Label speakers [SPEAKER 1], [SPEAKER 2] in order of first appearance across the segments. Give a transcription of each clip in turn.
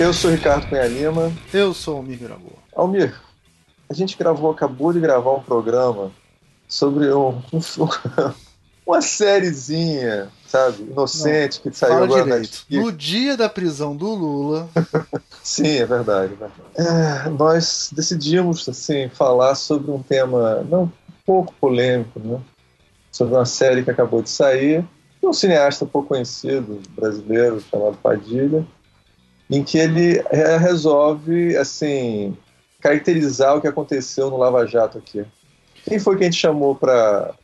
[SPEAKER 1] Eu sou Ricardo Cunha Lima.
[SPEAKER 2] Eu sou Almir Mirabô.
[SPEAKER 1] Almir, a gente gravou, acabou de gravar um programa sobre um, um uma sériezinha, sabe, inocente
[SPEAKER 2] Não,
[SPEAKER 1] que saiu agora
[SPEAKER 2] direito. No dia da prisão do Lula.
[SPEAKER 1] Sim, é verdade. Né? É, nós decidimos assim falar sobre um tema não um pouco polêmico, né? Sobre uma série que acabou de sair, de um cineasta pouco conhecido brasileiro chamado Padilha, em que ele resolve assim caracterizar o que aconteceu no Lava Jato aqui. Quem foi que a gente chamou para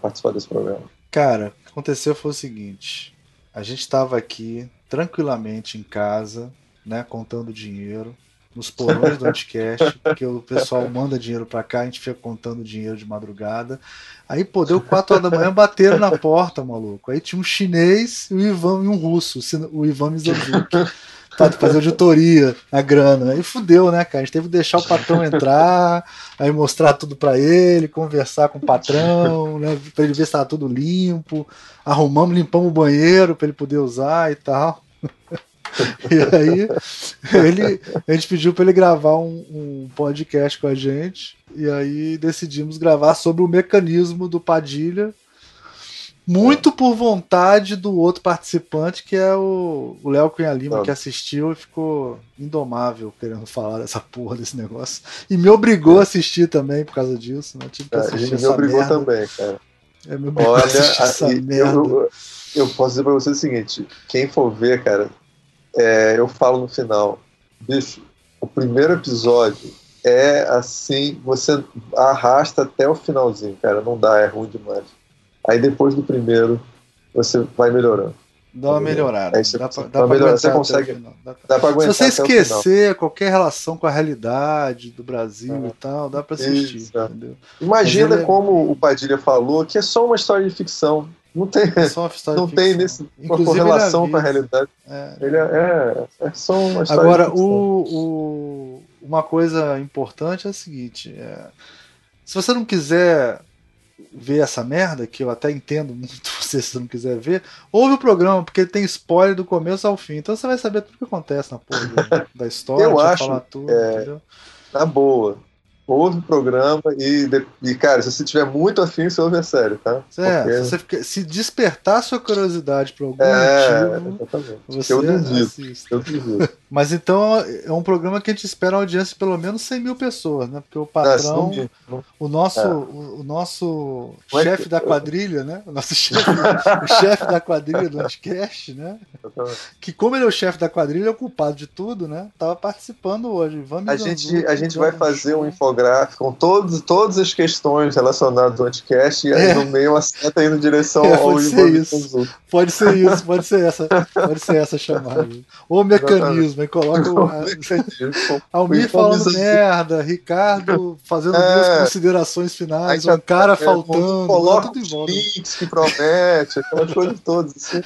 [SPEAKER 1] participar desse programa?
[SPEAKER 2] Cara, o que aconteceu foi o seguinte: a gente estava aqui tranquilamente em casa, né, contando dinheiro nos porões do Anticast, porque o pessoal manda dinheiro para cá, a gente fica contando dinheiro de madrugada. Aí, pô, deu 4 horas da manhã, bateram na porta, maluco. Aí tinha um chinês, o Ivan e um russo, o Ivan Mizanzuki pra fazer auditoria na grana. Aí fudeu, né, cara? A gente teve que deixar o patrão entrar, aí mostrar tudo para ele, conversar com o patrão, né, pra ele ver se tava tudo limpo. Arrumamos, limpamos o banheiro para ele poder usar e tal. e aí ele, a gente pediu para ele gravar um, um, podcast com a gente e aí decidimos gravar sobre o mecanismo do Padilha muito por vontade do outro participante, que é o Léo Cunha Lima, que assistiu e ficou indomável querendo falar dessa porra desse negócio. E me obrigou a assistir também por causa disso. Né? Tive que assistir
[SPEAKER 1] é, me obrigou merda. também, cara.
[SPEAKER 2] É, me obrigou Olha, a assistir essa
[SPEAKER 1] eu,
[SPEAKER 2] merda.
[SPEAKER 1] Eu, eu, posso dizer pra você o seguinte: quem for ver, cara, é, eu falo no final, bicho, o primeiro episódio é assim, você arrasta até o finalzinho, cara. Não dá, é ruim demais. Aí depois do primeiro, você vai melhorando.
[SPEAKER 2] Dá uma melhorada.
[SPEAKER 1] Aí você, dá pra, dá pra melhorar. Você consegue. Dá, dá pra aguentar.
[SPEAKER 2] Se você esquecer qualquer relação com a realidade do Brasil é. e tal, dá pra assistir. Isso, é.
[SPEAKER 1] Imagina é como o Padilha falou, que é só uma história de ficção. Não tem, é não tem nesse, uma correlação com a realidade. É. Ele é, é, só uma história
[SPEAKER 2] Agora,
[SPEAKER 1] de ficção.
[SPEAKER 2] O, o, uma coisa importante é a seguinte: se você não quiser ver essa merda, que eu até entendo muito você se não quiser ver, ouve o programa, porque tem spoiler do começo ao fim. Então você vai saber tudo o que acontece na porra da história,
[SPEAKER 1] eu acho,
[SPEAKER 2] falar tudo,
[SPEAKER 1] é,
[SPEAKER 2] entendeu?
[SPEAKER 1] Na boa ouve o programa e, e, cara, se você tiver muito afim, você ouve a série, tá?
[SPEAKER 2] É, Porque... se, você fica, se despertar sua curiosidade por algum é, motivo, você
[SPEAKER 1] eu duvido,
[SPEAKER 2] assiste.
[SPEAKER 1] eu duvido.
[SPEAKER 2] Mas então é um programa que a gente espera uma audiência de pelo menos 100 mil pessoas, né? Porque o patrão, não, o nosso, é. o, o, nosso é chefe da quadrilha, né? O nosso chefe, o chefe da quadrilha do Anticast, né? Que como ele é o chefe da quadrilha, é o culpado de tudo, né? Tava participando hoje. Vamos
[SPEAKER 1] a gente, a gente vai fazer um infográfico com todos, todas as questões relacionadas ao anticast e aí é. no meio uma seta indo em direção
[SPEAKER 2] é,
[SPEAKER 1] ao
[SPEAKER 2] pode ser isso. Pode ser isso, pode ser essa, pode ser essa chamada. O mecanismo, e coloca o, a, Almir falando merda, Ricardo fazendo é. duas considerações finais, um cara é, faltando,
[SPEAKER 1] coloca tudo os links que promete, aquelas coisas todas. Assim,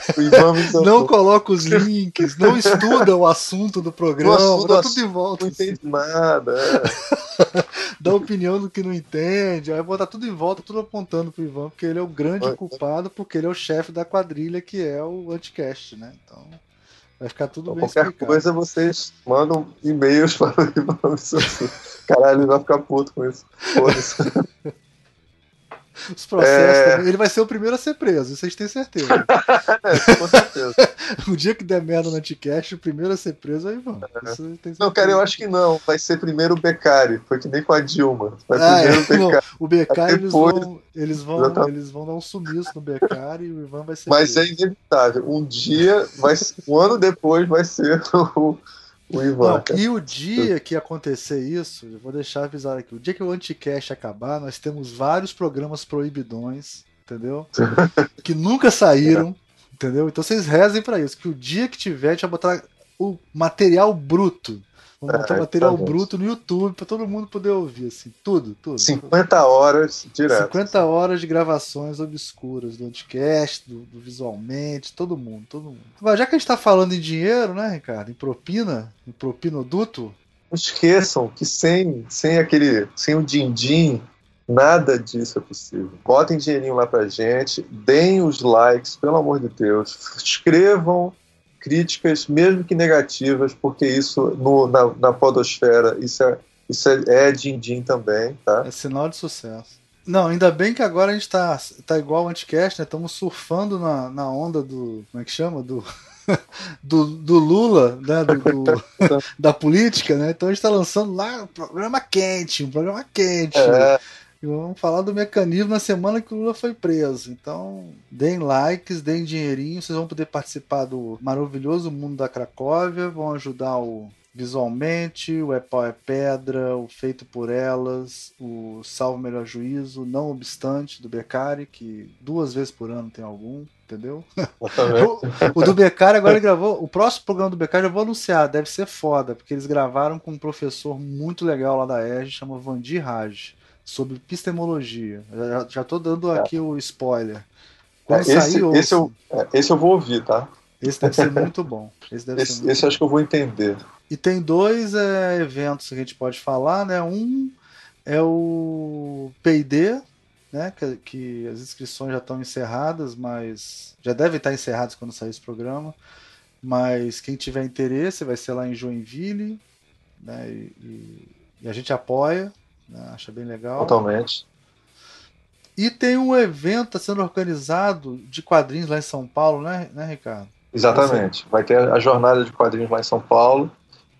[SPEAKER 2] não coloca os links, não estuda o assunto do programa, dá tudo de volta.
[SPEAKER 1] Não entende nada. É.
[SPEAKER 2] dá opinião do que não entende, aí botar tudo em volta, tudo apontando pro Ivan, porque ele é o grande culpado, porque ele é o chefe da quadrilha que é o Anticast, né? Então vai ficar tudo então, bem
[SPEAKER 1] Qualquer
[SPEAKER 2] explicado.
[SPEAKER 1] coisa vocês mandam e-mails para o Ivan Caralho, ele vai ficar puto com isso. Foda-se.
[SPEAKER 2] Os processos. É... Ele vai ser o primeiro a ser preso, vocês têm certeza.
[SPEAKER 1] é, com certeza.
[SPEAKER 2] o dia que der merda no Anticast, o primeiro a ser preso é o Ivan.
[SPEAKER 1] É. Não, cara, eu acho que não. Vai ser primeiro o Beccari. Foi que nem com a Dilma. Vai
[SPEAKER 2] ah, primeiro é, o Beccari. Não, o Beccari eles, vão, eles, vão, eles vão dar um sumiço no Beccari e o Ivan vai ser.
[SPEAKER 1] Mas
[SPEAKER 2] preso.
[SPEAKER 1] é inevitável. Um dia, vai, um ano depois, vai ser o. O Ivan,
[SPEAKER 2] Não, e o dia que acontecer isso, eu vou deixar avisado aqui, o dia que o Anticast acabar, nós temos vários programas proibidões, entendeu? que nunca saíram, entendeu? Então vocês rezem para isso, que o dia que tiver, a gente vai botar o material bruto Vamos botar é, material tá bruto no YouTube para todo mundo poder ouvir, assim, tudo, tudo.
[SPEAKER 1] 50 horas direto.
[SPEAKER 2] 50 horas de gravações obscuras do podcast, do, do, visualmente, todo mundo, todo mundo. Mas já que a gente está falando em dinheiro, né, Ricardo, em propina, em propinoduto.
[SPEAKER 1] Não esqueçam que sem, sem aquele, sem o din-din, nada disso é possível. Botem dinheirinho lá pra gente, deem os likes, pelo amor de Deus, escrevam críticas, mesmo que negativas, porque isso no, na, na podosfera, isso é, isso é, é din-din também, tá?
[SPEAKER 2] É sinal de sucesso. Não, ainda bem que agora a gente tá, tá igual o Anticast, né? Estamos surfando na, na onda do. Como é que chama? Do. do, do, Lula, né, do, do, da política, né? Então a gente está lançando lá um programa quente, um programa quente. É. E vamos falar do mecanismo na semana que o Lula foi preso. Então, deem likes, deem dinheirinho, vocês vão poder participar do maravilhoso mundo da Cracóvia, vão ajudar o visualmente, o É Pau é Pedra, o Feito por Elas, o Salvo Melhor Juízo, Não Obstante, do Beccari, que duas vezes por ano tem algum, entendeu? o, o, do Beccari agora ele gravou, o próximo programa do Beccari eu vou anunciar, deve ser foda, porque eles gravaram com um professor muito legal lá da ERG, chama Vandir Raj, sobre epistemologia. Já, já tô dando é. aqui o spoiler.
[SPEAKER 1] Quando é, esse, sair, esse, eu, é, esse eu vou ouvir, tá?
[SPEAKER 2] Esse deve ser muito bom.
[SPEAKER 1] Esse, deve esse, ser esse acho que eu vou entender.
[SPEAKER 2] E tem dois é, eventos que a gente pode falar, né? Um é o P&D, né? Que, que, as inscrições já estão encerradas, mas já devem estar encerradas quando sair esse programa. Mas quem tiver interesse vai ser lá em Joinville, né? E, e, e a gente apoia, né? acha bem legal.
[SPEAKER 1] Totalmente.
[SPEAKER 2] E tem um evento tá sendo organizado de quadrinhos lá em São Paulo, né, né Ricardo?
[SPEAKER 1] Exatamente. Vai ter a jornada de quadrinhos lá em São Paulo.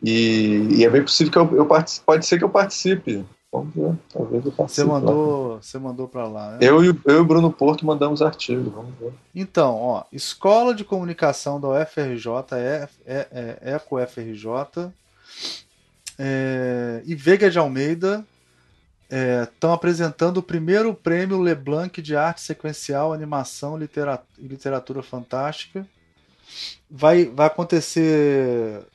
[SPEAKER 1] E, e é bem possível que eu, eu participe, pode ser que eu participe. Vamos ver, talvez eu participe.
[SPEAKER 2] Você mandou, você mandou para lá, né?
[SPEAKER 1] Eu, eu e o Bruno Porto mandamos artigos, vamos ver.
[SPEAKER 2] Então, ó, Escola de Comunicação da UFRJ, é, é, é, Eco FRJ, é, e Veiga de Almeida estão é, apresentando o primeiro prêmio Leblanc de arte sequencial, animação literatura, e literatura fantástica. Vai, vai acontecer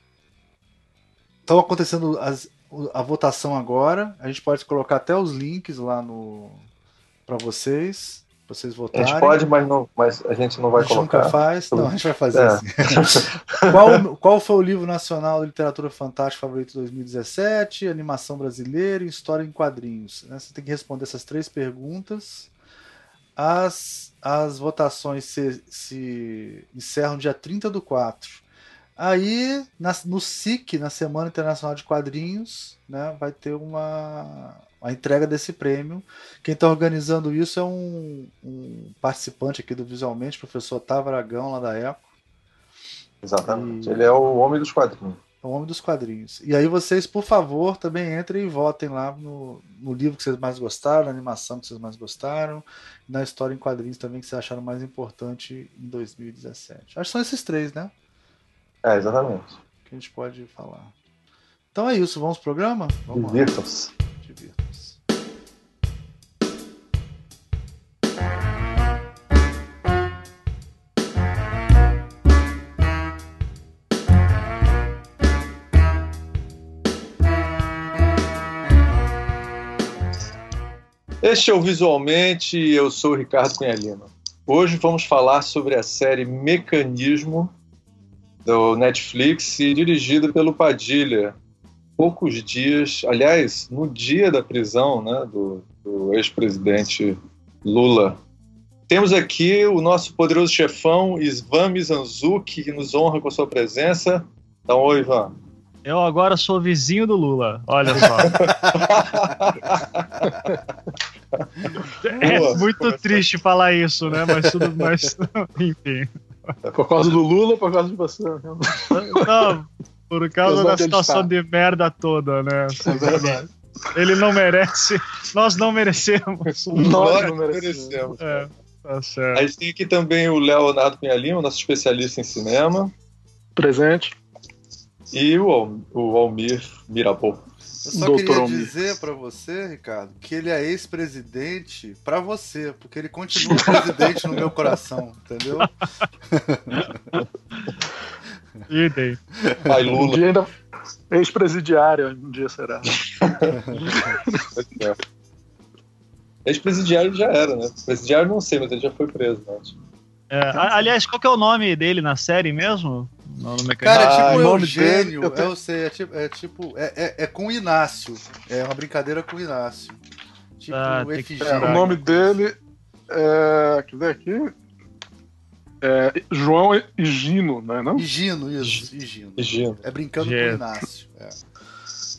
[SPEAKER 2] estão acontecendo as, a votação agora. A gente pode colocar até os links lá no para vocês, vocês votarem.
[SPEAKER 1] A gente pode, mas, não, mas a gente não vai colocar.
[SPEAKER 2] A gente colocar. nunca faz. Não, a gente vai fazer é. assim. qual, qual foi o livro nacional de literatura fantástica favorito de 2017? Animação brasileira e história em quadrinhos. Né? Você tem que responder essas três perguntas. As, as votações se, se encerram dia 30 do 4. Aí, na, no SIC, na Semana Internacional de Quadrinhos, né, vai ter uma, a entrega desse prêmio. Quem está organizando isso é um, um, participante aqui do Visualmente, o professor Otávio Aragão, lá da ECO.
[SPEAKER 1] Exatamente. E... Ele é o homem dos quadrinhos.
[SPEAKER 2] É o homem dos quadrinhos. E aí vocês, por favor, também entrem e votem lá no, no livro que vocês mais gostaram, na animação que vocês mais gostaram, na história em quadrinhos também que vocês acharam mais importante em 2017. Acho que são esses três, né?
[SPEAKER 1] É, exatamente.
[SPEAKER 2] Que a gente pode falar. Então é isso, vamos pro programa?
[SPEAKER 1] Divirtam-se. Divirtam-se. Este é o Visualmente, eu sou o Ricardo Cunha Lima. Hoje vamos falar sobre a série Mecanismo, do Netflix e dirigido pelo Padilha. Poucos dias, aliás, no dia da prisão né, do, do ex-presidente Lula. Temos aqui o nosso poderoso chefão Isvan Mizanzuki, que nos honra com a sua presença. Então, oi, Ivan.
[SPEAKER 3] Eu agora sou vizinho do Lula, olha só. é muito triste falar isso, né? Mas tudo mais. Enfim.
[SPEAKER 1] É por causa do Lula ou por causa de você?
[SPEAKER 3] Não, por causa da situação de merda toda, né? É verdade. Ele não merece, nós não merecemos.
[SPEAKER 1] Nós não merecemos. É, tá certo. A gente tem aqui também o Leonardo Pinha Lima, nosso especialista em cinema.
[SPEAKER 4] Presente.
[SPEAKER 1] E o, o Almir Mirabô.
[SPEAKER 2] Eu só Doutor queria dizer para você, Ricardo, que ele é ex-presidente para você, porque ele continua presidente no meu coração, entendeu?
[SPEAKER 3] Idem.
[SPEAKER 4] Pai Lula. Um dia ainda ex-presidiário, um dia será.
[SPEAKER 1] Ex-presidiário já era, né? Presidiário não sei, mas ele já foi preso antes.
[SPEAKER 3] É, aliás, qual que é o nome dele na série mesmo?
[SPEAKER 2] Nome Cara, é tipo ah, Eugênio, eu, eu sei, é tipo, é, tipo é, é, é, com Inácio. É uma brincadeira com Inácio. Tipo,
[SPEAKER 4] ah, é, o nome dele é. Quer ver aqui? É, João e Gino, não é não?
[SPEAKER 2] Higino, isso, Higino.
[SPEAKER 1] Higino.
[SPEAKER 2] É brincando
[SPEAKER 3] Gino.
[SPEAKER 2] com o Inácio. é.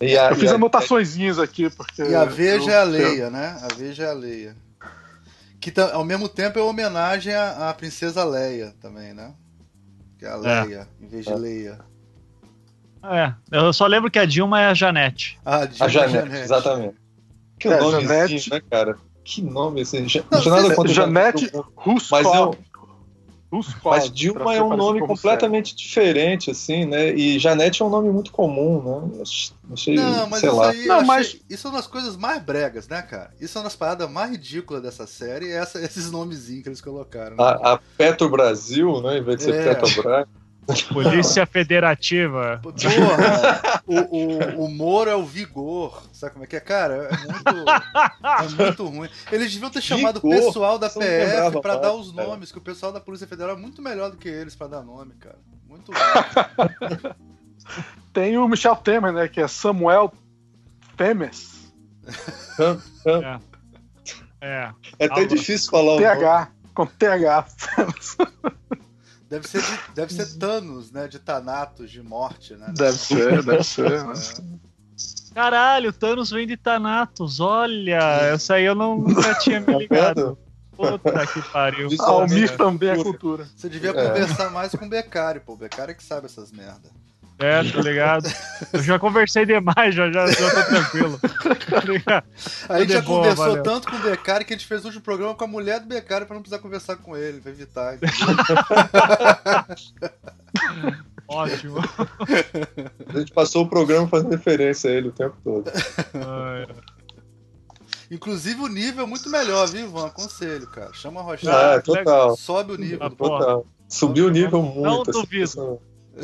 [SPEAKER 1] E a,
[SPEAKER 4] Eu fiz
[SPEAKER 1] e a-
[SPEAKER 4] anotaçõezinhas aqui, porque.
[SPEAKER 2] E a Veja
[SPEAKER 4] eu-
[SPEAKER 2] é a Leia, né? A Veja é a Leia. Que ao mesmo tempo é homenagem à, à princesa Leia também, né? Que é a
[SPEAKER 3] É.
[SPEAKER 2] Leia, em vez de
[SPEAKER 1] É.
[SPEAKER 2] Leia.
[SPEAKER 3] É, eu só lembro que a Dilma é a Janete.
[SPEAKER 2] Ah,
[SPEAKER 1] A
[SPEAKER 2] Dilma
[SPEAKER 1] Janete, exatamente. Que
[SPEAKER 4] É,
[SPEAKER 1] nomezinho,
[SPEAKER 4] Janete.
[SPEAKER 1] né, cara? Que nome assim? Ja-
[SPEAKER 2] Não,
[SPEAKER 4] Janete
[SPEAKER 1] Janete,
[SPEAKER 4] Ruskov.
[SPEAKER 1] Mas eu- Mas Dilma
[SPEAKER 4] ser
[SPEAKER 1] é um nome completamente diferente, assim, né? E Janete é um nome muito comum, né? Achei,
[SPEAKER 2] Não, mas
[SPEAKER 1] sei
[SPEAKER 2] isso
[SPEAKER 1] lá.
[SPEAKER 2] aí.
[SPEAKER 4] Não,
[SPEAKER 2] eu
[SPEAKER 4] mas-
[SPEAKER 2] achei- Isso é uma das coisas mais bregas, né, cara? Isso é uma das paradas mais ridículas dessa série, é essa- esses nomezinhos que eles colocaram. né?
[SPEAKER 1] A, a Petro Brasil, né? Em vez de ser
[SPEAKER 2] É.
[SPEAKER 1] Petrobras.
[SPEAKER 3] Polícia Federativa.
[SPEAKER 2] Porra, o, o, o Moro é o Vigor. Sabe como é que é? Cara, é muito, é muito ruim. Eles deviam ter chamado o pessoal da PF pra dar os nomes, que o pessoal da Polícia Federal é muito melhor do que eles pra dar nome, cara. Muito ruim.
[SPEAKER 4] Tem o Michel Temer, né? Que é Samuel Temes.
[SPEAKER 3] É.
[SPEAKER 1] É até
[SPEAKER 3] Ah,
[SPEAKER 1] difícil falar o nome.
[SPEAKER 4] TH. Com TH.
[SPEAKER 2] Deve ser, de- deve ser Thanos, né? De Thanatos, de morte, né?
[SPEAKER 4] Deve ser, deve ser. né?
[SPEAKER 3] Caralho, Thanos vem de Thanatos. Olha, essa aí eu não, nunca tinha me
[SPEAKER 1] Tá
[SPEAKER 3] ligado. Puta que pariu.
[SPEAKER 4] Almir também é cultura.
[SPEAKER 2] Você devia
[SPEAKER 1] É.
[SPEAKER 2] conversar mais com o Becari, pô. O Becari é que sabe essas merda.
[SPEAKER 3] É, tô ligado. Eu já conversei demais, já, já, já tô tranquilo. Tá ligado?
[SPEAKER 2] A gente
[SPEAKER 3] é
[SPEAKER 2] já
[SPEAKER 3] bom,
[SPEAKER 2] conversou
[SPEAKER 3] valeu.
[SPEAKER 2] tanto com o Becari que a gente fez o último programa com a mulher do Becari pra não precisar conversar com ele, pra evitar.
[SPEAKER 3] Ótimo.
[SPEAKER 1] A gente passou o programa fazendo referência a ele o tempo todo.
[SPEAKER 3] Ai,
[SPEAKER 2] Inclusive o nível é muito melhor, viu, Ivan? Aconselho, cara. Chama a
[SPEAKER 1] Ah,
[SPEAKER 2] Rochelle.
[SPEAKER 1] total,
[SPEAKER 2] Sobe o nível.
[SPEAKER 3] Ah,
[SPEAKER 1] total. Subiu o nível muito.
[SPEAKER 3] Não
[SPEAKER 1] assim,
[SPEAKER 3] duvido.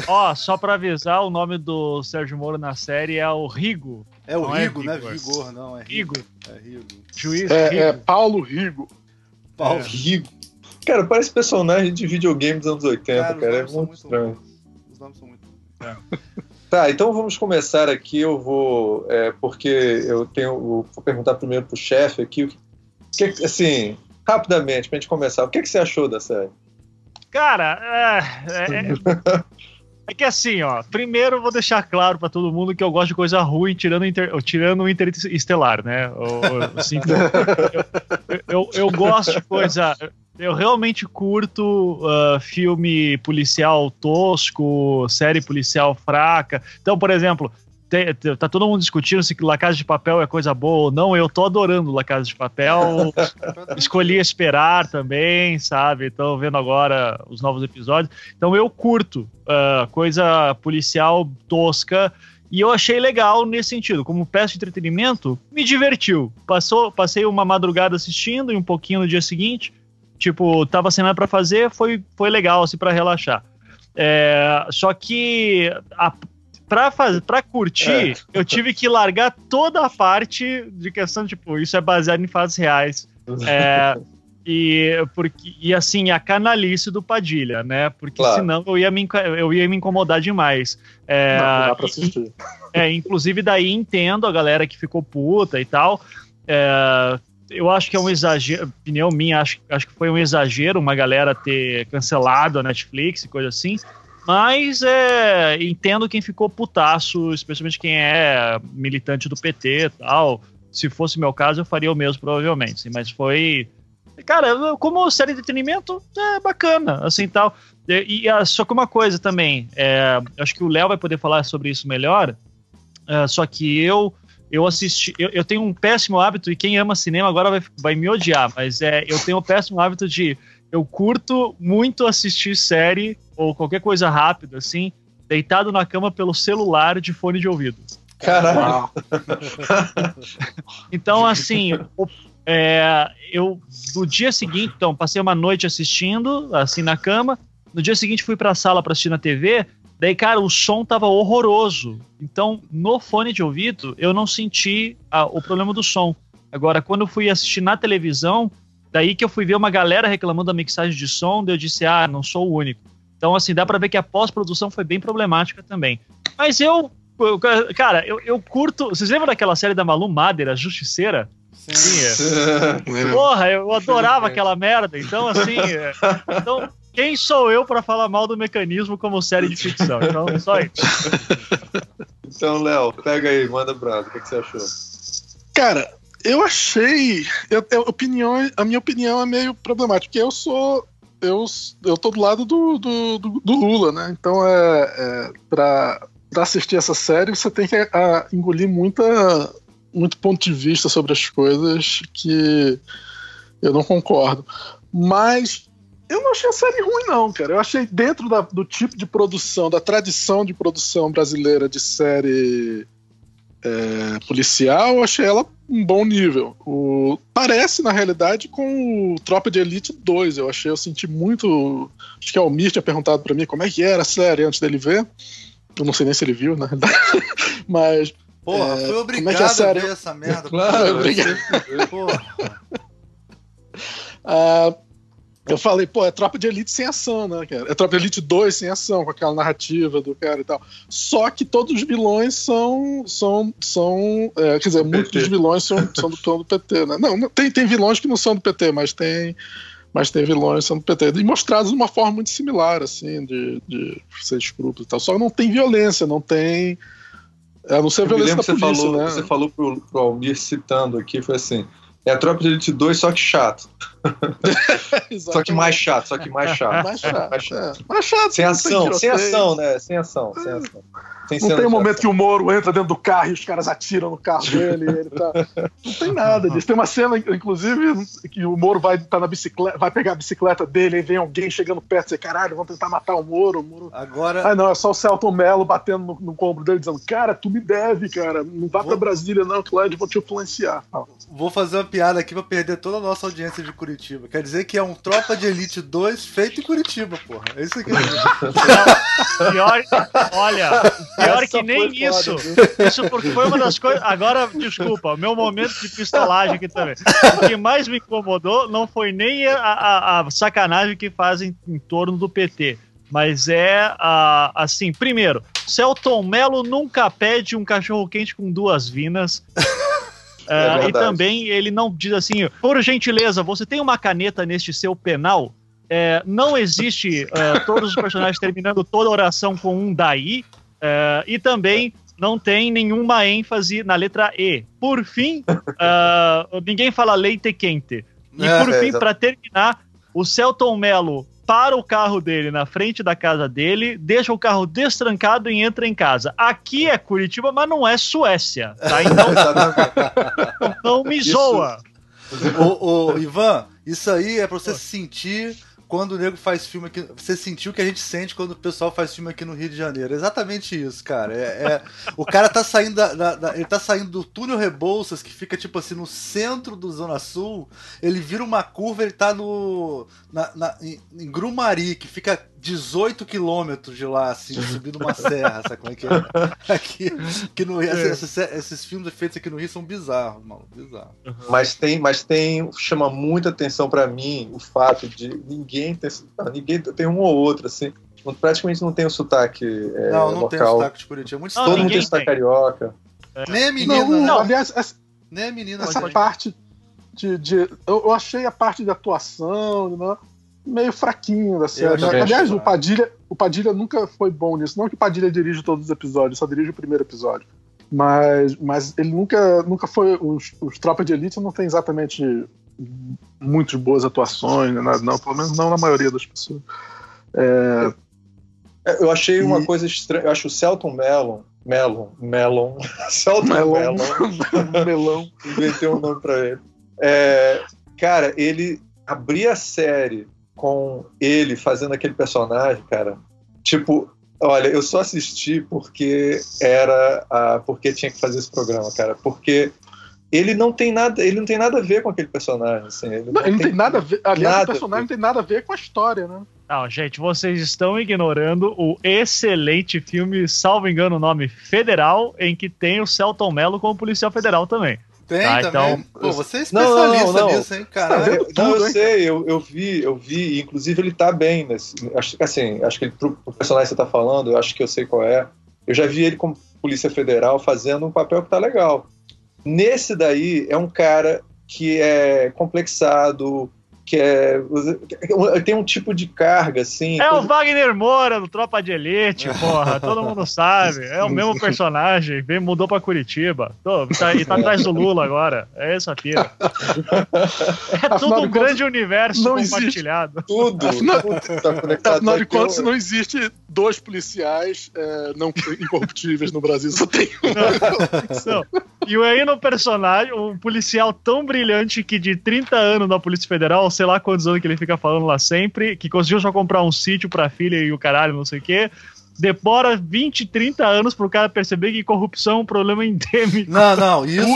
[SPEAKER 3] Ó, só pra avisar, o nome do Sérgio Moro na série é o Rigo.
[SPEAKER 2] É o
[SPEAKER 3] Não é
[SPEAKER 2] Rigo, né?
[SPEAKER 3] Vigor.
[SPEAKER 2] Não. É Rigo.
[SPEAKER 3] Rigo.
[SPEAKER 2] É Rigo.
[SPEAKER 3] Juiz
[SPEAKER 4] É,
[SPEAKER 3] Rigo.
[SPEAKER 4] é Paulo Rigo.
[SPEAKER 2] Paulo.
[SPEAKER 3] É.
[SPEAKER 1] Rigo. Cara, parece personagem de videogame dos anos 80,
[SPEAKER 2] Cara, os
[SPEAKER 1] cara. É
[SPEAKER 2] são
[SPEAKER 1] muito estranho.
[SPEAKER 2] ruins. Os nomes são muito ruins.
[SPEAKER 1] Tá, então vamos começar aqui. Eu vou. é, porque eu tenho. eu Vou perguntar primeiro pro chefe aqui. o que- que- assim, rapidamente, pra gente começar, o que, que você achou da série?
[SPEAKER 3] Cara, é, é, é- que assim, ó. Primeiro eu vou deixar claro pra todo mundo que eu gosto de coisa ruim, tirando, o inter, tirando o Interestelar, né? O- o- eu, eu, eu gosto de coisa. Eu realmente curto ah, filme policial tosco, série policial fraca. Então, por exemplo, te- tá todo mundo discutindo se La Casa de Papel é coisa boa ou não. Eu tô adorando La Casa de Papel. Escolhi esperar também, sabe? Então, vendo agora os novos episódios. Então, eu curto ah, coisa policial tosca. E eu achei legal nesse sentido. Como peça de entretenimento, me divertiu. Passou, passei uma madrugada assistindo e um pouquinho no dia seguinte. Tipo, tava sem nada pra fazer, foi, foi legal, assim, pra relaxar. É, só que a, pra, faz, pra curtir, eu tive que largar toda a parte de questão, tipo, isso é baseado em fatos reais. É, e, porque, e assim, a canalice do Padilha, né? Porque
[SPEAKER 1] Claro.
[SPEAKER 3] senão eu ia, me, eu ia me incomodar demais. É,
[SPEAKER 4] Não, não dá pra assistir.
[SPEAKER 3] é, inclusive daí entendo a galera que ficou puta e tal. É, eu acho que é um exagero, opinião minha, acho, acho que foi um exagero uma galera ter cancelado a Netflix e coisa assim. Mas é, entendo quem ficou putaço, especialmente quem é militante do PT e tal. Se fosse meu caso, eu faria o mesmo, provavelmente. sim, Mas foi. Cara, como série de entretenimento, é bacana, assim tal. E, ah, só que uma coisa também, é, acho que o Léo vai poder falar sobre isso melhor. é, só que eu eu assisti, eu, eu tenho um péssimo hábito, e quem ama cinema agora vai, vai me odiar, mas é, eu tenho o péssimo hábito de eu curto muito assistir série ou qualquer coisa rápida, assim, deitado na cama pelo celular de fone de ouvido.
[SPEAKER 1] Caralho.
[SPEAKER 3] Então, assim, o- é, eu no dia seguinte, então, passei uma noite assistindo, assim, na cama. No dia seguinte fui pra sala pra assistir na TV. Daí, cara, o som tava horroroso. Então, no fone de ouvido, eu não senti ah, o problema do som. Agora, quando eu fui assistir na televisão, daí que eu fui ver uma galera reclamando da mixagem de som, daí eu disse, ah, não sou o único. Então, assim, dá pra ver que a pós-produção foi bem problemática também. Mas eu, eu- cara, eu, eu curto. Vocês lembram daquela série da Malu Mader, a Justiceira?
[SPEAKER 2] Sim.
[SPEAKER 3] Sim, é. Porra, eu adorava aquela merda. Então, assim. é, então, quem sou eu pra falar mal do mecanismo como série de ficção? Então, só isso.
[SPEAKER 1] Então, Léo, pega aí, manda brasa. O que, que você achou?
[SPEAKER 4] Cara, eu achei. Eu, eu, opinião, a minha opinião é meio problemática, porque eu sou. Eu, eu tô do lado do, do, do, do Lula, né? Então, é, é, pra assistir essa série, você tem que a, engolir muita, muito ponto de vista sobre as coisas que eu não concordo. Mas eu não achei a série ruim, não, cara. Eu achei dentro da, do tipo de produção, da tradição de produção brasileira de série é, policial, eu achei ela um bom nível. O, parece, na realidade, com o Tropa de Elite 2. Eu achei, eu senti muito. Acho que o Almir tinha perguntado para mim como é que era a série antes dele ver. Eu não sei nem se ele viu, na realidade. Mas.
[SPEAKER 2] Porra, é, fui obrigado é a, série... a ver essa merda.
[SPEAKER 1] Claro, obrigado.
[SPEAKER 2] Porra.
[SPEAKER 4] Ah, eu falei, pô, é Tropa de Elite sem ação, né, cara? É Tropa de Elite 2 sem ação, com aquela narrativa do cara e tal. Só que todos os vilões são. são, são é, quer dizer, muitos dos vilões são, são do plano do PT, né? Não, tem, tem vilões que não são do PT, mas tem. Mas tem vilões que são do PT. E mostrados de uma forma muito similar, assim, de, de ser escrúpulos e tal. Só que não tem violência, não tem. A não ser a violência da polícia,
[SPEAKER 1] falou,
[SPEAKER 4] né?
[SPEAKER 1] Você falou pro, pro Almir citando aqui, foi assim. É a Tropa de Elite 2, só que chato. só que mais chato, só que mais chato.
[SPEAKER 4] Mais chato.
[SPEAKER 1] Mais chato.
[SPEAKER 4] É. Mais chato
[SPEAKER 1] Sem ação, sem ação, né? Sem ação, sem ação. Sem
[SPEAKER 4] Não tem um momento
[SPEAKER 1] ação.
[SPEAKER 4] que o Moro entra dentro do carro e os caras atiram no carro dele. ele tá... Não tem nada disso. Tem uma cena, inclusive, que o Moro vai tá na bicicleta, vai pegar a bicicleta dele e vem alguém chegando perto e diz, caralho, vão tentar matar o Moro. O Moro...
[SPEAKER 2] Agora,
[SPEAKER 4] Ah, não, é só o Celton Mello batendo no, no ombro dele, dizendo, cara, tu me deve, cara. Não vá pra
[SPEAKER 2] Vou-
[SPEAKER 4] Brasília, não, que lá eles vão te influenciar.
[SPEAKER 2] Vou fazer uma piada aqui pra perder toda a nossa audiência de Curitiba. Quer dizer que é um Tropa de Elite 2 feito em Curitiba, porra. É isso aqui.
[SPEAKER 3] Pior, olha, pior
[SPEAKER 1] Essa
[SPEAKER 3] que nem isso.
[SPEAKER 1] foda,
[SPEAKER 3] Isso porque foi uma das coisas. Agora, desculpa, meu momento de pistolagem aqui também. O que mais me incomodou não foi nem a, a- a sacanagem que fazem em torno do PT. Mas é a, assim, primeiro, Celton Mello nunca pede um cachorro quente com duas vinas.
[SPEAKER 1] É
[SPEAKER 3] Ah, e também ele não diz assim, por gentileza, você tem uma caneta neste seu penal? É, não existe é, todos os personagens terminando toda oração com um daí. é, e também não tem nenhuma ênfase na letra E. Por fim, ninguém fala leite quente. E
[SPEAKER 2] É,
[SPEAKER 3] por
[SPEAKER 1] é,
[SPEAKER 3] fim, para terminar, o Celton Mello para o carro dele na frente da casa dele, deixa o carro destrancado e entra em casa. Aqui é Curitiba, mas não é Suécia, tá? Então não me
[SPEAKER 1] Isso-
[SPEAKER 3] zoa.
[SPEAKER 2] ô, ô, Ivan, isso aí é pra você sentir quando o nego faz filme aqui. Você sentiu o que a gente sente quando o pessoal faz filme aqui no Rio de Janeiro. Exatamente isso, cara. É, é- o cara tá saindo da, da- da- Ele tá saindo do túnel Rebouças, que fica, tipo assim, no centro do Zona Sul. Ele vira uma curva, ele tá no. Na, na- em, em Grumari, que fica 18 quilômetros de lá, assim, subindo uma serra, sabe como é que é? Aqui, que no, Rio-
[SPEAKER 3] É.
[SPEAKER 2] esses, esses filmes feitos aqui no Rio são bizarros, mano. Bizarros.
[SPEAKER 1] Mas tem, mas tem, chama muita atenção pra mim o fato de ninguém ter, não, ninguém tem um ou outro assim, praticamente não tem o sotaque é,
[SPEAKER 2] Não, não tem o
[SPEAKER 1] local.
[SPEAKER 2] sotaque de Curitiba. É muito
[SPEAKER 3] Não,
[SPEAKER 1] Todo mundo tem sotaque carioca.
[SPEAKER 2] Nem a menina,
[SPEAKER 4] Não,
[SPEAKER 2] né?
[SPEAKER 4] aliás, essa,
[SPEAKER 2] Nem a menina.
[SPEAKER 4] essa
[SPEAKER 2] pode.
[SPEAKER 4] parte de. de- eu, eu achei a parte de atuação né, meio fraquinho da série.
[SPEAKER 2] achei
[SPEAKER 4] Aliás, o Padilha, o Padilha nunca foi bom nisso. Não que o Padilha dirige todos os episódios, só dirige o primeiro episódio. Mas, mas ele nunca, nunca foi. Os, os Tropas de Elite não tem exatamente muitas boas atuações, né, nada, não, pelo menos não na maioria das pessoas. É,
[SPEAKER 1] É, Eu achei uma
[SPEAKER 4] E-
[SPEAKER 1] coisa estranha. Eu acho o Celton Mellon. Mellon. Mellon. Celton
[SPEAKER 4] melão,
[SPEAKER 1] Mellon.
[SPEAKER 4] melão.
[SPEAKER 1] Inventei um nome pra ele. É, cara, ele abria a série com ele fazendo aquele personagem, cara. Tipo, olha, eu só assisti porque era a, porque tinha que fazer esse programa, cara. Porque ele não tem nada, ele não tem nada a ver com aquele personagem, assim. Ele
[SPEAKER 4] Não, ele não tem nada a ver. Aliás,
[SPEAKER 1] nada
[SPEAKER 4] o personagem não tem nada a ver com a história, né?
[SPEAKER 3] Não, gente, vocês estão ignorando o excelente filme, salvo engano, o nome Federal, em que tem o Celton Mello como policial federal também.
[SPEAKER 2] Tem
[SPEAKER 3] Tá,
[SPEAKER 2] também.
[SPEAKER 3] então-
[SPEAKER 2] Pô, você é
[SPEAKER 1] Não, não,
[SPEAKER 2] especialista
[SPEAKER 1] não, não.
[SPEAKER 2] nisso, hein, caralho.
[SPEAKER 1] Eu, não, eu
[SPEAKER 4] tudo, hein?
[SPEAKER 1] sei, eu, eu vi, eu vi, inclusive ele tá bem nesse. Acho que assim, acho que ele, pro, pro personagem que você tá falando, eu acho que eu sei qual é. Eu já vi ele como Polícia Federal fazendo um papel que tá legal. Nesse daí é um cara que é complexado, que é. Tem um tipo de carga, assim.
[SPEAKER 3] É o Wagner Moura do Tropa de Elite, porra. Todo mundo sabe. É o mesmo personagem. Vem, mudou pra Curitiba. Tô, tá, e tá atrás do Lula agora. É essa pira. É tudo um grande universo compartilhado.
[SPEAKER 1] Tudo.
[SPEAKER 4] Afinal, tá afinal de contas, não existe dois policiais é, não incorruptíveis no Brasil, só tem um.
[SPEAKER 3] Não. E aí no personagem, um policial tão brilhante que de 30 anos na Polícia Federal, sei lá quantos anos que ele fica falando lá sempre, que conseguiu só comprar um sítio pra filha e o caralho, não sei o quê. Demora 20, 30 anos pro cara perceber que corrupção é um problema endêmico.
[SPEAKER 2] Não, não, isso,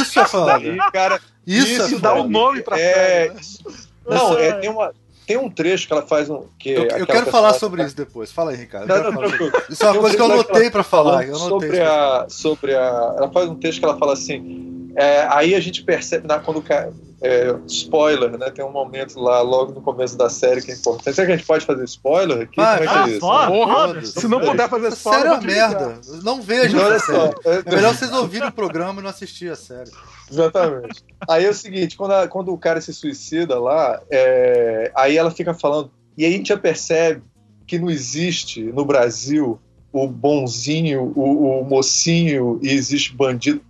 [SPEAKER 2] isso é foda.
[SPEAKER 1] cara,
[SPEAKER 2] Isso,
[SPEAKER 1] isso
[SPEAKER 2] é
[SPEAKER 4] dá um nome pra
[SPEAKER 1] é,
[SPEAKER 4] série, né?
[SPEAKER 1] Não,
[SPEAKER 3] Essa-
[SPEAKER 1] é, tem, uma, tem um trecho que ela faz um. Que
[SPEAKER 2] Eu, eu quero falar sobre isso depois. Fala aí, Ricardo.
[SPEAKER 1] Não, não.
[SPEAKER 2] Isso é uma
[SPEAKER 1] um
[SPEAKER 2] coisa que eu
[SPEAKER 1] que
[SPEAKER 2] anotei
[SPEAKER 1] fala
[SPEAKER 2] falar. Eu
[SPEAKER 1] sobre a, sobre a. Ela faz um texto que ela fala assim. É, aí a gente percebe, na, quando o cara. é, spoiler, né? Tem um momento lá, logo no começo da série, que é importante. Será que a gente pode fazer spoiler aqui?
[SPEAKER 2] Vai,
[SPEAKER 1] Como é que
[SPEAKER 3] Ah,
[SPEAKER 1] é isso?
[SPEAKER 4] Porra,
[SPEAKER 3] foda-se.
[SPEAKER 4] Se não puder fazer spoiler,
[SPEAKER 2] série é merda. Não vejam
[SPEAKER 1] Olha só, É
[SPEAKER 2] melhor vocês ouvirem o programa e não assistir a série.
[SPEAKER 1] Exatamente. Aí é o seguinte, quando, a- quando o cara se suicida lá, é, aí ela fica falando, e aí a gente já percebe que não existe no Brasil o bonzinho, o, o mocinho e existe bandido.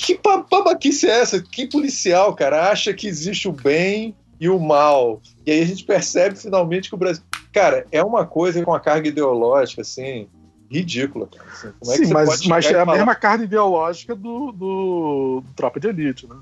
[SPEAKER 1] Que babaquice é essa? Que policial, cara, acha que existe o bem e o mal. E aí a gente percebe finalmente que o Brasil. Cara, é uma coisa com uma carga ideológica, assim, ridícula. Cara. Assim, como é que
[SPEAKER 4] Sim,
[SPEAKER 1] você
[SPEAKER 4] mas,
[SPEAKER 1] pode
[SPEAKER 4] mas é a
[SPEAKER 1] falar-
[SPEAKER 4] mesma carga ideológica do, do, do Tropa de Elite, né?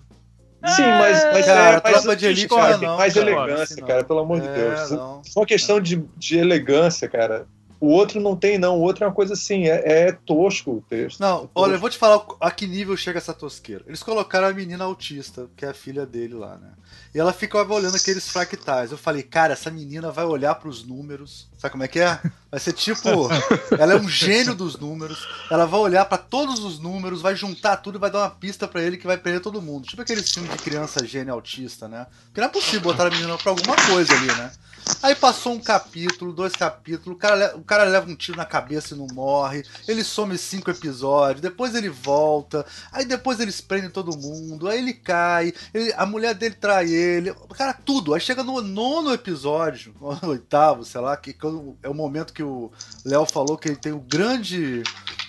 [SPEAKER 1] Sim, mas, mas
[SPEAKER 2] Cara,
[SPEAKER 1] é mais,
[SPEAKER 2] Tropa de Elite
[SPEAKER 1] discordo,
[SPEAKER 2] não,
[SPEAKER 1] mais
[SPEAKER 2] cara,
[SPEAKER 1] elegância,
[SPEAKER 2] assim
[SPEAKER 1] cara, pelo amor de
[SPEAKER 2] É,
[SPEAKER 1] Deus.
[SPEAKER 2] não.
[SPEAKER 1] For uma questão de, de elegância, cara, o outro não tem, não. O outro é uma coisa assim, é, é tosco o texto.
[SPEAKER 2] Não,
[SPEAKER 1] É
[SPEAKER 2] olha, eu vou te falar a que nível chega essa tosqueira. Eles colocaram a menina autista, que é a filha dele lá, né? E ela ficava olhando aqueles fractais. Eu falei, cara, essa menina vai olhar pros números. Sabe como é que é? Vai ser tipo. Ela é um gênio dos números. Ela vai olhar pra todos os números, vai juntar tudo e vai dar uma pista pra ele que vai prender todo mundo. Tipo aquele filme de criança gênia autista, né? Porque não é possível botar a menina pra alguma coisa ali, né? Aí passou um capítulo, dois capítulos, o cara, o cara leva um tiro na cabeça e não morre, ele some cinco episódios, depois ele volta, aí depois eles prendem todo mundo, aí ele cai, ele- a mulher dele trai ele, cara, tudo. Aí chega no nono episódio, no oitavo, sei lá, que quando- é o momento que o Léo falou que ele tem o grande.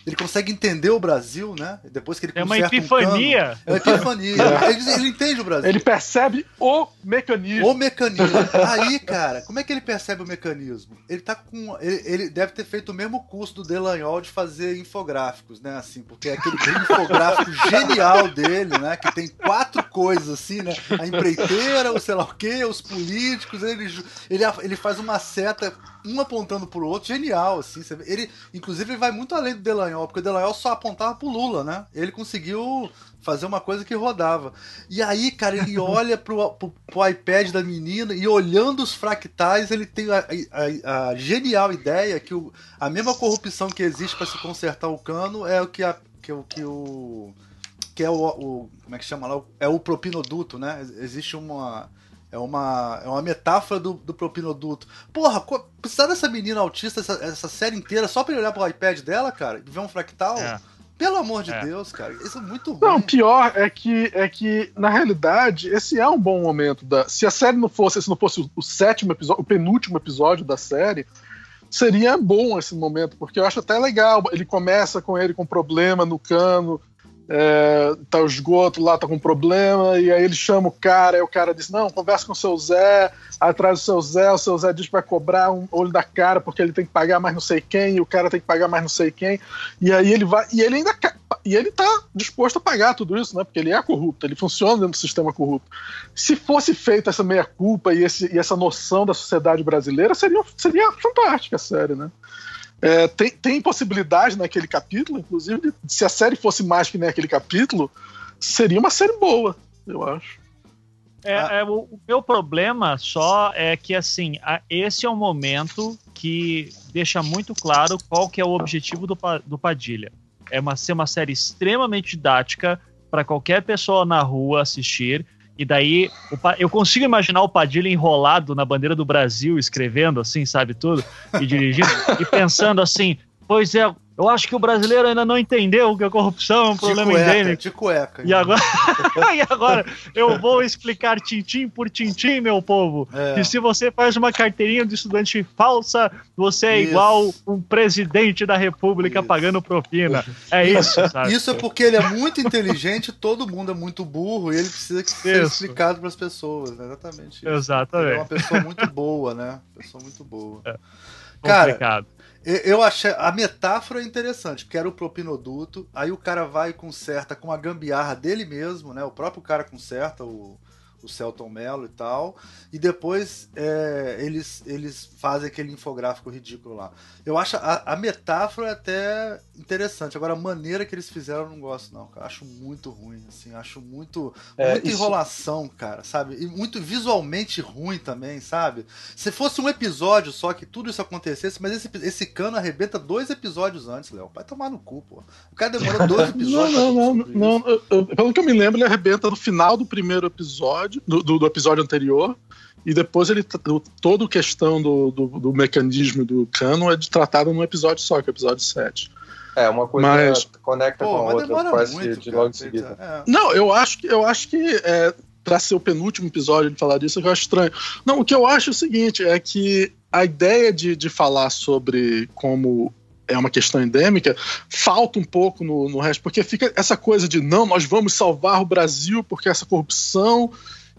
[SPEAKER 2] Ele consegue entender o Brasil, né? Depois que ele
[SPEAKER 3] É uma
[SPEAKER 2] conserta um
[SPEAKER 3] epifania.
[SPEAKER 2] cano. é uma epifania. ele, ele entende o Brasil.
[SPEAKER 4] Ele percebe o mecanismo.
[SPEAKER 2] O mecanismo. Aí, cara, como é que ele percebe o mecanismo? Ele tá com. Ele, ele deve ter feito o mesmo curso do Delanhol de fazer infográficos, né? Assim, porque é aquele infográfico genial dele, né? Que tem quatro coisas, assim, né? A empreiteira, o sei lá o quê, os políticos, ele, ele, ele faz uma seta, um apontando pro outro, genial, assim. Ele, inclusive, ele vai muito além do Delanhol, porque o Delanhol só apontava pro Lula, né? Ele conseguiu fazer uma coisa que rodava. E aí, cara, ele olha pro, pro, pro iPad da menina e olhando os fractais, ele tem a, a- a genial ideia que o, a mesma corrupção que existe para se consertar o cano é o que, a, que, o, que o. que é o, o- Como é que chama lá? É o propinoduto, né? Existe uma. É uma, é uma metáfora do, do propinoduto. Porra, co- precisar dessa menina autista essa, essa série inteira só pra ele olhar pro iPad dela, cara, e ver um fractal?
[SPEAKER 3] É.
[SPEAKER 2] Pelo amor de
[SPEAKER 3] É.
[SPEAKER 2] Deus, cara. Isso é muito ruim.
[SPEAKER 4] Não, pior é que, é que, na realidade, esse é um bom momento da. Se a série não fosse, se não fosse o, o sétimo episódio, o penúltimo episódio da série, seria bom esse momento, porque eu acho até legal. Ele começa com ele com problema no cano, é, tá o esgoto lá, tá com problema, e aí ele chama o cara, aí o cara diz: Não, conversa com o seu Zé, aí traz o seu Zé, o seu Zé diz vai cobrar um olho da cara porque ele tem que pagar mais não sei quem, e o cara tem que pagar mais não sei quem, e aí ele vai, e ele ainda e ele tá disposto a pagar tudo isso, né? Porque ele é corrupto, ele funciona dentro do sistema corrupto. Se fosse feita essa meia-culpa e, e essa noção da sociedade brasileira, seria, seria fantástica a série, né? É, tem, tem possibilidade naquele capítulo, inclusive, de- se a série fosse mais que nem aquele capítulo, seria uma série boa, eu acho.
[SPEAKER 3] É, é, o, o meu problema só é que, assim, a- esse é um momento que deixa muito claro qual que é o objetivo do, do Padilha. É uma, ser uma série extremamente didática para qualquer pessoa na rua assistir. E daí, eu consigo imaginar o Padilha enrolado na bandeira do Brasil, escrevendo assim, sabe tudo, e dirigindo, e pensando assim, pois é, Eu acho que o brasileiro ainda não entendeu que a corrupção é um problema
[SPEAKER 2] de cueca,
[SPEAKER 3] endêmico.
[SPEAKER 2] De cueca.
[SPEAKER 3] E agora, e agora eu vou explicar tintim por tintim, meu povo.
[SPEAKER 2] É.
[SPEAKER 3] Que se você faz uma carteirinha de estudante falsa, você é
[SPEAKER 2] Isso.
[SPEAKER 3] igual um presidente da república
[SPEAKER 2] Isso.
[SPEAKER 3] pagando propina. É isso, sabe?
[SPEAKER 2] Isso é porque ele é muito inteligente, todo mundo é muito burro e ele precisa que ser
[SPEAKER 3] Isso.
[SPEAKER 2] explicado para as pessoas, né? Exatamente isso. Ele é
[SPEAKER 3] Exatamente.
[SPEAKER 2] uma pessoa muito boa, né? Pessoa muito boa. Cara,
[SPEAKER 3] Complicado.
[SPEAKER 2] Eu- achei. A metáfora é interessante, porque era o propinoduto, aí o cara vai e conserta com a gambiarra dele mesmo, né? O próprio cara conserta o, o Celton Mello e tal. E depois é, eles, eles fazem aquele infográfico ridículo lá. Eu acho a, a metáfora é até interessante. Agora, a maneira que eles fizeram eu não gosto, não. cara. Acho muito ruim, assim. Acho muito.
[SPEAKER 1] É,
[SPEAKER 2] muita
[SPEAKER 1] isso-
[SPEAKER 2] enrolação, cara, sabe? E muito visualmente ruim também, sabe? Se fosse um episódio só que tudo isso acontecesse, mas esse, esse cano arrebenta dois episódios antes, Léo. Vai tomar no cu, pô. O cara demorou dois
[SPEAKER 4] Não,
[SPEAKER 2] episódios.
[SPEAKER 4] não, não, não.
[SPEAKER 2] isso.
[SPEAKER 4] eu- eu- pelo que eu me lembro, ele arrebenta no final do primeiro episódio, do, do- do episódio anterior, e depois ele o- toda a questão do, do, do mecanismo do cano é de tratado num episódio só, que é o episódio 7.
[SPEAKER 1] É, uma coisa
[SPEAKER 4] Mas-
[SPEAKER 1] conecta
[SPEAKER 2] Pô,
[SPEAKER 1] com a outra, quase
[SPEAKER 2] muito.
[SPEAKER 1] de
[SPEAKER 2] cara,
[SPEAKER 1] logo em seguida.
[SPEAKER 2] é.
[SPEAKER 4] Não, eu acho que eu acho que é, para ser o penúltimo episódio de falar disso, eu acho estranho. Não, o que eu acho é o seguinte, é que a ideia de, de falar sobre como é uma questão endêmica falta um pouco no, no resto, porque fica essa coisa de não, nós vamos salvar o Brasil porque essa corrupção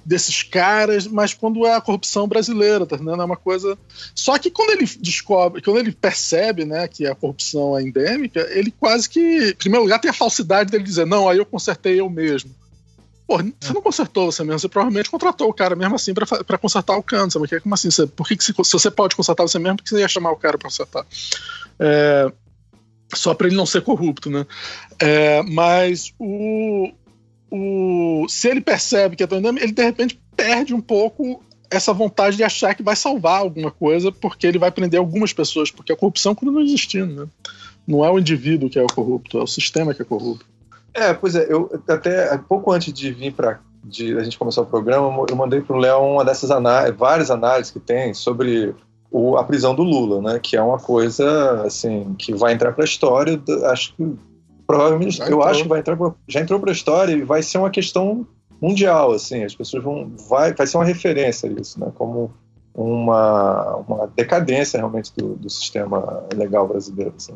[SPEAKER 4] desses caras, mas quando é a corrupção brasileira, tá entendendo? É uma coisa. Só que quando ele descobre, quando ele percebe, né, que a corrupção é endêmica, ele quase que, em primeiro lugar, tem a falsidade dele dizer, não, aí eu consertei eu mesmo. Pô, você não consertou você mesmo, você provavelmente contratou o cara mesmo assim pra consertar o cano, sabe? Como assim? Você, por que, que se, se você pode consertar você mesmo, por que você ia chamar o cara pra consertar? É, só pra ele não ser corrupto, né? É, mas o, o, se ele percebe que é tão endêmico, ele de repente perde um pouco essa vontade de achar que vai salvar alguma coisa, porque ele vai prender algumas pessoas, porque a corrupção continua existindo, né? Não é o indivíduo que é o corrupto, é o sistema que é corrupto.
[SPEAKER 1] É, pois é, eu até pouco antes de vir para a gente começar o programa, eu mandei pro Léo uma dessas análises, várias análises que tem sobre o, a prisão do Lula, né? Que é uma coisa assim que vai entrar para a história. Acho que provavelmente
[SPEAKER 4] Já
[SPEAKER 1] eu
[SPEAKER 4] entrou.
[SPEAKER 1] acho que vai entrar pra- já entrou para a história e vai ser uma questão mundial, assim. As pessoas vão vai vai ser uma referência isso, né? Como uma, uma decadência realmente do, do sistema legal brasileiro. Assim.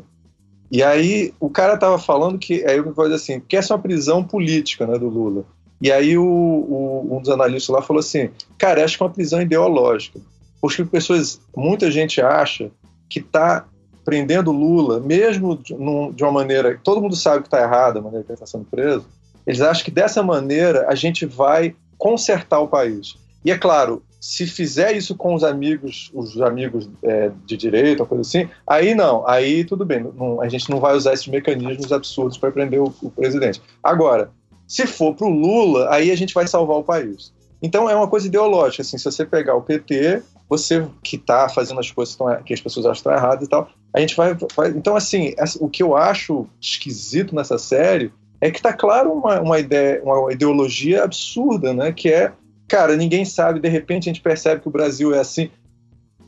[SPEAKER 1] E aí o cara tava falando que aí eu me falei assim, que essa é uma prisão política, né, do Lula. E aí o, o- um dos analistas lá falou assim, cara, acho que é uma prisão ideológica, porque pessoas, muita gente acha que tá prendendo Lula, mesmo de, num- de uma maneira, todo mundo sabe que tá errada a maneira que ele está sendo preso. Eles acham que dessa maneira a gente vai consertar o país. E é claro, se fizer isso com os amigos, os amigos é, de direita, uma coisa assim, aí não, aí tudo bem, não- a gente não vai usar esses mecanismos absurdos para prender o, o presidente. Agora, se for para o Lula, aí a gente vai salvar o país. Então é uma coisa ideológica, assim, se você pegar o PT, você que está fazendo as coisas que que as pessoas acham que estão erradas e tal, a gente vai, vai- Então, assim, o que eu acho esquisito nessa série é que tá claro uma, uma ideia, uma ideologia absurda, né? Que é, cara, ninguém sabe, de repente a gente percebe que o Brasil é assim.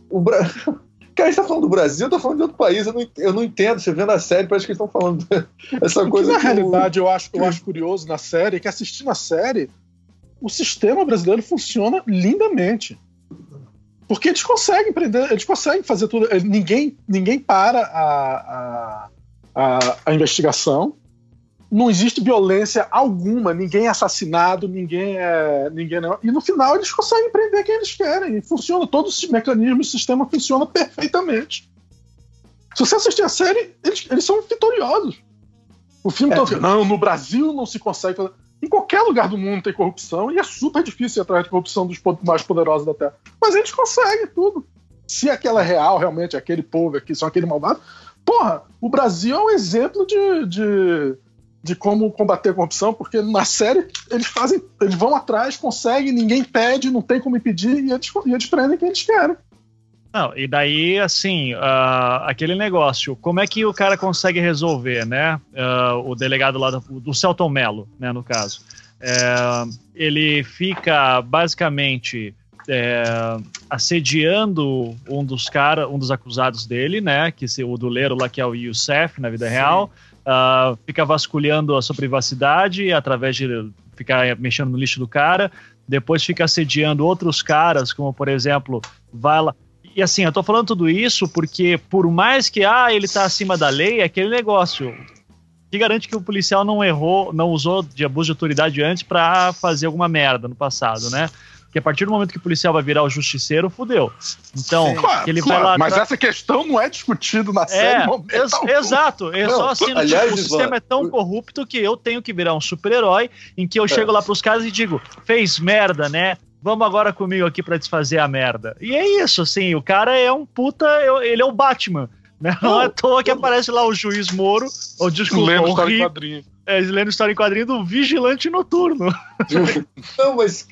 [SPEAKER 1] O Bra... Cara, a gente tá falando do Brasil, tá falando de outro país, eu não, eu não entendo. Você vendo a série, parece que eles estão falando essa
[SPEAKER 4] que
[SPEAKER 1] coisa.
[SPEAKER 4] na
[SPEAKER 1] que o-
[SPEAKER 4] realidade eu acho, eu acho curioso na série é que assistindo a série, o sistema brasileiro funciona lindamente. Porque eles conseguem prender, eles conseguem fazer tudo. eh, Ninguém, ninguém para a, a, a, a investigação. Não existe violência alguma, ninguém é assassinado, ninguém é. Ninguém não- E no final eles conseguem prender quem eles querem. E funciona, todo o mecanismo, o sistema funciona perfeitamente. Se você assistir a série, eles, eles são vitoriosos. O filme
[SPEAKER 1] É.
[SPEAKER 4] fica, não, no Brasil não se consegue fazer. Em qualquer lugar do mundo tem corrupção e é super difícil ir atrás de corrupção dos mais poderosos da Terra. Mas eles conseguem tudo. Se aquela é real, realmente, aquele povo aqui são aquele malvado. Porra, o Brasil é um exemplo de, de, de como combater a corrupção, porque na série eles fazem, eles vão atrás, conseguem, ninguém pede, não tem como impedir, e eles, e eles prendem quem eles querem.
[SPEAKER 3] Não, e daí, assim, ah, aquele negócio, como é que o cara consegue resolver, né? Ah, o delegado lá do, do Celton Mello, né, no caso. É, ele fica basicamente é, assediando um dos caras, um dos acusados dele, né? Que se, o doleiro lá que é o Youssef na vida Sim. real. Uh, fica vasculhando a sua privacidade através de ficar mexendo no lixo do cara. Depois fica assediando outros caras, como por exemplo, vai lá. E assim, eu tô falando tudo isso porque, por mais que ah, ele tá acima da lei, é aquele negócio que garante que o policial não errou, não usou de abuso de autoridade antes para fazer alguma merda no passado, né? Porque a partir do momento que o policial vai virar o justiceiro, fudeu. Então,
[SPEAKER 4] claro,
[SPEAKER 3] ele
[SPEAKER 4] claro,
[SPEAKER 3] vai lá.
[SPEAKER 4] Mas tra... essa questão não é discutida na é, série.
[SPEAKER 3] Ex exato. É só assim, aliás, tipo, o sistema é tão corrupto que eu tenho que virar um super-herói em que eu é. chego lá pros caras e digo, fez merda, né? Vamos agora comigo aqui para desfazer a merda. E é isso, assim, o cara é um puta, ele é o Batman. Né? Não, não é à toa que aparece lá o juiz Moro, ou desculpa,
[SPEAKER 4] lendo história em
[SPEAKER 3] É, lendo história em quadrinho do Vigilante Noturno.
[SPEAKER 1] Não, mas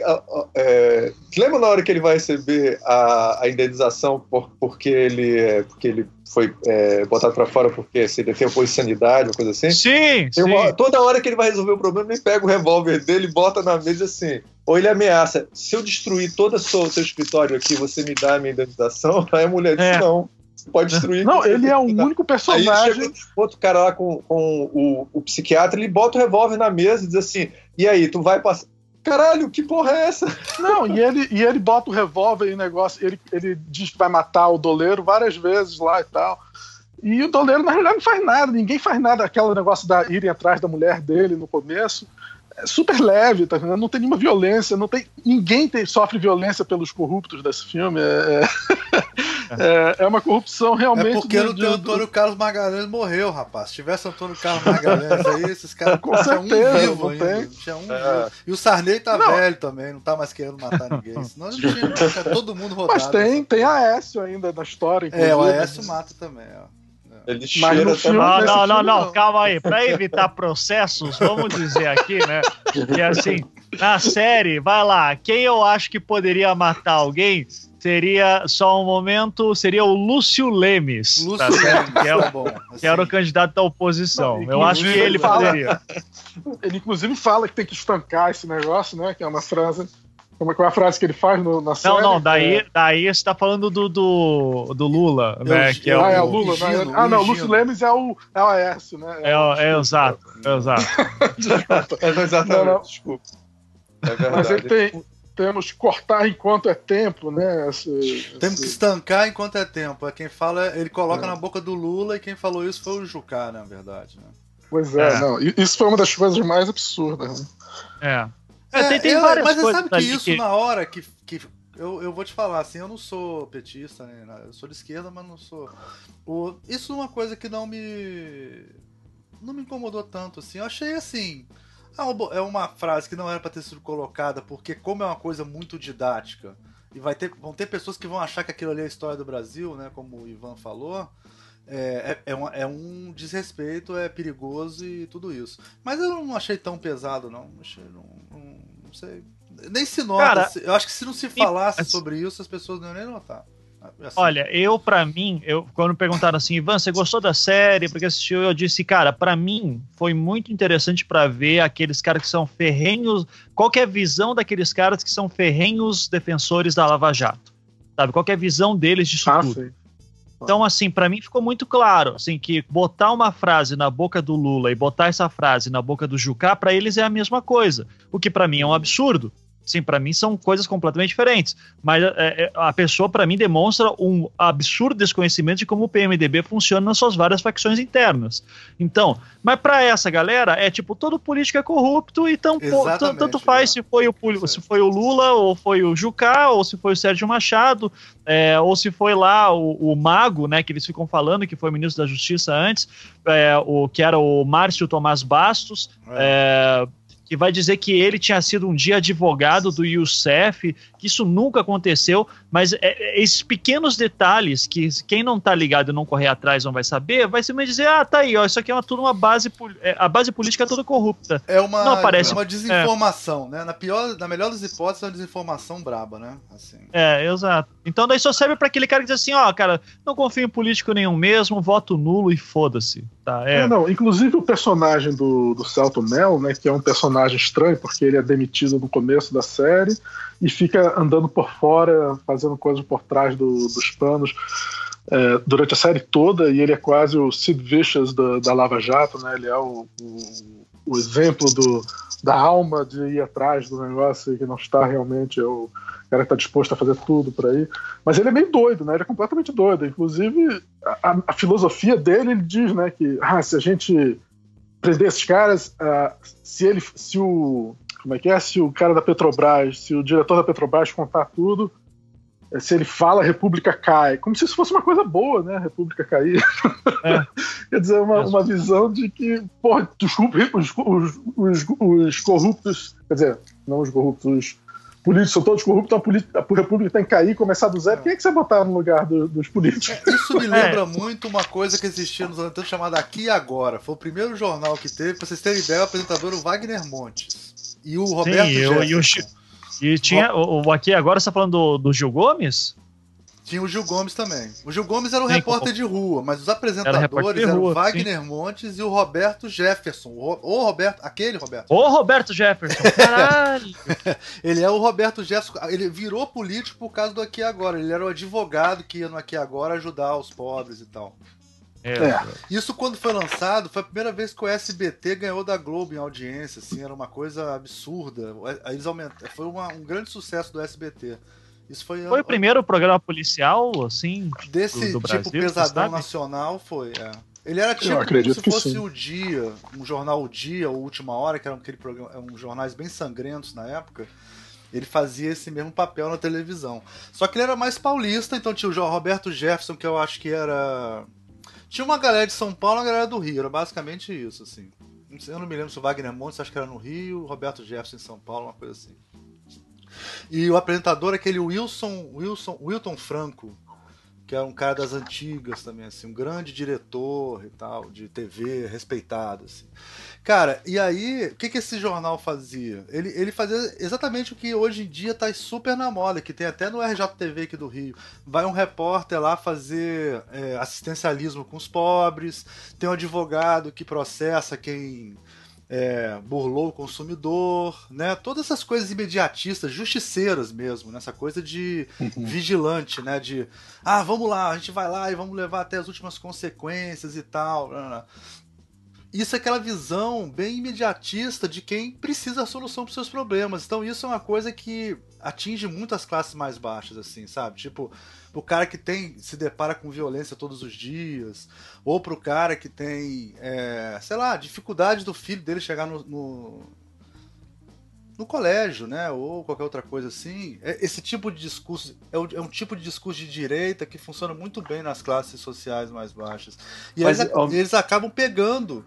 [SPEAKER 1] é, lembra na hora que ele vai receber a, a indenização por, porque, ele, é, porque ele foi é, botado para fora porque se ele tem apoio sanidade, uma coisa assim?
[SPEAKER 3] Sim, sim.
[SPEAKER 1] Uma, toda hora que ele vai resolver o problema, ele pega o revólver dele, bota na mesa assim, ou ele ameaça, se eu destruir todo o seu, seu escritório aqui, você me dá a minha indenização? Aí a mulher diz, é. não pode destruir.
[SPEAKER 4] Não, ele é o único personagem. Aí
[SPEAKER 1] outro cara lá com, com o, o psiquiatra, ele bota o revólver na mesa e diz assim: e aí, tu vai passar. Caralho, que porra é essa?
[SPEAKER 4] Não, e ele, e ele bota o revólver e negócio, ele, ele diz que vai matar o doleiro várias vezes lá e tal. E o doleiro, na realidade, não faz nada, ninguém faz nada. Aquele negócio da irem atrás da mulher dele no começo é super leve, tá vendo? Não tem nenhuma violência, não tem. Ninguém tem, sofre violência pelos corruptos desse filme. É, é, é uma corrupção realmente. É
[SPEAKER 2] porque não tem o Antônio Carlos Magalhães morreu, rapaz. Se tivesse Antônio Carlos Magalhães aí, esses caras
[SPEAKER 4] com certeza, um vivo ainda. Tem.
[SPEAKER 2] Tinha um é. E o Sarney tá não. velho também, não tá mais querendo matar ninguém. Senão não tinha, todo mundo rodado.
[SPEAKER 4] Mas tem, tem Aécio ainda na história.
[SPEAKER 2] É, o Aécio mata também, ó.
[SPEAKER 1] Ele Mas no
[SPEAKER 3] filme, não, não, não, não, calma aí. Para evitar processos, vamos dizer aqui, né? Que assim, na série, vai lá, quem eu acho que poderia matar alguém seria só um momento, seria o Lúcio Lemes.
[SPEAKER 2] Lúcio tá Lemes,
[SPEAKER 3] que, é o, bom, assim. que era o candidato da oposição. Não, eu acho que ele fala, poderia.
[SPEAKER 4] Ele inclusive fala que tem que estancar esse negócio, né? Que é uma frase como é, que é a frase que ele faz no, na série?
[SPEAKER 3] Não, não, daí, é... daí você tá falando do, do, do Lula,
[SPEAKER 4] eu,
[SPEAKER 3] né?
[SPEAKER 4] Que é ah, o, é o Lula, Gino, né? Ah, não, o Lúcio Lemes é o, é o Aécio, né?
[SPEAKER 3] É, o, é, é exato, é exato.
[SPEAKER 1] é exatamente, não, não. desculpa.
[SPEAKER 4] É verdade. Mas ele tem, temos que cortar enquanto é tempo, né? Esse,
[SPEAKER 2] temos esse... que estancar enquanto é tempo. É quem fala, ele coloca é. na boca do Lula e quem falou isso foi o Jucá, na verdade. Né?
[SPEAKER 4] Pois é, é, não. Isso foi uma das coisas mais absurdas. Né?
[SPEAKER 3] É.
[SPEAKER 2] É, tem, tem eu, várias mas coisas. Mas sabe que isso que... na hora que, que eu, eu vou te falar, assim, eu não sou petista, né? Eu sou de esquerda, mas não sou. O, isso é uma coisa que não me. não me incomodou tanto, assim. Eu achei assim. É uma frase que não era para ter sido colocada, porque como é uma coisa muito didática, e vai ter, vão ter pessoas que vão achar que aquilo ali é a história do Brasil, né? Como o Ivan falou. É, é, é, um, é um desrespeito, é perigoso e tudo isso. Mas eu não achei tão pesado, não. Achei, não, não, não sei. Nem se nota. Cara, eu acho que se não se falasse e, sobre isso, as pessoas não iam nem notar.
[SPEAKER 3] Assim. Olha, eu, para mim, eu, quando perguntaram assim, Ivan, você gostou da série? Porque assistiu, eu disse, cara, para mim foi muito interessante para ver aqueles caras que são ferrenhos. Qual é a visão daqueles caras que são ferrenhos defensores da Lava Jato? Sabe? Qual é a visão deles disso ah, tudo? Sei. Então, assim, para mim ficou muito claro, assim, que botar uma frase na boca do Lula e botar essa frase na boca do Jucá, para eles é a mesma coisa. O que para mim é um absurdo. Sim, para mim são coisas completamente diferentes. Mas é, é a pessoa, para mim, demonstra um absurdo desconhecimento de como o PMDB funciona nas suas várias facções internas. Então, mas para essa galera, é tipo, todo político é corrupto e tão, tanto faz é. se, foi o, se foi o Lula, ou foi o Jucá, ou se foi o Sérgio Machado, é, ou se foi lá o, o, Mago, né, que eles ficam falando, que foi ministro da Justiça antes, é, o, que era o Márcio Tomás Bastos. É. que vai dizer que ele tinha sido um dia advogado do Youssef, que isso nunca aconteceu, mas é, é, esses pequenos detalhes que quem não tá ligado e não correr atrás não vai saber, vai simplesmente dizer, ah, tá aí, ó, isso aqui é uma, tudo uma base, é, a base política é toda corrupta.
[SPEAKER 2] É uma, não aparece, é uma desinformação, é. né? Na, pior, na melhor das hipóteses, é uma desinformação braba, né?
[SPEAKER 3] Assim. É, exato. Então daí só serve para aquele cara que diz assim, ó, cara, não confio em político nenhum mesmo, voto nulo e foda-se. Tá, é.
[SPEAKER 4] é. não, inclusive o personagem do, do Celto Mel, né, que é um personagem personagem estranho, porque ele é demitido no começo da série e fica andando por fora, fazendo coisas por trás do, dos panos é, durante a série toda, e ele é quase o Sid Vicious da, da Lava Jato, né? Ele é o, o, o exemplo do, da alma de ir atrás do negócio que não está realmente, é o cara que está disposto a fazer tudo para ir. Mas ele é meio doido, né? Ele é completamente doido. Inclusive, a, a filosofia dele, ele diz, né, que ah, se a gente prender esses caras, uh, se ele, se o, como é que é, se o cara da Petrobras, se o diretor da Petrobras contar tudo, é, se ele fala a República cai, como se isso fosse uma coisa boa, né? A República cair. É. Quer dizer, uma, uma visão de que, porra, os, os, os, os, corruptos, quer dizer, não os corruptos, os políticos são todos corruptos, a, a República tem que cair, começar do zero. É. Quem é que você botar no lugar do, dos políticos?
[SPEAKER 2] É, isso me lembra é. muito uma coisa que existia nos anos 80 chamada Aqui e Agora. Foi o primeiro jornal que teve, pra vocês terem ideia, o apresentador o Wagner Montes. E o Roberto Sim, eu, e o
[SPEAKER 3] e tinha. O, o, aqui agora você tá falando do, do Gil Gomes?
[SPEAKER 2] Tinha o Gil Gomes também. O Gil Gomes era o sim, repórter de rua, mas os apresentadores eram o Wagner sim. Montes e o Roberto Jefferson. O, o, Roberto, aquele Roberto.
[SPEAKER 3] O Roberto Jefferson, caralho!
[SPEAKER 2] ele é o Roberto Jefferson. Ele virou político por causa do Aqui Agora. Ele era o advogado que ia no Aqui Agora ajudar os pobres e tal. É. é. Isso quando foi lançado, foi a primeira vez que o SBT ganhou da Globo em audiência, assim, era uma coisa absurda. Eles aumentaram, foi uma, um grande sucesso do SBT.
[SPEAKER 3] Isso foi, foi o primeiro programa policial, assim,
[SPEAKER 2] desse do, do tipo Brasil, pesadão nacional, foi. É. Ele era tipo como se fosse sim. o Dia, um jornal O Dia ou Última Hora, que eram aquele programa, um jornais bem sangrentos na época. Ele fazia esse mesmo papel na televisão. Só que ele era mais paulista, então tinha o Roberto Jefferson, que eu acho que era tinha uma galera de São Paulo e uma galera do Rio, era basicamente isso, assim. Eu não me lembro se o Wagner Montes, acho que era no Rio, Roberto Jefferson em São Paulo, uma coisa assim. E o apresentador é aquele Wilson, Wilson, Wilton Franco, que é um cara das antigas também, assim, um grande diretor e tal, de TV, respeitado, assim. Cara, e aí, o que, que esse jornal fazia? Ele, ele fazia exatamente o que hoje em dia tá super na moda, que tem até no RJTV aqui do Rio. Vai um repórter lá fazer é, assistencialismo com os pobres, tem um advogado que processa quem é, burlou o consumidor, né? Todas essas coisas imediatistas, justiceiras mesmo, nessa né? coisa de uhum. vigilante, né? De ah, vamos lá, a gente vai lá e vamos levar até as últimas consequências e tal. Isso é aquela visão bem imediatista de quem precisa da solução para os seus problemas. Então isso é uma coisa que atinge muito as classes mais baixas, assim, sabe? Tipo, pro cara que tem se depara com violência todos os dias, ou pro cara que tem, é, sei lá, dificuldade do filho dele chegar no, no, no, colégio, né? Ou qualquer outra coisa assim. É, esse tipo de discurso é um, é um, tipo de discurso de direita que funciona muito bem nas classes sociais mais baixas. E Mas, eles, eles acabam pegando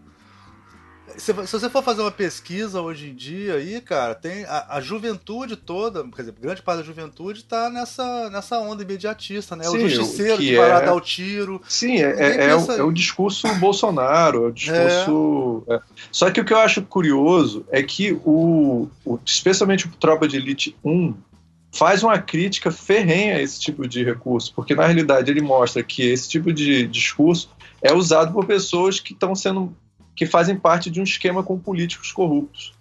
[SPEAKER 2] se, você for fazer uma pesquisa hoje em dia aí, cara, tem a, a, juventude toda, quer dizer, grande parte da juventude tá nessa, nessa onda imediatista, né? Sim, o justiceiro que, vai lá é dar o tiro.
[SPEAKER 1] Sim, é, é, é, o, é, o, discurso Bolsonaro, é o discurso. É. Só que o que eu acho curioso é que o, o especialmente o Tropa de Elite 1 faz uma crítica ferrenha a esse tipo de recurso, porque na realidade ele mostra que esse tipo de discurso é usado por pessoas que estão sendo que fazem parte de um esquema com políticos corruptos.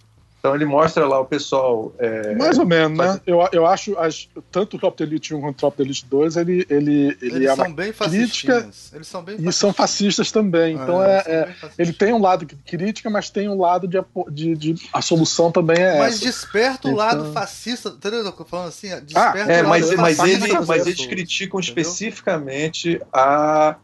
[SPEAKER 1] Então ele mostra lá o pessoal. É,
[SPEAKER 4] Mais ou menos, faz... né? Eu, eu acho as, tanto o Top Elite 1 quanto o Top Elite 2, ele, ele, ele
[SPEAKER 2] Eles é são bem crítica
[SPEAKER 4] Eles são bem E são fascistas também. então é, é ele tem um lado de crítica, mas tem um lado de, de, de a solução também é
[SPEAKER 2] mas
[SPEAKER 4] essa.
[SPEAKER 2] desperta o então... lado fascista, entendeu? Eu tô falando assim, desperta
[SPEAKER 1] ah, é, mas, mas, ele, mas eles criticam entendeu? especificamente a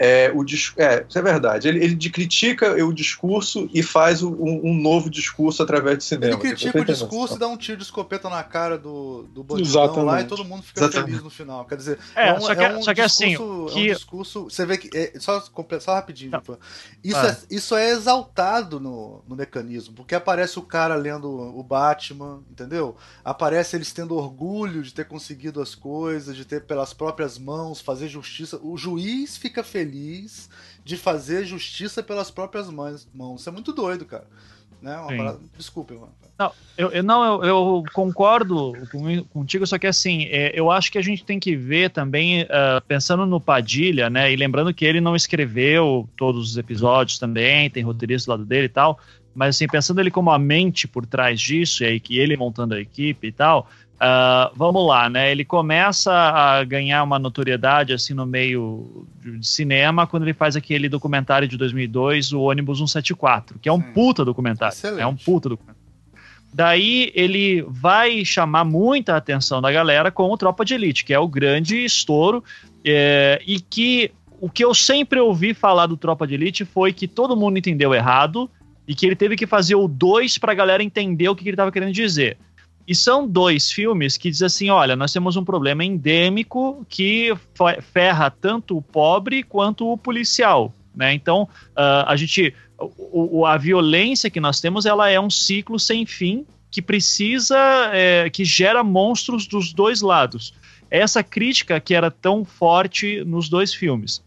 [SPEAKER 1] é, o, é, isso é verdade. Ele, ele critica o discurso e faz um, um, novo discurso através do cinema.
[SPEAKER 2] Ele critica o discurso e dá um tiro de escopeta na cara do, do bandidão lá e todo mundo fica Exatamente. feliz no final. Quer dizer,
[SPEAKER 3] é, é um, só que, é um só que assim, discurso, assim, que...
[SPEAKER 2] é um discurso. Você vê que. É, só, só rapidinho, isso, ah. é, isso é exaltado no, no mecanismo, porque aparece o cara lendo o Batman, entendeu? Aparece eles tendo orgulho de ter conseguido as coisas, de ter pelas próprias mãos, fazer justiça. O juiz fica feliz feliz de fazer justiça pelas próprias mãos. Isso é muito doido, cara. Né? Parada... Desculpe, mano.
[SPEAKER 3] Não, eu, eu não, eu, eu, concordo contigo, só que assim, é, eu acho que a gente tem que ver também, uh, pensando no Padilha, né, e lembrando que ele não escreveu todos os episódios também, tem roteirista do lado dele e tal, mas assim, pensando ele como a mente por trás disso, e aí que ele montando a equipe e tal, uh, vamos lá, né? Ele começa a ganhar uma notoriedade assim no meio de cinema quando ele faz aquele documentário de 2002, o Ônibus 174, que é um Sim. puta documentário. Excelente. É um puta documentário. Daí ele vai chamar muita atenção da galera com o Tropa de Elite, que é o grande estouro, é, e que o que eu sempre ouvi falar do Tropa de Elite foi que todo mundo entendeu errado e que ele teve que fazer o 2 para a galera entender o que, que ele estava querendo dizer. E são dois filmes que dizem assim: olha, nós temos um problema endêmico que ferra tanto o pobre quanto o policial. Né? Então, uh, a gente. O, a violência que nós temos ela é um ciclo sem fim que precisa. É, que gera monstros dos dois lados. Essa crítica que era tão forte nos dois filmes.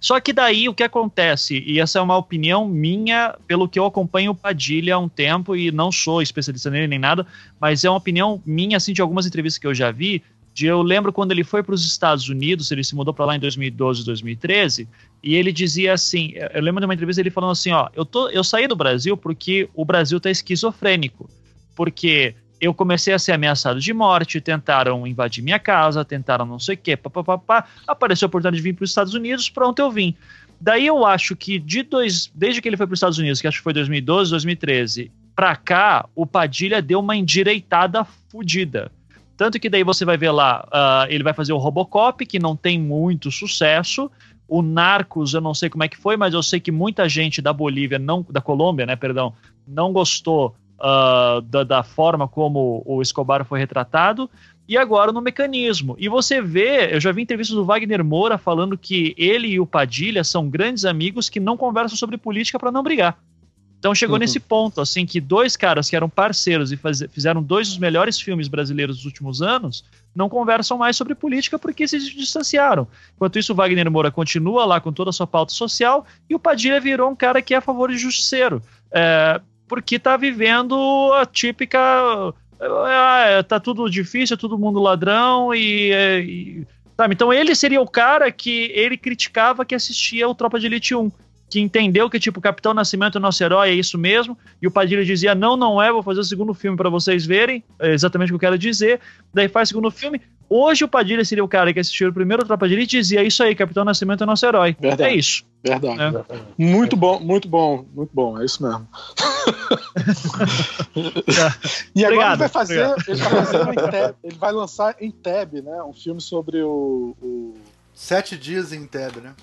[SPEAKER 3] Só que daí o que acontece, e essa é uma opinião minha, pelo que eu acompanho o Padilha há um tempo, e não sou especialista nele nem nada, mas é uma opinião minha, assim, de algumas entrevistas que eu já vi, de eu lembro quando ele foi para os Estados Unidos, ele se mudou para lá em 2012, 2013, e ele dizia assim, eu lembro de uma entrevista ele falando assim, ó, eu, tô, eu saí do Brasil porque o Brasil tá esquizofrênico, porque eu comecei a ser ameaçado de morte, tentaram invadir minha casa, tentaram não sei o quê, papapá, apareceu a oportunidade de vir para os Estados Unidos, pronto, eu vim. Daí eu acho que de dois, desde que ele foi para os Estados Unidos, que acho que foi 2012, 2013, para cá, o Padilha deu uma endireitada fodida. Tanto que daí você vai ver lá, uh, ele vai fazer o Robocop, que não tem muito sucesso. O Narcos, eu não sei como é que foi, mas eu sei que muita gente da Bolívia, não da Colômbia, né, perdão, não gostou uh, da, da, forma como o Escobar foi retratado, e agora no mecanismo. E você vê, eu já vi entrevistas do Wagner Moura falando que ele e o Padilha são grandes amigos que não conversam sobre política para não brigar. Então chegou uhum. nesse ponto, assim, que dois caras que eram parceiros e faz, fizeram dois dos melhores filmes brasileiros dos últimos anos não conversam mais sobre política porque se distanciaram. Enquanto isso, o Wagner Moura continua lá com toda a sua pauta social e o Padilha virou um cara que é a favor de justiceiro. É, porque tá vivendo a típica. Ah, tá tudo difícil, é todo mundo ladrão e, e. Sabe? Então ele seria o cara que ele criticava que assistia o Tropa de Elite 1 que entendeu que, tipo, Capitão Nascimento é nosso herói, é isso mesmo, e o Padilha dizia, não, não é, vou fazer o segundo filme para vocês verem, é exatamente o que eu quero dizer, daí faz o segundo filme, Hoje o Padilha seria o cara que assistiu o primeiro Tropa de Elite e dizia isso aí, Capitão Nascimento é nosso herói.
[SPEAKER 4] Verdade.
[SPEAKER 3] É isso.
[SPEAKER 4] Verdade. É. Muito bom, muito bom, muito bom, é isso mesmo. e agora obrigado, ele vai fazer, ele vai, fazer tab, ele vai lançar em Tab, né? Um filme sobre o, o...
[SPEAKER 2] Sete dias em Tab, né?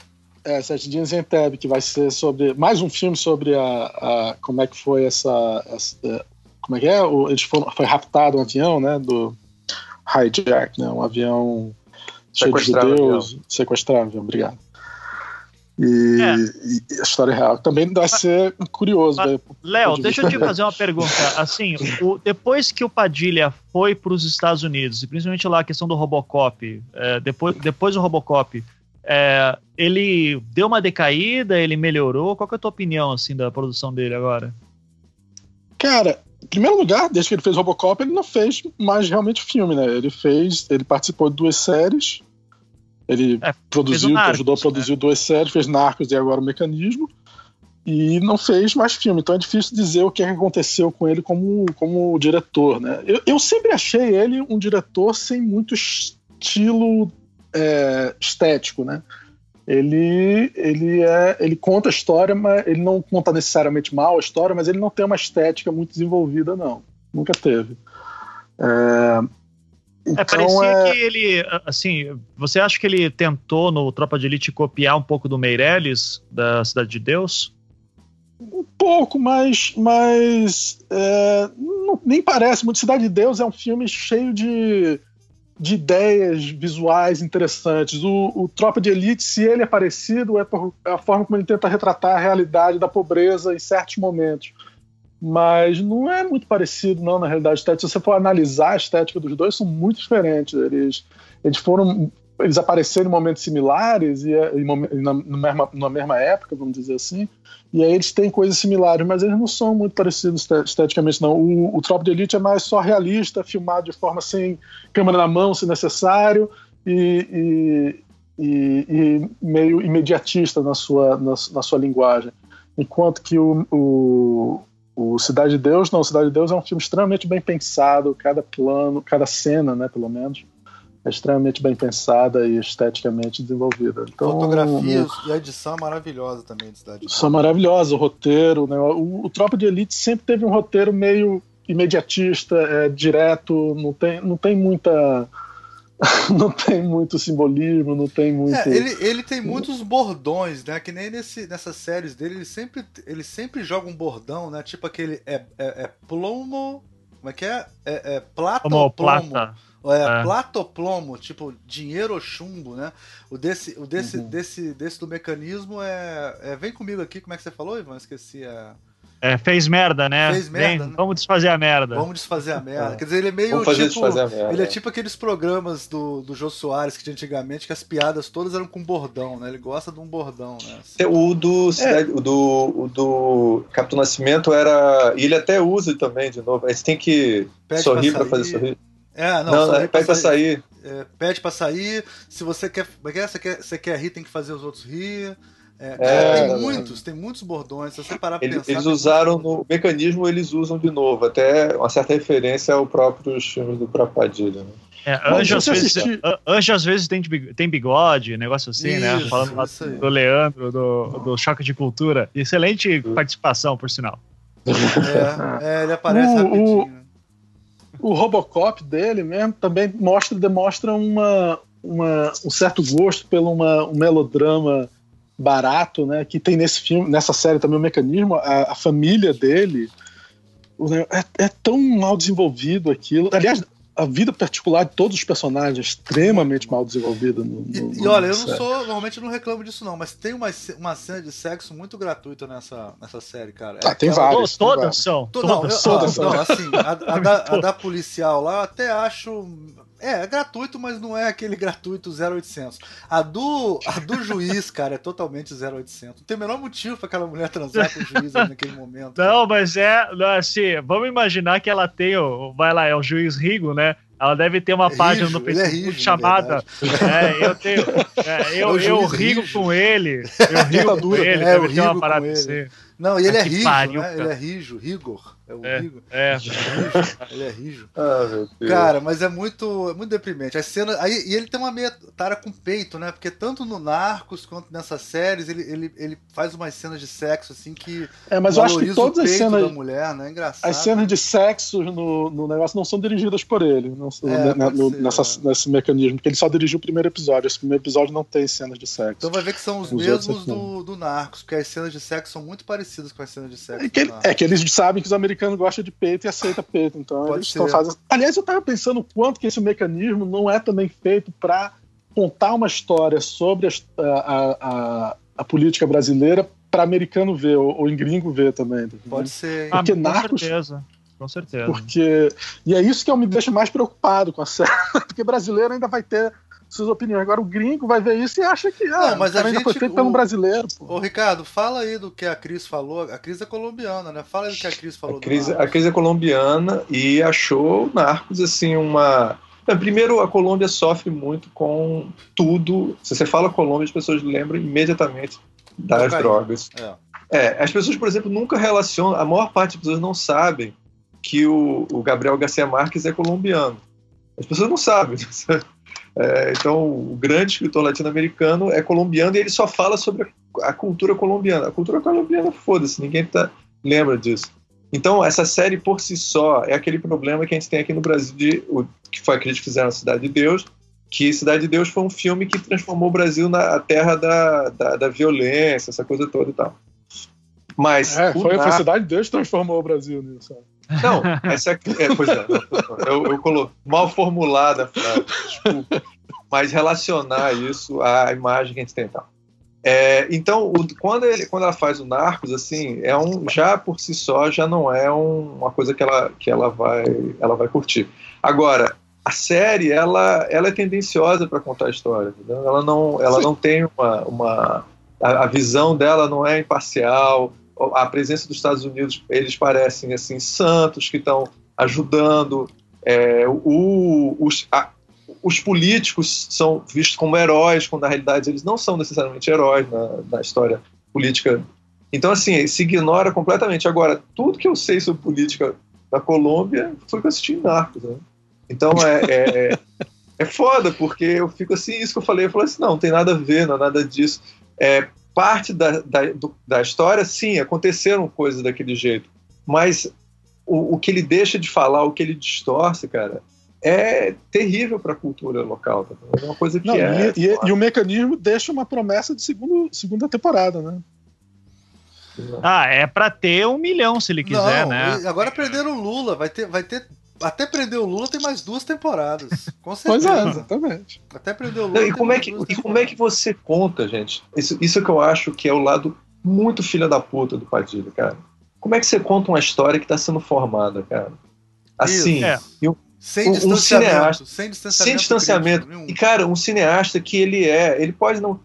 [SPEAKER 4] É, Sete Dias em Tab, que vai ser sobre. Mais um filme sobre a, a como é que foi essa. essa é, como é que é? O, eles foram, foi raptado um avião, né? Do, hijack, né? Um avião cheio de judeus, sequestrável, obrigado. E, é. e, a história real também vai ser curioso.
[SPEAKER 3] Né? Léo, deixa eu te fazer uma pergunta. Assim, o, depois que o Padilha foi para os Estados Unidos, e principalmente lá a questão do Robocop, é, depois, depois do Robocop, é, ele deu uma decaída, ele melhorou? Qual é a tua opinião assim da produção dele agora?
[SPEAKER 4] Cara, em primeiro lugar, desde que ele fez Robocop, ele não fez mais realmente filme, né? Ele fez, ele participou de duas séries, ele é, produziu, Narcos, ajudou a produzir né? duas séries, fez Narcos e agora o Mecanismo, e não fez mais filme. Então é difícil dizer o que aconteceu com ele como, como diretor, né? Eu, eu sempre achei ele um diretor sem muito estilo é, estético, né? ele ele é ele conta a história, mas ele não conta necessariamente mal a história, mas ele não tem uma estética muito desenvolvida não, nunca teve. É,
[SPEAKER 3] então, é parecia é... que ele, assim, você acha que ele tentou no Tropa de Elite copiar um pouco do Meirelles da Cidade de Deus?
[SPEAKER 4] Um pouco, mas, mas é, não, nem parece muito. Cidade de Deus é um filme cheio de de ideias visuais interessantes. O, o, Tropa de Elite, se ele é parecido, é, por, é a forma como ele tenta retratar a realidade da pobreza em certos momentos. Mas não é muito parecido, não, na realidade. Se você for analisar a estética dos dois, são muito diferentes. Eles, eles foram eles apareceram em momentos similares e, e na, na, mesma, na mesma época, vamos dizer assim, e aí eles têm coisas similares, mas eles não são muito parecidos esteticamente, não. O, o de Elite é mais só realista, filmado de forma sem câmera na mão, se necessário, e, e, e, e meio imediatista na sua, na, na, sua linguagem. Enquanto que o, o, O Cidade de Deus, não, Cidade de Deus é um filme extremamente bem pensado, cada plano, cada cena, né, pelo menos, é extremamente bem pensada e esteticamente desenvolvida. Então,
[SPEAKER 2] Fotografia o, e a edição é maravilhosa também de Cidade.
[SPEAKER 4] São maravilhosas, o roteiro, né, o, o Tropa de Elite sempre teve um roteiro meio imediatista, é, direto, não tem, não tem muita não tem muito simbolismo, não tem muito. É,
[SPEAKER 2] ele, ele tem muitos bordões, né? Que nem nesse, nessas séries dele, ele sempre, ele sempre joga um bordão, né? Tipo aquele. É, é, é plomo. Como é que é? É, é plata ou plomo? Plata. É, é. Plata ou plomo, tipo dinheiro ou chumbo, né? O desse, o desse, uhum. desse, desse do mecanismo é, é, Vem comigo aqui, como é que você falou, Ivan? Esqueci a.
[SPEAKER 3] É, fez merda, né?
[SPEAKER 2] Fez merda. Vem, né?
[SPEAKER 3] Vamos desfazer a merda.
[SPEAKER 2] Vamos desfazer a merda. É. Quer dizer, ele é meio tipo. Ele é tipo aqueles programas do, do Jô Soares que tinha antigamente, que as piadas todas eram com bordão, né? Ele gosta de um bordão, né?
[SPEAKER 1] Assim. O do, é. o do, o do Capitão Nascimento era. E ele até usa também, de novo. Aí você tem que Pede sorrir pra, pra fazer sorrir.
[SPEAKER 2] É, não, não é, pede pra sair. É, pede pra sair. Se você quer, é você quer, você quer rir, tem que fazer os outros rir. É, é, tem muitos, tem muitos bordões. Se você parar pra
[SPEAKER 1] eles,
[SPEAKER 2] pensar,
[SPEAKER 1] eles usaram no mecanismo, eles usam de novo, até uma certa referência ao próprio filme do Prapadilha. Né?
[SPEAKER 3] É, anjo, às vezes, anjo às vezes tem, tem bigode, negócio assim, né? isso, né? Falando do Leandro, do, do Choque de Cultura. Excelente participação, por sinal.
[SPEAKER 2] É, é ele aparece o, rapidinho.
[SPEAKER 4] O, né? O Robocop dele mesmo também mostra, demonstra uma, uma, um certo gosto pelo uma, um melodrama barato, né? Que tem nesse filme, nessa série também o mecanismo, a, a família dele é, é, tão mal desenvolvido aquilo. Aliás, a vida particular de todos os personagens é extremamente mal desenvolvida. No,
[SPEAKER 2] no, e, e, olha, eu não sou, normalmente não reclamo disso não, mas tem uma, uma cena de sexo muito gratuita nessa, nessa série, cara.
[SPEAKER 4] É ah, tem várias.
[SPEAKER 3] Todas são.
[SPEAKER 2] Todas, não, eu, todas não, assim, a, a, da, a, da, policial lá, eu até acho é, é gratuito, mas não é aquele gratuito 0800. A do, a do juiz, cara, é totalmente 0800. Não tem o menor motivo pra aquela mulher transar com o juiz naquele momento.
[SPEAKER 3] Não, mas é, assim, vamos imaginar que ela tem, vai lá, é o juiz Rigo, né? Ela deve ter uma é página rijo, no é Facebook é rijo, chamada. É, eu tenho. É, eu, é eu rigo rijo. com ele. Eu rigo com ele. É, deve ter uma parada assim.
[SPEAKER 2] Não, e ele é rijo, né? Ele é rijo, rigor. É o é, Rigo. É. Ele é rijo. Ah, meu Deus. Cara, mas é muito, é muito deprimente. As cenas, aí, e ele tem uma meia tara com peito, né? Porque tanto no Narcos quanto nessas séries, ele, ele, ele faz umas cenas de sexo assim que.
[SPEAKER 4] É, mas eu acho que todas as cenas.
[SPEAKER 2] Da mulher, né? Engraçado.
[SPEAKER 4] As cenas de sexo no, no negócio não são dirigidas por ele. Não, é, né, no, ser, nessa, é. Nesse mecanismo, porque ele só dirigiu o primeiro episódio. Esse primeiro episódio não tem cenas de sexo.
[SPEAKER 2] Então vai ver que são os, os mesmos do, do Narcos, porque as cenas de sexo são muito parecidas com as cenas de sexo.
[SPEAKER 4] É que, ele, é que eles sabem que os americano gosta de peito e aceita peito. Então Pode eles estão fazendo. Aliás, eu estava pensando o quanto que esse mecanismo não é também feito para contar uma história sobre a, a, a, a política brasileira para americano ver, ou, ou em gringo ver também. Tá
[SPEAKER 2] Pode ser.
[SPEAKER 3] Porque ah, com Narcos, certeza. Com certeza.
[SPEAKER 4] Porque, e é isso que me deixa mais preocupado com a série. Porque brasileiro ainda vai ter suas opiniões. Agora o gringo vai ver isso e acha que ah,
[SPEAKER 2] não, mas a gente,
[SPEAKER 4] foi feito o, pelo brasileiro. Pô.
[SPEAKER 2] Ô, Ricardo, fala aí do que a Cris falou. A Cris é colombiana, né? Fala aí do que a Cris falou.
[SPEAKER 1] A Cris, a Cris é colombiana e achou Narcos assim uma. Primeiro, a Colômbia sofre muito com tudo. Se você fala Colômbia, as pessoas lembram imediatamente das drogas. É. é. as pessoas, por exemplo, nunca relacionam. A maior parte das pessoas não sabem que o, o Gabriel Garcia Marques é colombiano. As pessoas não sabem. É, então, o grande escritor latino-americano é colombiano e ele só fala sobre a, cultura colombiana. A cultura colombiana, foda-se, ninguém tá, lembra disso. Então, essa série por si só é aquele problema que a gente tem aqui no Brasil, de, o, que foi a que eles fizeram Cidade de Deus, que Cidade de Deus foi um filme que transformou o Brasil na terra da, da, da violência, essa coisa toda e tal. Mas.
[SPEAKER 4] É, foi, foi Cidade de Deus que transformou o Brasil nisso.
[SPEAKER 1] Não, essa é, é pois é, eu, eu colo, mal formulada a frase, desculpa, mas relacionar isso à imagem que a gente tem então. É, então, o, quando, ele, quando ela faz o Narcos, assim, é um, já por si só já não é um, uma coisa que ela, que ela vai, ela vai curtir. Agora, a série ela, ela é tendenciosa para contar a história, entendeu? ela não, ela não tem uma, uma a, a visão dela não é imparcial a presença dos Estados Unidos, eles parecem assim santos que estão ajudando. É, o, os, a, os políticos são vistos como heróis, quando na realidade eles não são necessariamente heróis na, na história política Então, assim, se ignora completamente. Agora, tudo que eu sei sobre política da Colômbia foi que eu assisti em Narcos, né? Então, é, é, é foda, porque eu fico assim, isso que eu falei, eu falei assim, não, não tem nada a ver, não é nada disso. É, parte da, da, do, da história, sim, aconteceram coisas daquele jeito, mas o, o que ele deixa de falar, o que ele distorce, cara, é terrível para a cultura local. Tá? É uma coisa que Não, é.
[SPEAKER 4] E, e, e, o mecanismo deixa uma promessa de segundo, segunda temporada, né?
[SPEAKER 3] Ah, é para ter um milhão se ele quiser,
[SPEAKER 2] Não,
[SPEAKER 3] né?
[SPEAKER 2] Agora perderam o Lula, vai ter, vai ter. Até prender o Lula tem mais duas temporadas. Com certeza.
[SPEAKER 4] Pois é, exatamente.
[SPEAKER 2] Até prender o Lula.
[SPEAKER 1] Não, e, como é que, e como é que você conta, gente? Isso, isso que eu acho que é o lado muito filha da puta do Padilha, cara. Como é que você conta uma história que está sendo formada, cara? Assim, é. um,
[SPEAKER 2] sem, um, distanciamento, um cineasta, sem distanciamento.
[SPEAKER 1] Sem distanciamento. E, cara, um cineasta que ele é, ele pode não.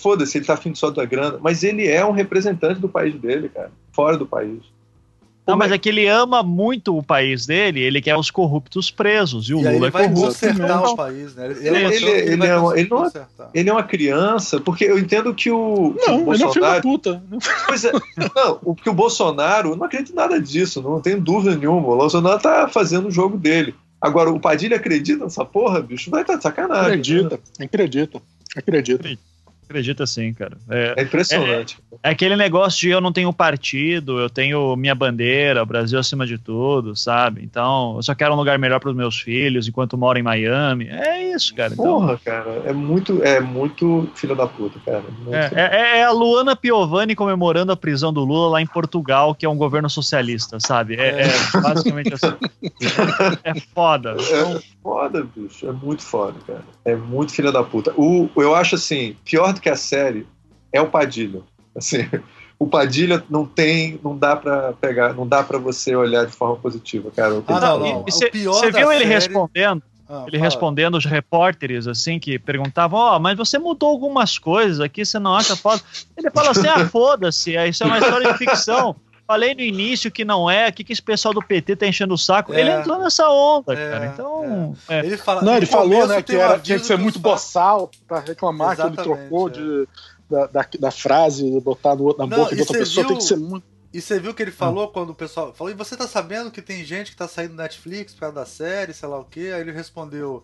[SPEAKER 1] Foda-se, ele tá afim só da grana, mas ele é um representante do país dele, cara. Fora do país.
[SPEAKER 3] Não, mas é que ele ama muito o país dele, ele quer os corruptos presos, e o e Lula é corrupto.
[SPEAKER 2] consertar o país, né?
[SPEAKER 1] Ele, ele, ele, ele, é, uma, ele, é- ele é uma criança, porque eu entendo que o.
[SPEAKER 4] Que não, o ele é um filho da puta.
[SPEAKER 1] Pois é, não, porque o Bolsonaro, não acredito em nada disso, não tenho dúvida nenhuma. O Bolsonaro tá fazendo o jogo dele. Agora, o Padilha acredita nessa porra, bicho? Vai estar tá de sacanagem.
[SPEAKER 4] Acredita, né? acredita, acredita.
[SPEAKER 3] Acredita sim, cara.
[SPEAKER 1] É, é impressionante.
[SPEAKER 3] É, é, aquele negócio de eu não tenho partido, eu tenho minha bandeira, o Brasil acima de tudo, sabe? Então, eu só quero um lugar melhor para os meus filhos enquanto moro em Miami. É isso, cara. Então,
[SPEAKER 1] Porra, cara, é muito, é muito filho da puta, cara.
[SPEAKER 3] É, é, é, a Luana Piovani comemorando a prisão do Lula lá em Portugal, que é um governo socialista, sabe? É, é basicamente assim. É, foda.
[SPEAKER 1] É foda, bicho. É muito foda, cara. É muito filho da puta. O, eu acho assim, pior do que a série é o Padilha. Assim, o Padilha não tem, não dá para pegar, não dá para você olhar de forma positiva, cara.
[SPEAKER 3] Ah, não, não. Você viu série... ele respondendo? Ah, ele fala. respondendo os repórteres, assim, que perguntavam, ó, oh, mas você mudou algumas coisas aqui, você não acha foda? Ele fala assim, ah, foda-se, isso é uma história de ficção. Falei no início que não é, o que, que esse pessoal do PT tá enchendo o saco. É. Ele entrou nessa onda, é, cara. Então.
[SPEAKER 4] É. Ele fala, não, ele falou, né, que era, tinha que ser muito boçal pra reclamar Exatamente, que ele trocou é. de, da, da, da, frase, botar no, na não, boca de outra pessoa, viu... tem que ser muito.
[SPEAKER 2] E você viu que ele falou hum. quando o pessoal falou, e você tá sabendo que tem gente que tá saindo do Netflix por causa da série, sei lá o quê? Aí ele respondeu: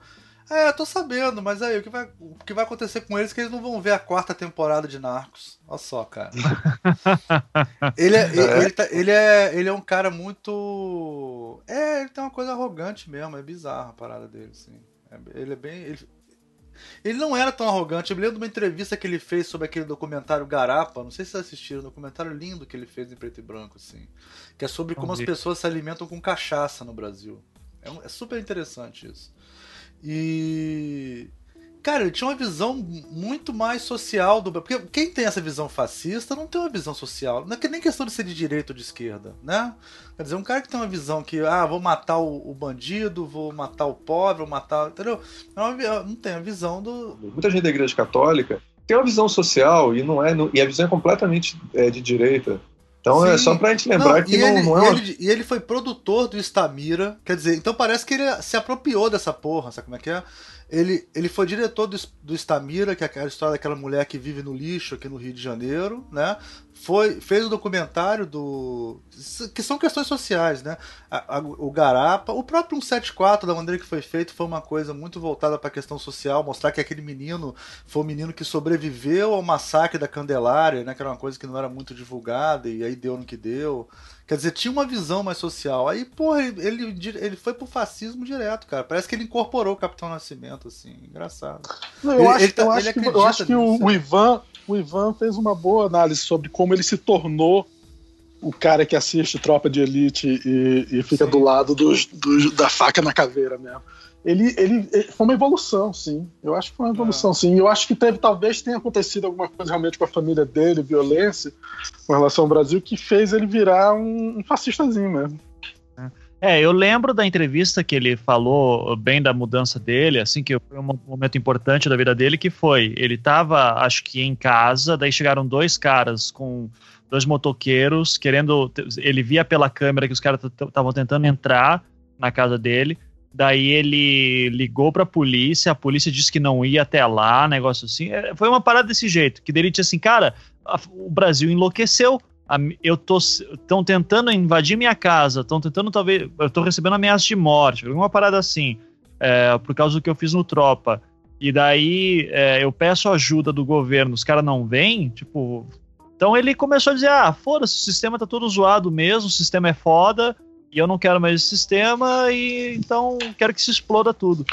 [SPEAKER 2] é, eu tô sabendo, mas aí o que, vai, o que vai acontecer com eles é que eles não vão ver a quarta temporada de Narcos. Olha só, cara. ele, é, ele, ele, tá, ele, é, ele é um cara muito. É, ele tem uma coisa arrogante mesmo, é bizarro a parada dele, assim. É, ele é bem. Ele, ele não era tão arrogante. Eu me lembro de uma entrevista que ele fez sobre aquele documentário Garapa. Não sei se vocês assistiram, um documentário lindo que ele fez em preto e branco, assim. Que é sobre como as pessoas se alimentam com cachaça no Brasil. É, um, é super interessante isso. E. Cara, ele tinha uma visão muito mais social do. Porque quem tem essa visão fascista não tem uma visão social. Não é nem questão de ser de direita ou de esquerda, né? Quer dizer, um cara que tem uma visão que, ah, vou matar o, bandido, vou matar o pobre, vou matar. Entendeu? Não, é não tem a visão do.
[SPEAKER 1] Muita gente da igreja católica tem uma visão social e não é. E a visão é completamente é, de direita. Então é Sim. é só pra gente lembrar não, que não,
[SPEAKER 2] ele,
[SPEAKER 1] não é.
[SPEAKER 2] E ele, e ele, foi produtor do Estamira, quer dizer, então parece que ele se apropriou dessa porra, sabe como é que é? Ele, ele foi diretor do, do Estamira, que é aquela história daquela mulher que vive no lixo aqui no Rio de Janeiro, né? Foi, fez o um documentário do. que são questões sociais, né? A, a, o Garapa, o próprio 174, da maneira que foi feito, foi uma coisa muito voltada para a questão social, mostrar que aquele menino foi um menino que sobreviveu ao massacre da Candelária, né? Que era uma coisa que não era muito divulgada, e aí deu no que deu. Quer dizer, tinha uma visão mais social. Aí, porra, ele, ele foi pro fascismo direto, cara. Parece que ele incorporou o Capitão Nascimento, assim. Engraçado.
[SPEAKER 4] Não, eu, ele, acho, ele tá, eu, acho que, eu acho que o, o, Ivan, o Ivan fez uma boa análise sobre como ele se tornou o cara que assiste Tropa de Elite e, e fica Sim. do lado dos, dos, da faca na caveira mesmo ele, ele, ele, foi uma evolução, sim. Eu acho que foi uma evolução, é. sim. Eu acho que teve, talvez tenha acontecido alguma coisa realmente com a família dele, violência, com relação ao Brasil, que fez ele virar um, um fascistazinho mesmo.
[SPEAKER 3] É, eu lembro da entrevista que ele falou bem da mudança dele, assim, que foi um momento importante da vida dele, que foi, ele estava, acho que em casa, daí chegaram dois caras com dois motoqueiros, querendo, ele via pela câmera que os caras estavam tentando entrar na casa dele, Daí ele ligou pra polícia, a polícia disse que não ia até lá, negócio assim. É, foi uma parada desse jeito, que dele tinha assim, cara, a, o Brasil enlouqueceu. a- eu tô estão tentando invadir minha casa, estão tentando talvez, eu tô recebendo ameaça de morte, alguma parada assim, é, por causa do que eu fiz no Tropa. E daí é, eu peço ajuda do governo, os caras não vêm, tipo. Então ele começou a dizer: ah, foda-se, o sistema tá todo zoado mesmo, o sistema é foda, e eu não quero mais esse sistema, e então quero que se exploda tudo.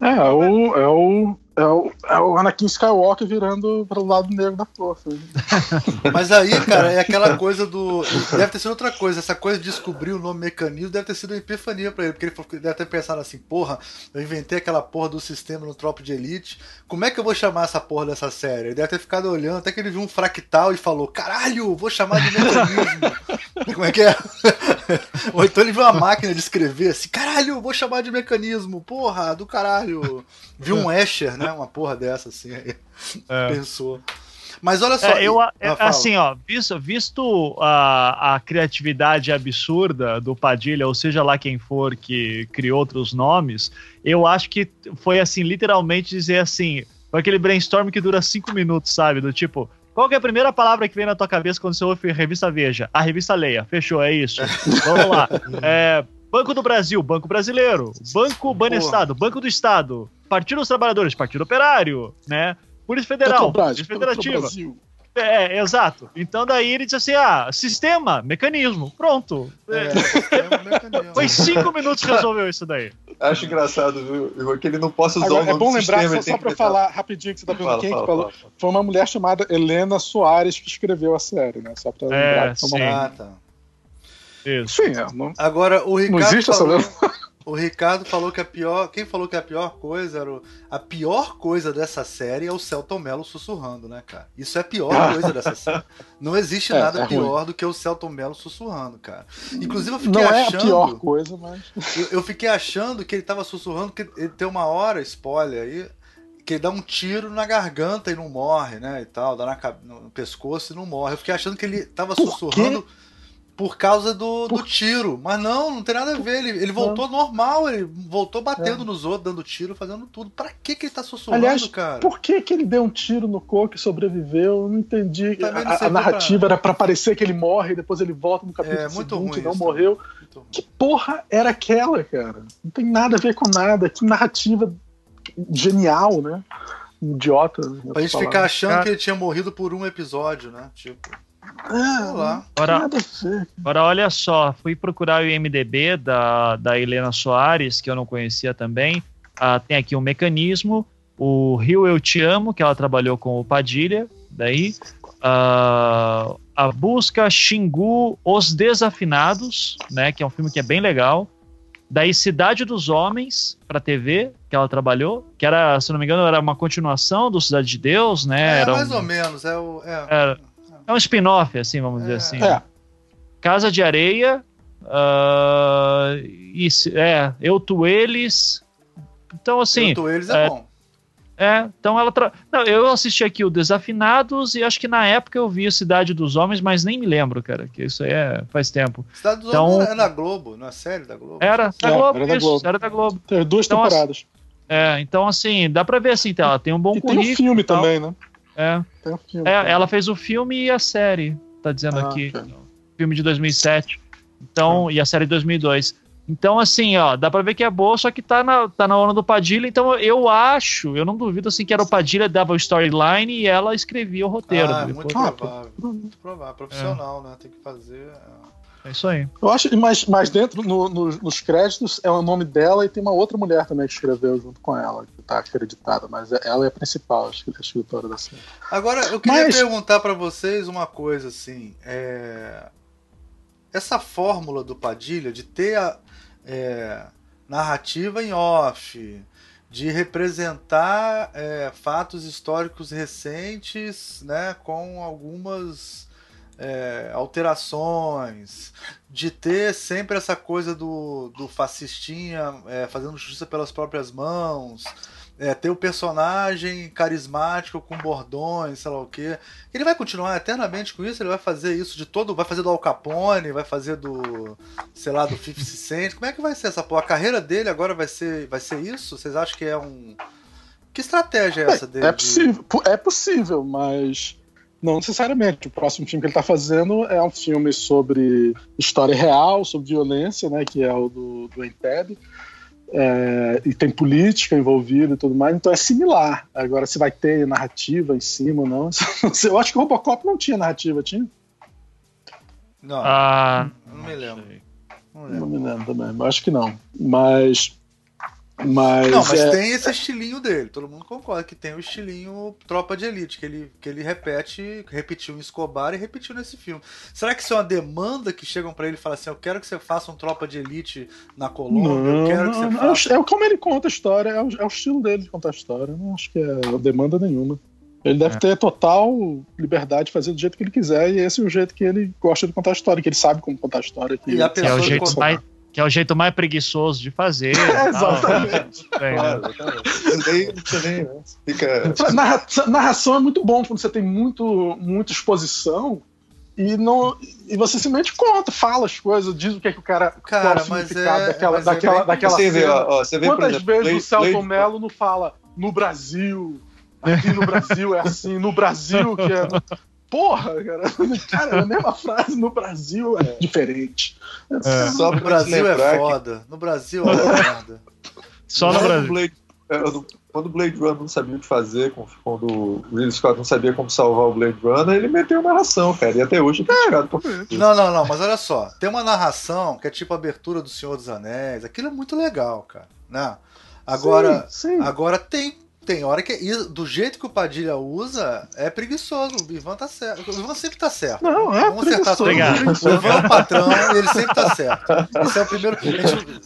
[SPEAKER 4] É, é o, é o, é o, é o Anakin Skywalker virando para o lado negro da força.
[SPEAKER 2] Mas aí, cara, é aquela coisa do. Deve ter sido outra coisa. Essa coisa de descobrir o nome mecanismo deve ter sido uma epifania pra ele. Porque ele deve ter pensado assim: porra, eu inventei aquela porra do sistema no Tropa de Elite. Como é que eu vou chamar essa porra dessa série? Ele deve ter ficado olhando até que ele viu um fractal e falou: caralho, vou chamar de mecanismo. Como é que é? Ou então ele viu uma máquina de escrever assim: caralho, vou chamar de mecanismo. Porra, do caralho. Viu um Escher, né? Uma porra dessa assim. Aí pensou. Mas olha só.
[SPEAKER 3] É, eu,
[SPEAKER 2] e-
[SPEAKER 3] é,
[SPEAKER 2] Ah,
[SPEAKER 3] assim, ó, visto, visto a, a criatividade absurda do Padilha, ou seja lá quem for que criou outros nomes, eu acho que foi assim, literalmente dizer assim, foi aquele brainstorm que dura cinco minutos, sabe? Do tipo, qual é a primeira palavra que vem na tua cabeça quando você ouve revista Veja? A revista Leia. Fechou, é isso. Vamos lá. É, Banco do Brasil, Banco Brasileiro, Banco Banestado, Banco do Estado, Partido dos Trabalhadores, Partido Operário, né? Polícia Federal, Polícia Federativa.
[SPEAKER 4] Brasil.
[SPEAKER 3] É, exato. Então daí ele diz assim: ah, sistema, mecanismo, pronto.
[SPEAKER 2] É,
[SPEAKER 3] É,
[SPEAKER 2] é um mecanismo.
[SPEAKER 3] Foi cinco minutos que resolveu isso daí.
[SPEAKER 1] Acho engraçado, viu, Igor, que ele não possa usar
[SPEAKER 4] Agora,
[SPEAKER 1] o nome
[SPEAKER 4] é bom
[SPEAKER 1] do
[SPEAKER 4] lembrar,
[SPEAKER 1] sistema.
[SPEAKER 4] só, só pra falar rapidinho que você tá perguntando
[SPEAKER 1] Fala,
[SPEAKER 4] quem
[SPEAKER 1] fala,
[SPEAKER 4] que falou.
[SPEAKER 1] fala.
[SPEAKER 4] Foi uma mulher chamada Helena Soares que escreveu a série, né? Só pra lembrar. que foi uma-
[SPEAKER 3] sim.
[SPEAKER 2] Ah, tá.
[SPEAKER 3] Isso.
[SPEAKER 4] Sim, é, não,
[SPEAKER 2] Agora, o Ricardo.
[SPEAKER 4] não existe essa
[SPEAKER 2] falou,
[SPEAKER 4] lenda.
[SPEAKER 2] o Ricardo falou que a pior. Quem falou que a pior coisa era. O, a pior coisa dessa série é o Celton Mello sussurrando, né, cara? Isso é a pior coisa dessa série. Não existe
[SPEAKER 4] É,
[SPEAKER 2] nada
[SPEAKER 4] é
[SPEAKER 2] pior do que o Celton Mello sussurrando, cara. Inclusive, eu fiquei
[SPEAKER 4] Não é
[SPEAKER 2] achando.
[SPEAKER 4] a pior coisa, mas.
[SPEAKER 2] Eu, eu fiquei achando que ele tava sussurrando, que ele tem uma hora, spoiler aí, que ele dá um tiro na garganta e não morre, né? E tal, dá na, no pescoço e não morre. Eu fiquei achando que ele tava
[SPEAKER 4] Por
[SPEAKER 2] sussurrando por causa do, do tiro. Mas não, não tem nada a ver. Ele, ele voltou normal, ele voltou batendo nos outros, dando tiro, fazendo tudo. Pra que, que ele tá sussurrando,
[SPEAKER 4] Aliás,
[SPEAKER 2] cara?
[SPEAKER 4] Por que, que ele deu um tiro no coco e sobreviveu? Eu não entendi.
[SPEAKER 2] Não
[SPEAKER 4] A, a narrativa era pra parecer que ele morre, depois ele volta no capítulo
[SPEAKER 2] É, muito
[SPEAKER 4] seguinte
[SPEAKER 2] ruim
[SPEAKER 4] e não
[SPEAKER 2] isso
[SPEAKER 4] morreu.
[SPEAKER 2] Ruim.
[SPEAKER 4] Que porra era aquela, cara? Não tem nada a ver com nada. Que narrativa genial, né? Idiota. em
[SPEAKER 2] Pra gente
[SPEAKER 4] outras
[SPEAKER 2] ficar achando
[SPEAKER 3] Cara-
[SPEAKER 2] que ele tinha morrido por um episódio, né? Tipo,
[SPEAKER 4] É,
[SPEAKER 2] lá.
[SPEAKER 3] olha só, fui procurar o IMDB da, da Helena Soares, que eu não conhecia também. Ah, tem aqui um mecanismo, o Rio Eu Te Amo, que ela trabalhou com o Padilha, daí. Ah, a busca Xingu Os Desafinados, né, que é um filme que é bem legal. Daí Cidade dos Homens para TV, que ela trabalhou, que era, se não me engano, era uma continuação do Cidade de Deus, né?
[SPEAKER 2] É,
[SPEAKER 3] era
[SPEAKER 2] mais
[SPEAKER 3] um,
[SPEAKER 2] ou menos. É, o, é,
[SPEAKER 3] era- é um spin-off, assim, vamos dizer
[SPEAKER 2] É.
[SPEAKER 3] assim.
[SPEAKER 4] É,
[SPEAKER 3] Casa de Areia, ah, e, é, Eu, Tu, Eles. Então, assim,
[SPEAKER 2] Junto eles é,
[SPEAKER 3] é,
[SPEAKER 2] bom.
[SPEAKER 3] é, então ela. Tra... Não, eu assisti aqui o Desafinados e acho que na época eu vi Cidade dos Homens, mas nem me lembro, cara, que isso aí é, faz tempo.
[SPEAKER 2] Cidade dos
[SPEAKER 3] Então-
[SPEAKER 2] Homens é na Globo, não é série da Globo?
[SPEAKER 3] Era da
[SPEAKER 4] É,
[SPEAKER 3] Globo,
[SPEAKER 4] era da
[SPEAKER 3] isso,
[SPEAKER 4] Globo.
[SPEAKER 3] era da Globo.
[SPEAKER 4] tem duas
[SPEAKER 3] Então,
[SPEAKER 4] temporadas.
[SPEAKER 3] É, então, assim, dá pra ver, assim, tá, ela tem um bom
[SPEAKER 4] e tem um
[SPEAKER 3] currículo.
[SPEAKER 4] filme também, né?
[SPEAKER 3] É,
[SPEAKER 4] Tem um filme.
[SPEAKER 3] é, ela fez o filme e a série, tá dizendo
[SPEAKER 4] Ah,
[SPEAKER 3] aqui.
[SPEAKER 4] ok.
[SPEAKER 3] filme de 2007. Então, e a série de 2002. Então, assim, ó, dá pra ver que é boa, só que tá na, tá na onda do Padilha. Então, eu acho, eu não duvido, assim, que era o Padilha dava o storyline e ela escrevia o roteiro.
[SPEAKER 2] Ah,
[SPEAKER 3] né?
[SPEAKER 2] muito
[SPEAKER 4] Ah,
[SPEAKER 2] provável. Muito provável. Profissional, né? Tem que fazer. é.
[SPEAKER 3] É isso aí.
[SPEAKER 4] Eu acho, mas, mas dentro, no- no- nos créditos, é o nome dela e tem uma outra mulher também que escreveu junto com ela, que tá acreditada, mas ela é a principal, a escri- a escritora da série.
[SPEAKER 2] Agora, eu queria
[SPEAKER 4] Mas-
[SPEAKER 2] perguntar pra vocês uma coisa assim. é, Essa fórmula do Padilha de ter a é, narrativa em off, de representar é, fatos históricos recentes, né, com algumas é, alterações, de ter sempre essa coisa do, do fascistinha é, fazendo justiça pelas próprias mãos, é, ter o personagem carismático com bordões, sei lá o quê. Ele vai continuar eternamente com isso? Ele vai fazer isso de todo. Vai fazer do Al Capone, vai fazer do. sei lá, do 50 Cent. Como é que vai ser essa porra? A carreira dele agora vai ser, vai ser isso? Vocês acham que é um. Que estratégia é essa dele?
[SPEAKER 4] É possível, po- é possível, mas Não necessariamente. O próximo filme que ele está fazendo é um filme sobre história real, sobre violência, né? Que é o do, do Entebbe. É, e tem política envolvida e tudo mais, então é similar. Agora, se vai ter narrativa em cima ou não, eu acho que o Robocop não tinha narrativa, tinha?
[SPEAKER 2] Não,
[SPEAKER 3] Ah,
[SPEAKER 2] não me lembro. Não
[SPEAKER 4] Não
[SPEAKER 2] lembro.
[SPEAKER 4] me lembro também, eu acho que não. Mas. Mas.
[SPEAKER 2] Não, mas
[SPEAKER 4] é-
[SPEAKER 2] tem esse estilinho dele. Todo mundo concorda que tem o estilinho Tropa de Elite, que ele, que ele repete, repetiu em Escobar e repetiu nesse filme. Será que isso é uma demanda que chegam pra ele e falam assim: Eu quero que você faça um Tropa de Elite na Colômbia, eu
[SPEAKER 4] Não,
[SPEAKER 2] quero que você
[SPEAKER 4] não,
[SPEAKER 2] faça.
[SPEAKER 4] é o- é como ele conta a história, é o, é o estilo dele de contar a história. Eu não acho que é demanda nenhuma. Ele deve
[SPEAKER 3] É.
[SPEAKER 4] ter total liberdade de fazer do jeito que ele quiser, e esse é o jeito que ele gosta de contar a história, que ele sabe como contar a história. Que
[SPEAKER 2] E
[SPEAKER 3] é o
[SPEAKER 2] pessoa
[SPEAKER 3] jeito mais, que é o jeito mais preguiçoso de fazer.
[SPEAKER 4] É,
[SPEAKER 3] tal.
[SPEAKER 4] exatamente.
[SPEAKER 3] Bem, né?
[SPEAKER 1] Claro, exatamente. Nem, né? Fica.
[SPEAKER 4] Narra- narração é muito bom quando você tem muito, muita exposição e não e você simplesmente conta, fala as coisas, diz o que é que o cara,
[SPEAKER 2] Cara,
[SPEAKER 4] qual
[SPEAKER 2] é-
[SPEAKER 4] daquela,
[SPEAKER 2] é
[SPEAKER 4] daquela,
[SPEAKER 2] bem-
[SPEAKER 4] daquela
[SPEAKER 1] Você vê,
[SPEAKER 4] cena.
[SPEAKER 1] ó, ó, você vê,
[SPEAKER 4] Quantas
[SPEAKER 1] exemplo,
[SPEAKER 4] vezes
[SPEAKER 1] Blade-
[SPEAKER 4] o Celton Mello não fala no Brasil, aqui no Brasil é assim, no Brasil que é. Porra, cara, cara, é a mesma frase no Brasil é diferente.
[SPEAKER 1] Só
[SPEAKER 2] No
[SPEAKER 1] pra te
[SPEAKER 2] Brasil é
[SPEAKER 1] que
[SPEAKER 2] foda. No Brasil é uma merda.
[SPEAKER 3] Só no Brasil.
[SPEAKER 1] Blade, é, quando- o Blade Runner não sabia o que fazer, com- quando o Ridley Scott não sabia como salvar o Blade Runner, ele meteu narração, cara. E até hoje é criticado por isso.
[SPEAKER 2] Não, não, não, mas olha só. Tem uma narração que é tipo a abertura do Senhor dos Anéis. Aquilo é muito legal, cara. Né? Agora,
[SPEAKER 4] sim, sim.
[SPEAKER 2] agora tem. Tem hora que. e Do jeito que o Padilha usa, é preguiçoso. O Ivan tá certo. O Ivan sempre tá certo.
[SPEAKER 4] Não, é
[SPEAKER 2] Vamos acertar
[SPEAKER 4] preguiçoso.
[SPEAKER 3] Obrigado.
[SPEAKER 2] O Ivan é o patrão ele sempre tá certo. Esse é o primeiro. gente-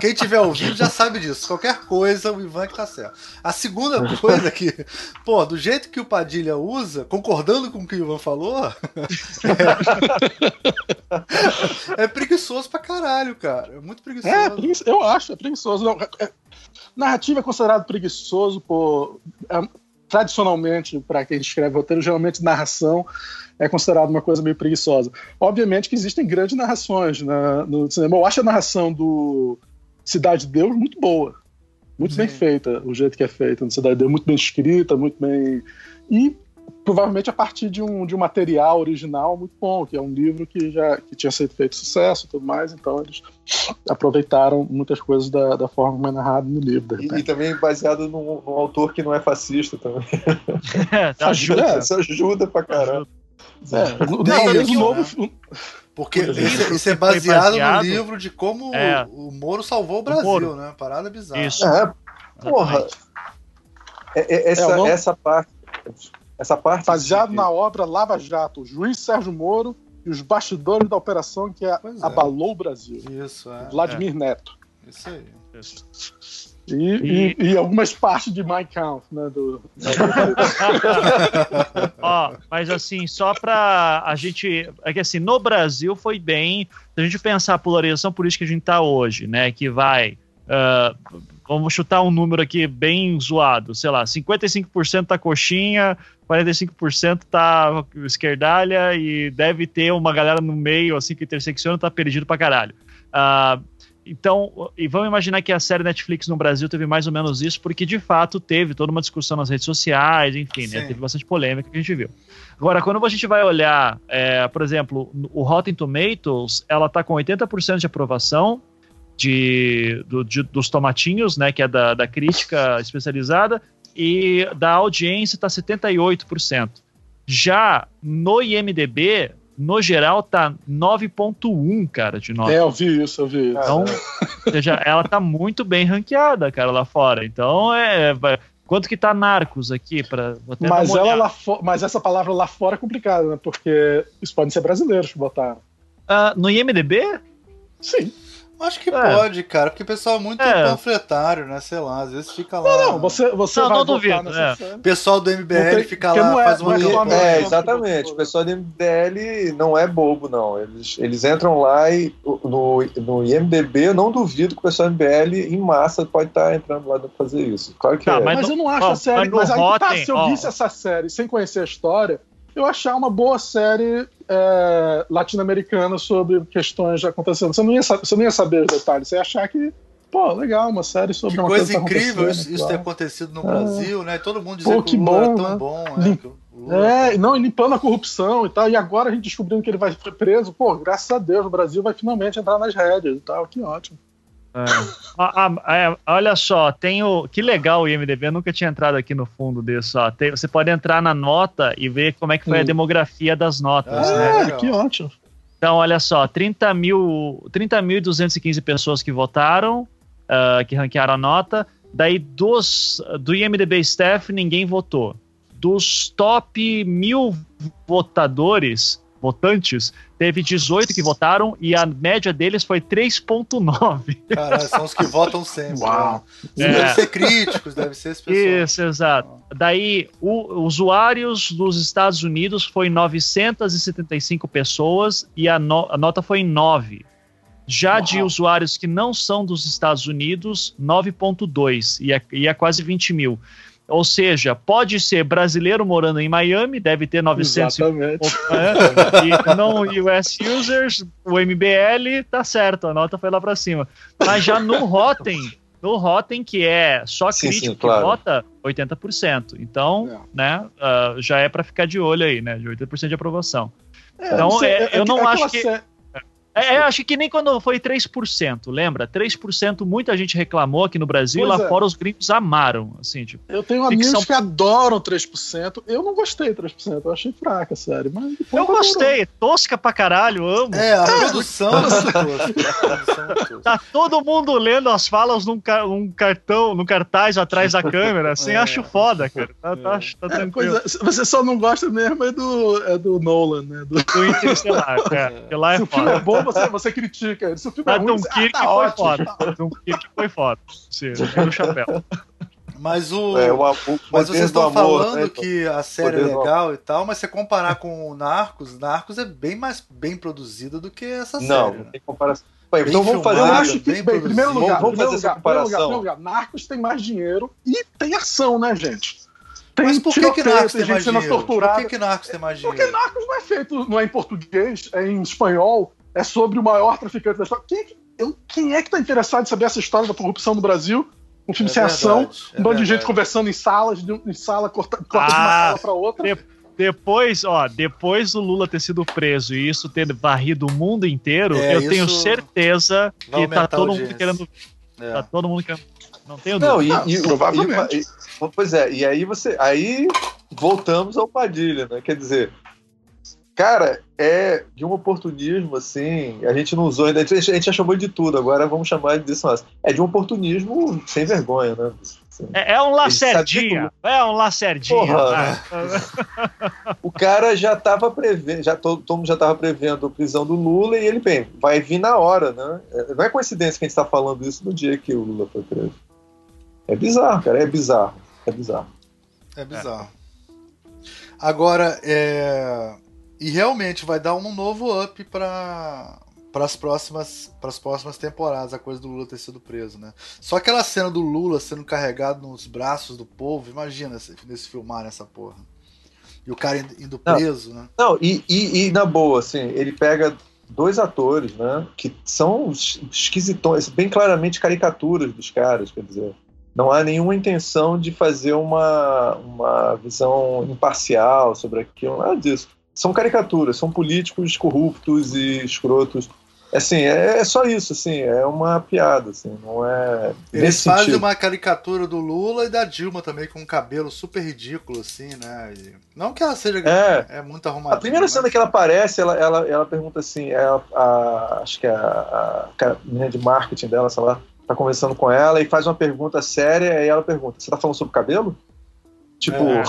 [SPEAKER 2] quem tiver ouvindo já sabe disso. Qualquer coisa, o Ivan é que tá certo. A segunda coisa que, pô, do jeito que o Padilha usa, concordando com o que o Ivan falou, é, é preguiçoso pra caralho, cara. É muito preguiçoso.
[SPEAKER 4] É, pregui- eu acho, é preguiçoso. Não, é- é- narrativa é considerado preguiçoso por. é, tradicionalmente, para quem escreve roteiro, geralmente narração é considerado uma coisa meio preguiçosa. Obviamente que existem grandes narrações na- no cinema. Eu acho a narração do Cidade de Deus muito boa. Muito bem
[SPEAKER 2] Sim.
[SPEAKER 4] feita, o jeito que é feita no Cidade de Deus. Muito bem escrita, muito bem. E provavelmente a partir de um, de um material original muito bom, que é um livro que já que tinha sido feito sucesso e tudo mais, então eles aproveitaram muitas coisas da, da forma como é narrado no livro.
[SPEAKER 1] E, e também baseado num, num autor que não é fascista também.
[SPEAKER 3] Tá
[SPEAKER 4] Ajuda, é.
[SPEAKER 1] Isso ajuda pra caralho.
[SPEAKER 4] É,
[SPEAKER 2] Tem
[SPEAKER 4] não,
[SPEAKER 2] isso,
[SPEAKER 4] no novo
[SPEAKER 2] né? Porque
[SPEAKER 3] O
[SPEAKER 2] isso, isso é baseado,
[SPEAKER 3] baseado-
[SPEAKER 2] no livro de como
[SPEAKER 3] É.
[SPEAKER 2] o Moro salvou o Brasil,
[SPEAKER 3] Moro.
[SPEAKER 2] né? Parada bizarra.
[SPEAKER 3] Isso.
[SPEAKER 1] É, porra. É, é, essa,
[SPEAKER 4] É, o
[SPEAKER 1] essa parte. Essa parte.
[SPEAKER 4] baseado na obra Lava Jato, o juiz Sérgio Moro e os bastidores da operação que
[SPEAKER 2] Pois é.
[SPEAKER 4] abalou o Brasil.
[SPEAKER 2] Isso, é.
[SPEAKER 4] Vladimir Neto.
[SPEAKER 2] Isso aí.
[SPEAKER 4] E, e- e algumas partes de Mein Kampf, né? Do,
[SPEAKER 3] Ó, mas assim, só pra a gente. É que assim, no Brasil foi bem. Se a gente pensar a polarização política que a gente tá hoje, né? Que vai. ah, vamos chutar um número aqui bem zoado, sei lá, 55% tá coxinha, 45% tá esquerdalha e deve ter uma galera no meio, assim, que intersecciona, tá perdido pra caralho. Ah, então, e vamos imaginar que a série Netflix no Brasil teve mais ou menos isso, porque de fato teve toda uma discussão nas redes sociais, enfim, né, teve bastante polêmica que a gente viu. Agora, quando a gente vai olhar, é, por exemplo, o Rotten Tomatoes, ela tá com 80% de aprovação de, do- de- dos tomatinhos, né, que é da, da crítica especializada, e da audiência tá 78%. Já no IMDB, no geral, tá 9.1, cara, de nota.
[SPEAKER 4] é, eu vi isso, eu vi isso.
[SPEAKER 3] Então, ou seja, ela tá muito bem ranqueada, cara, lá fora. Então, é. vai- Quanto que tá Narcos aqui? Pra, até
[SPEAKER 4] Mas, ela lá mas essa palavra lá fora é complicada, né? Porque isso podem ser brasileiros que botaram.
[SPEAKER 3] Ah, no IMDB?
[SPEAKER 4] Sim.
[SPEAKER 2] Acho que
[SPEAKER 3] É.
[SPEAKER 2] pode, cara, porque o pessoal é muito
[SPEAKER 3] É.
[SPEAKER 2] panfletário, né? Sei lá, às vezes fica lá.
[SPEAKER 4] Não, você, você
[SPEAKER 3] Não,
[SPEAKER 4] vai
[SPEAKER 3] não
[SPEAKER 4] votar
[SPEAKER 3] duvido,
[SPEAKER 4] nessa
[SPEAKER 3] é.
[SPEAKER 2] O pessoal do MBL
[SPEAKER 4] Não tem-
[SPEAKER 2] fica lá,
[SPEAKER 4] não é-
[SPEAKER 2] faz
[SPEAKER 4] não
[SPEAKER 2] uma
[SPEAKER 4] é.
[SPEAKER 1] É,
[SPEAKER 4] Não,
[SPEAKER 1] exatamente. O pessoal do MBL não é bobo, não. Eles, eles entram lá e no, no IMDB, eu não duvido que o pessoal do MBL em massa pode estar entrando lá pra fazer isso. Claro que
[SPEAKER 3] Tá,
[SPEAKER 1] é.
[SPEAKER 3] mas
[SPEAKER 4] Mas
[SPEAKER 3] no-
[SPEAKER 4] eu não acho
[SPEAKER 3] ó,
[SPEAKER 4] a série.
[SPEAKER 3] mas
[SPEAKER 4] Mas aí tá,
[SPEAKER 3] Rotten,
[SPEAKER 4] se eu
[SPEAKER 3] ó.
[SPEAKER 4] visse essa série sem conhecer a história, eu achar uma boa série é, latino-americana sobre questões acontecendo. Você não, ia, você não ia saber os detalhes, você ia achar que, pô, legal, uma série sobre
[SPEAKER 2] Que
[SPEAKER 4] uma
[SPEAKER 2] coisa
[SPEAKER 4] coisa tá
[SPEAKER 2] incrível isso,
[SPEAKER 4] acontecendo,
[SPEAKER 2] isso ter acontecido no
[SPEAKER 4] É.
[SPEAKER 2] Brasil, né? Todo mundo dizendo
[SPEAKER 4] Pô,
[SPEAKER 2] que
[SPEAKER 4] que
[SPEAKER 2] o Lula
[SPEAKER 4] bom,
[SPEAKER 2] é tão
[SPEAKER 4] né?
[SPEAKER 2] bom, né?
[SPEAKER 4] Lim-
[SPEAKER 2] o
[SPEAKER 4] É, não, e limpando a corrupção e tal. E agora a gente descobrindo que ele vai ser preso. Pô, graças a Deus, o Brasil vai finalmente entrar nas rédeas e tal. Que ótimo.
[SPEAKER 3] É. Ah, ah, é, olha só, tem o. Que legal o IMDB, eu nunca tinha entrado aqui no fundo desse. Ó. Tem, você pode entrar na nota e ver como é que foi a demografia das notas,
[SPEAKER 2] Ah,
[SPEAKER 3] né?
[SPEAKER 2] legal.
[SPEAKER 4] que ótimo.
[SPEAKER 3] Então, olha só, 30 mil, 30.215 pessoas que votaram, ah, que ranquearam a nota. Daí, dos, do IMDB Staff, ninguém votou. Dos top mil votadores, votantes, teve 18 que votaram e a média deles foi 3,9.
[SPEAKER 2] Caralho, são os que votam sempre.
[SPEAKER 4] Uau.
[SPEAKER 2] né?
[SPEAKER 3] É.
[SPEAKER 2] Devem ser críticos, deve ser esse pessoal.
[SPEAKER 3] Isso, exato. Daí, o, usuários dos Estados Unidos foi 975 pessoas e a, no- a nota foi em 9. Já de
[SPEAKER 4] Uau.
[SPEAKER 3] usuários que não são dos Estados Unidos, 9,2 e é, e é quase 20 mil. Ou seja, pode ser brasileiro morando em Miami, deve ter 900 e
[SPEAKER 4] Exatamente.
[SPEAKER 3] né? e não US users, o MBL, tá certo, a nota foi lá pra cima. Mas já no Rotten, no Rotten, que é só
[SPEAKER 1] Sim,
[SPEAKER 3] crítico
[SPEAKER 1] sim, claro.
[SPEAKER 3] que vota, 80%. Então,
[SPEAKER 4] É.
[SPEAKER 3] né, ah, já é pra ficar de olho aí, né, de 80% de aprovação.
[SPEAKER 4] É,
[SPEAKER 3] Então,
[SPEAKER 4] você-
[SPEAKER 3] é, eu não acho que-
[SPEAKER 4] sé-
[SPEAKER 3] É, eu acho que nem quando foi 3%, lembra? 3% muita gente reclamou aqui no Brasil, e
[SPEAKER 4] Pois
[SPEAKER 3] lá
[SPEAKER 4] é.
[SPEAKER 3] fora os gringos amaram, assim, tipo,
[SPEAKER 4] Eu tenho
[SPEAKER 3] Ficção-
[SPEAKER 4] amigos que adoram 3%. Eu não gostei de 3%, eu achei fraca a série. Mas
[SPEAKER 3] eu
[SPEAKER 4] adorou.
[SPEAKER 3] gostei, tosca pra caralho, amo.
[SPEAKER 2] É, a produção é é.
[SPEAKER 3] Tá todo mundo lendo as falas num, ca- num cartão, num cartaz atrás da câmera, assim,
[SPEAKER 2] É.
[SPEAKER 3] acho foda, cara. Tá, tá, tá
[SPEAKER 4] É, é, você só não gosta mesmo é do, é do Nolan, né? Do,
[SPEAKER 3] Do Interestelar, é, porque lá é
[SPEAKER 4] o filme é você, você critica ele. Se o filme é
[SPEAKER 3] Mas
[SPEAKER 4] ruim, você, ah, tá
[SPEAKER 3] foi
[SPEAKER 4] ótimo.
[SPEAKER 3] foda. Dunkirk foi foda. Sim, o chapéu.
[SPEAKER 2] Mas o.
[SPEAKER 1] É, o, o
[SPEAKER 2] Mas vocês estão
[SPEAKER 1] amor,
[SPEAKER 2] falando
[SPEAKER 1] né?
[SPEAKER 2] que a série é legal e tal, mas se comparar com o Narcos, Narcos é bem mais bem produzida do que essa
[SPEAKER 1] Não,
[SPEAKER 2] série.
[SPEAKER 1] não
[SPEAKER 2] né?
[SPEAKER 1] tem comparação. Bem, então vamos fazer
[SPEAKER 4] Eu acho que,
[SPEAKER 2] bem
[SPEAKER 4] bem, em primeiro lugar,
[SPEAKER 1] Vamos
[SPEAKER 4] primeiro
[SPEAKER 1] fazer
[SPEAKER 4] lugar,
[SPEAKER 1] essa
[SPEAKER 4] primeiro lugar,
[SPEAKER 1] comparação.
[SPEAKER 4] primeiro lugar, Narcos tem mais dinheiro e tem ação, né, gente? Tem
[SPEAKER 2] Mas por que, que Narcos
[SPEAKER 4] tem
[SPEAKER 2] tem mais
[SPEAKER 4] gente sendo
[SPEAKER 2] dinheiro? Por que, que Narcos tem mais dinheiro?
[SPEAKER 4] Porque Narcos não é feito, não é em português, é em espanhol, é sobre o maior traficante da história. Quem, é que- eu- quem é que tá interessado em saber essa história da corrupção no Brasil? Um filme
[SPEAKER 2] É
[SPEAKER 4] sem ação,
[SPEAKER 2] verdade, é
[SPEAKER 4] um bando de gente conversando em salas, de, em sala, corta, corta de uma
[SPEAKER 3] Ah,
[SPEAKER 4] sala pra outra.
[SPEAKER 3] de- Depois, ó, depois do Lula ter sido preso e isso ter varrido o mundo inteiro,
[SPEAKER 2] É,
[SPEAKER 3] eu tenho certeza que tá todo mundo querendo.
[SPEAKER 2] É.
[SPEAKER 3] Tá todo mundo querendo. Não tenho
[SPEAKER 1] Não,
[SPEAKER 3] dúvida.
[SPEAKER 1] e, e,
[SPEAKER 4] Ah, provavelmente.
[SPEAKER 1] e- e- pois é, e aí você. Aí voltamos ao Padilha, né? Quer dizer, cara, é de um oportunismo, assim. A gente não usou ainda. A gente, já chamou de tudo, agora vamos chamar disso mais. É de um oportunismo sem vergonha, né? Assim,
[SPEAKER 3] É, é um lacerdinha. É um lacerdinha.
[SPEAKER 1] Porra.
[SPEAKER 3] tá?
[SPEAKER 1] o cara já estava prevendo, já todo, todo mundo já estava prevendo a prisão do Lula e ele, bem, vai vir na hora, né? É, Não é coincidência que a gente está falando isso no dia que o Lula foi preso. É bizarro, cara, é bizarro. É bizarro.
[SPEAKER 2] É bizarro. Agora, é... E realmente vai dar um novo up para para as próximas para as próximas temporadas, a coisa do Lula ter sido preso, né? Só aquela cena do Lula sendo carregado nos braços do povo, imagina se eles filmarem essa porra. E o cara indo- indo
[SPEAKER 1] Não.
[SPEAKER 2] preso, né?
[SPEAKER 1] Não, e, e, e na boa, assim, ele pega dois atores, né, que são es- esquisitões, bem claramente caricaturas dos caras, quer dizer, não há nenhuma intenção de fazer uma, uma visão imparcial sobre aquilo, nada disso. São caricaturas, são políticos corruptos e escrotos. Assim, é, é só isso, assim, é uma piada, assim, não é.
[SPEAKER 2] Eles fazem
[SPEAKER 1] sentido.
[SPEAKER 2] uma caricatura do Lula e da Dilma também, com um cabelo super ridículo, assim, né? E- Não que ela seja.
[SPEAKER 1] É.
[SPEAKER 2] É, muito arrumadinha.
[SPEAKER 1] A primeira cena
[SPEAKER 2] mas-
[SPEAKER 1] que ela aparece, ela, ela, ela pergunta assim, é a, a- acho que é a, a, a menina de marketing dela, sei lá, tá conversando com ela e faz uma pergunta séria, e ela pergunta, você tá falando sobre cabelo? Tipo,
[SPEAKER 3] É.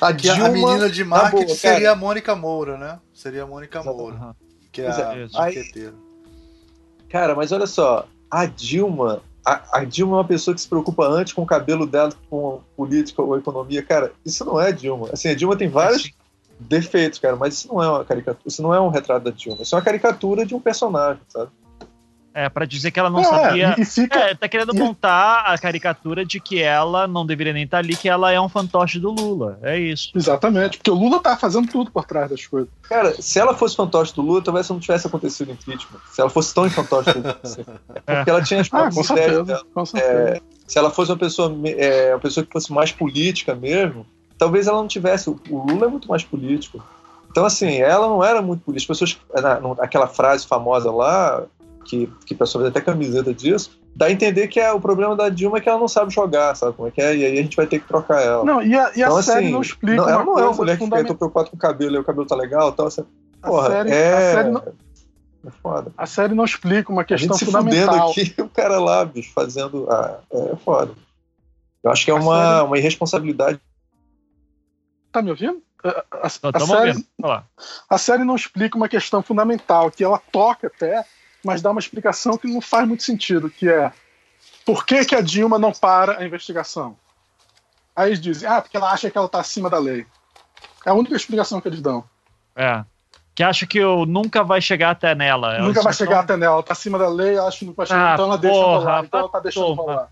[SPEAKER 1] a
[SPEAKER 2] Que a-
[SPEAKER 1] Dilma...
[SPEAKER 2] a menina de marketing
[SPEAKER 1] boa,
[SPEAKER 2] seria a Mônica Moura, né? Seria a Mônica. Moura, que é
[SPEAKER 1] Pois
[SPEAKER 2] a
[SPEAKER 3] é.
[SPEAKER 1] Cara, mas olha só, a Dilma... A, a Dilma é uma pessoa que se preocupa antes com o cabelo dela, com política ou economia. Cara, isso não é Dilma. Assim, a Dilma tem vários defeitos, cara, mas isso não é uma caricatura, isso não é um retrato da Dilma, isso é uma caricatura de um personagem, sabe?
[SPEAKER 3] É, pra dizer que ela não
[SPEAKER 4] É,
[SPEAKER 3] sabia.
[SPEAKER 4] e, fica,
[SPEAKER 3] É, tá querendo
[SPEAKER 4] E-
[SPEAKER 3] montar a caricatura de que ela não deveria nem estar ali, que ela é um fantoche do Lula. É isso.
[SPEAKER 4] Exatamente, porque o Lula tá fazendo tudo por trás das coisas.
[SPEAKER 1] Cara, se ela fosse fantoche do Lula, talvez não tivesse acontecido impeachment. Se ela fosse tão fantoche do Lula. assim. É porque ela tinha as
[SPEAKER 4] Ah,
[SPEAKER 1] próprias
[SPEAKER 4] com
[SPEAKER 1] ideias
[SPEAKER 4] certeza.
[SPEAKER 1] dela.
[SPEAKER 4] Com certeza.
[SPEAKER 1] É, se ela fosse uma pessoa, é, uma pessoa que fosse mais política mesmo, talvez ela não tivesse. O Lula é muito mais político. Então, assim, ela não era muito política. As pessoas, aquela frase famosa lá, que, que a pessoa fez até camiseta disso, dá a entender que é, o problema da Dilma é que ela não sabe jogar, sabe como é que é? E aí a gente vai ter que trocar ela.
[SPEAKER 4] Não, e a, e então, a série assim, não explica. Não,
[SPEAKER 1] ela não é uma mulher que fica, tô preocupado com o cabelo, e o cabelo tá legal tal. Assim, porra, a série, é... a série não...
[SPEAKER 4] É foda. A série não explica uma questão a gente se fundamental.
[SPEAKER 1] aqui, o cara lá, bicho, fazendo. Ah, é foda. Eu acho que é uma, série... uma irresponsabilidade.
[SPEAKER 4] Tá me ouvindo? A, a, a, série, a série não explica uma questão fundamental, que ela toca até, mas dá uma explicação que não faz muito sentido, que é por que, que a Dilma não para a investigação? Aí eles dizem, ah, porque ela acha que ela está acima da lei. É a única explicação que eles dão.
[SPEAKER 3] É. Que acha que eu nunca vai chegar até nela.
[SPEAKER 4] Nunca vai chegar até nela. Ela tá acima da lei, acha que não vai chegar. Ah, então ela deixa rolar. Então ela tá deixando rolar.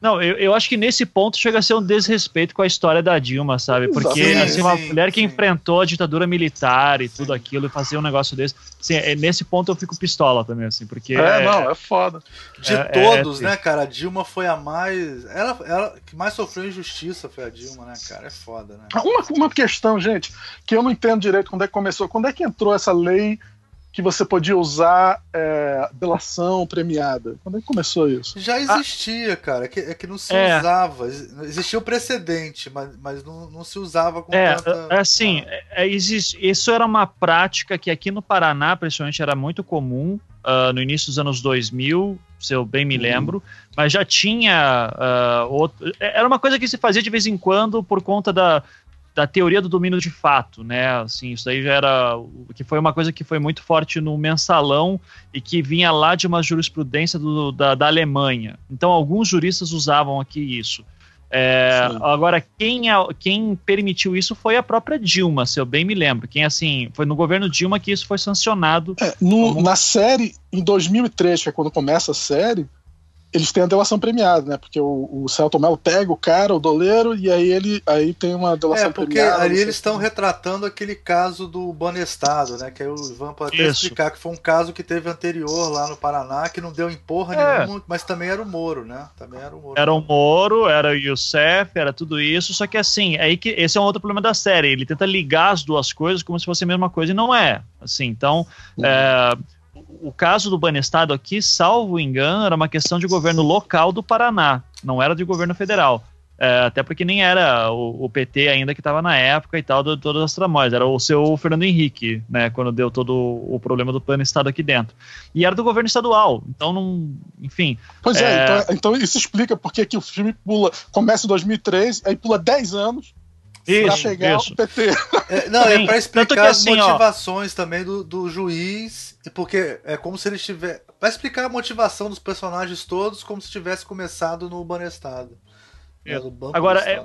[SPEAKER 3] Não, eu, eu acho que nesse ponto chega a ser um desrespeito com a história da Dilma, sabe? Porque, sim, assim, uma sim, mulher que sim. enfrentou a ditadura militar e tudo aquilo e fazer um negócio desse. Assim, é, nesse ponto eu fico pistola também, assim, porque.
[SPEAKER 4] É, é não, é foda.
[SPEAKER 2] De é, é todos, né, cara? A Dilma foi a mais. Ela, ela que mais sofreu injustiça foi a Dilma, né, cara? É foda, né?
[SPEAKER 4] Uma, uma questão, gente, que eu não entendo direito quando é que começou. Quando é que entrou essa lei que você podia usar é, delação premiada. Quando é que começou isso?
[SPEAKER 2] Já existia, ah, cara. É que, é que não se é. usava. Existia o precedente, mas, mas não, não se usava com
[SPEAKER 3] é, tanta... É, assim, é, existe, isso era uma prática que aqui no Paraná, principalmente, era muito comum uh, no início dos anos 2000, se eu bem me uhum. lembro, mas já tinha uh, outro, era uma coisa que se fazia de vez em quando por conta da, da teoria do domínio de fato, né? Assim, isso aí já era que foi uma coisa que foi muito forte no mensalão e que vinha lá de uma jurisprudência do, da, da Alemanha. Então, alguns juristas usavam aqui isso. É, agora, quem, quem permitiu isso foi a própria Dilma, se eu bem me lembro. Quem assim, foi no governo Dilma que isso foi sancionado.
[SPEAKER 4] É, no, como... Na série, em 2003, que é quando começa a série, eles têm a delação premiada, né? Porque o, o Celton Mello pega o cara, o doleiro, e aí ele aí tem uma delação premiada. É, porque premiada,
[SPEAKER 2] ali eles estão retratando aquele caso do Banestado, né? Que aí o Ivan pode até Isso. explicar que foi um caso que teve anterior lá no Paraná, que não deu em porra é. nenhuma, mas também era o Moro, né? Também era o Moro.
[SPEAKER 3] Era o Moro, era o Youssef, era tudo isso, só que assim, aí que esse é um outro problema da série. Ele tenta ligar as duas coisas como se fosse a mesma coisa e não é. Assim, então. Uhum. É, o caso do Banestado aqui, salvo engano, era uma questão de governo local do Paraná, não era de governo federal. É, até porque nem era o, o PT ainda que estava na época e tal, de todas as tramóias. Era o seu Fernando Henrique, né, quando deu todo o problema do plano estado aqui dentro. E era do governo estadual, então não. Enfim.
[SPEAKER 4] Pois é, é então, então, isso explica porque que o filme pula, começa em 2003, aí pula 10 anos isso, pra chegar isso. ao PT.
[SPEAKER 2] É, não, é pra explicar as assim, motivações ó, também do, do juiz, porque é como se ele tivesse. Vai explicar a motivação dos personagens todos como se tivesse começado no Banestado.
[SPEAKER 3] É, Agora, é,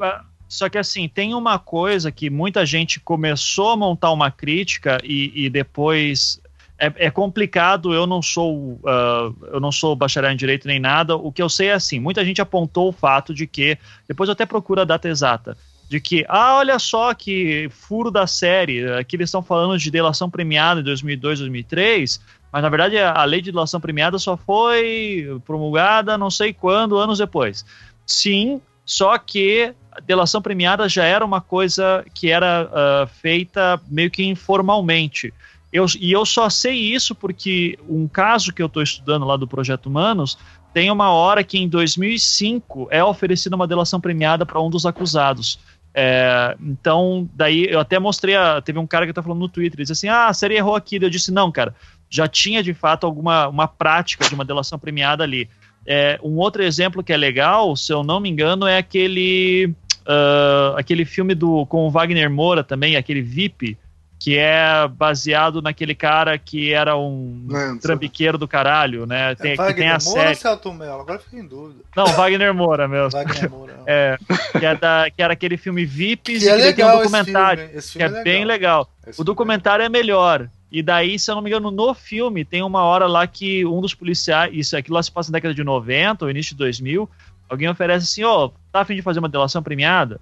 [SPEAKER 3] só que assim, tem uma coisa que muita gente começou a montar uma crítica e, e depois é, é, complicado, eu não sou uh, eu não sou bacharel em direito nem nada. O que eu sei é assim, muita gente apontou o fato de que, depois eu até procuro a data exata, de que, ah, olha só que furo da série, aqui eles estão falando de delação premiada em 2002, 2003, mas na verdade a lei de delação premiada só foi promulgada não sei quando, anos depois. Sim, só que delação premiada já era uma coisa que era uh, feita meio que informalmente. Eu, e eu só sei isso porque um caso que eu estou estudando lá do Projeto Humanos tem uma hora que em 2005 é oferecida uma delação premiada para um dos acusados. É, então, daí eu até mostrei, a, teve um cara que tá falando no Twitter, ele disse assim, ah, a série errou aqui, eu disse, não, cara, já tinha de fato alguma uma prática de uma delação premiada ali. É, um outro exemplo que é legal, se eu não me engano, é aquele, uh, aquele filme do, com o Wagner Moura também, aquele VIP, que é baseado naquele cara que era um Lento. trambiqueiro do caralho, né?
[SPEAKER 2] Tem, é Wagner tem a Moura série... ou Celto Mello? Agora fiquei em dúvida.
[SPEAKER 3] Não, Wagner Moura mesmo. Wagner Moura. é, que, é da, que era aquele filme VIPs
[SPEAKER 2] que é legal
[SPEAKER 3] tem um documentário. Esse filme, esse filme que é, é bem legal. Esse o é documentário é, é melhor. E daí, se eu não me engano, no filme tem uma hora lá que um dos policiais, isso aquilo lá se passa na década de 90 ou início de 2000, alguém oferece assim, ó, oh, tá afim de fazer uma delação premiada?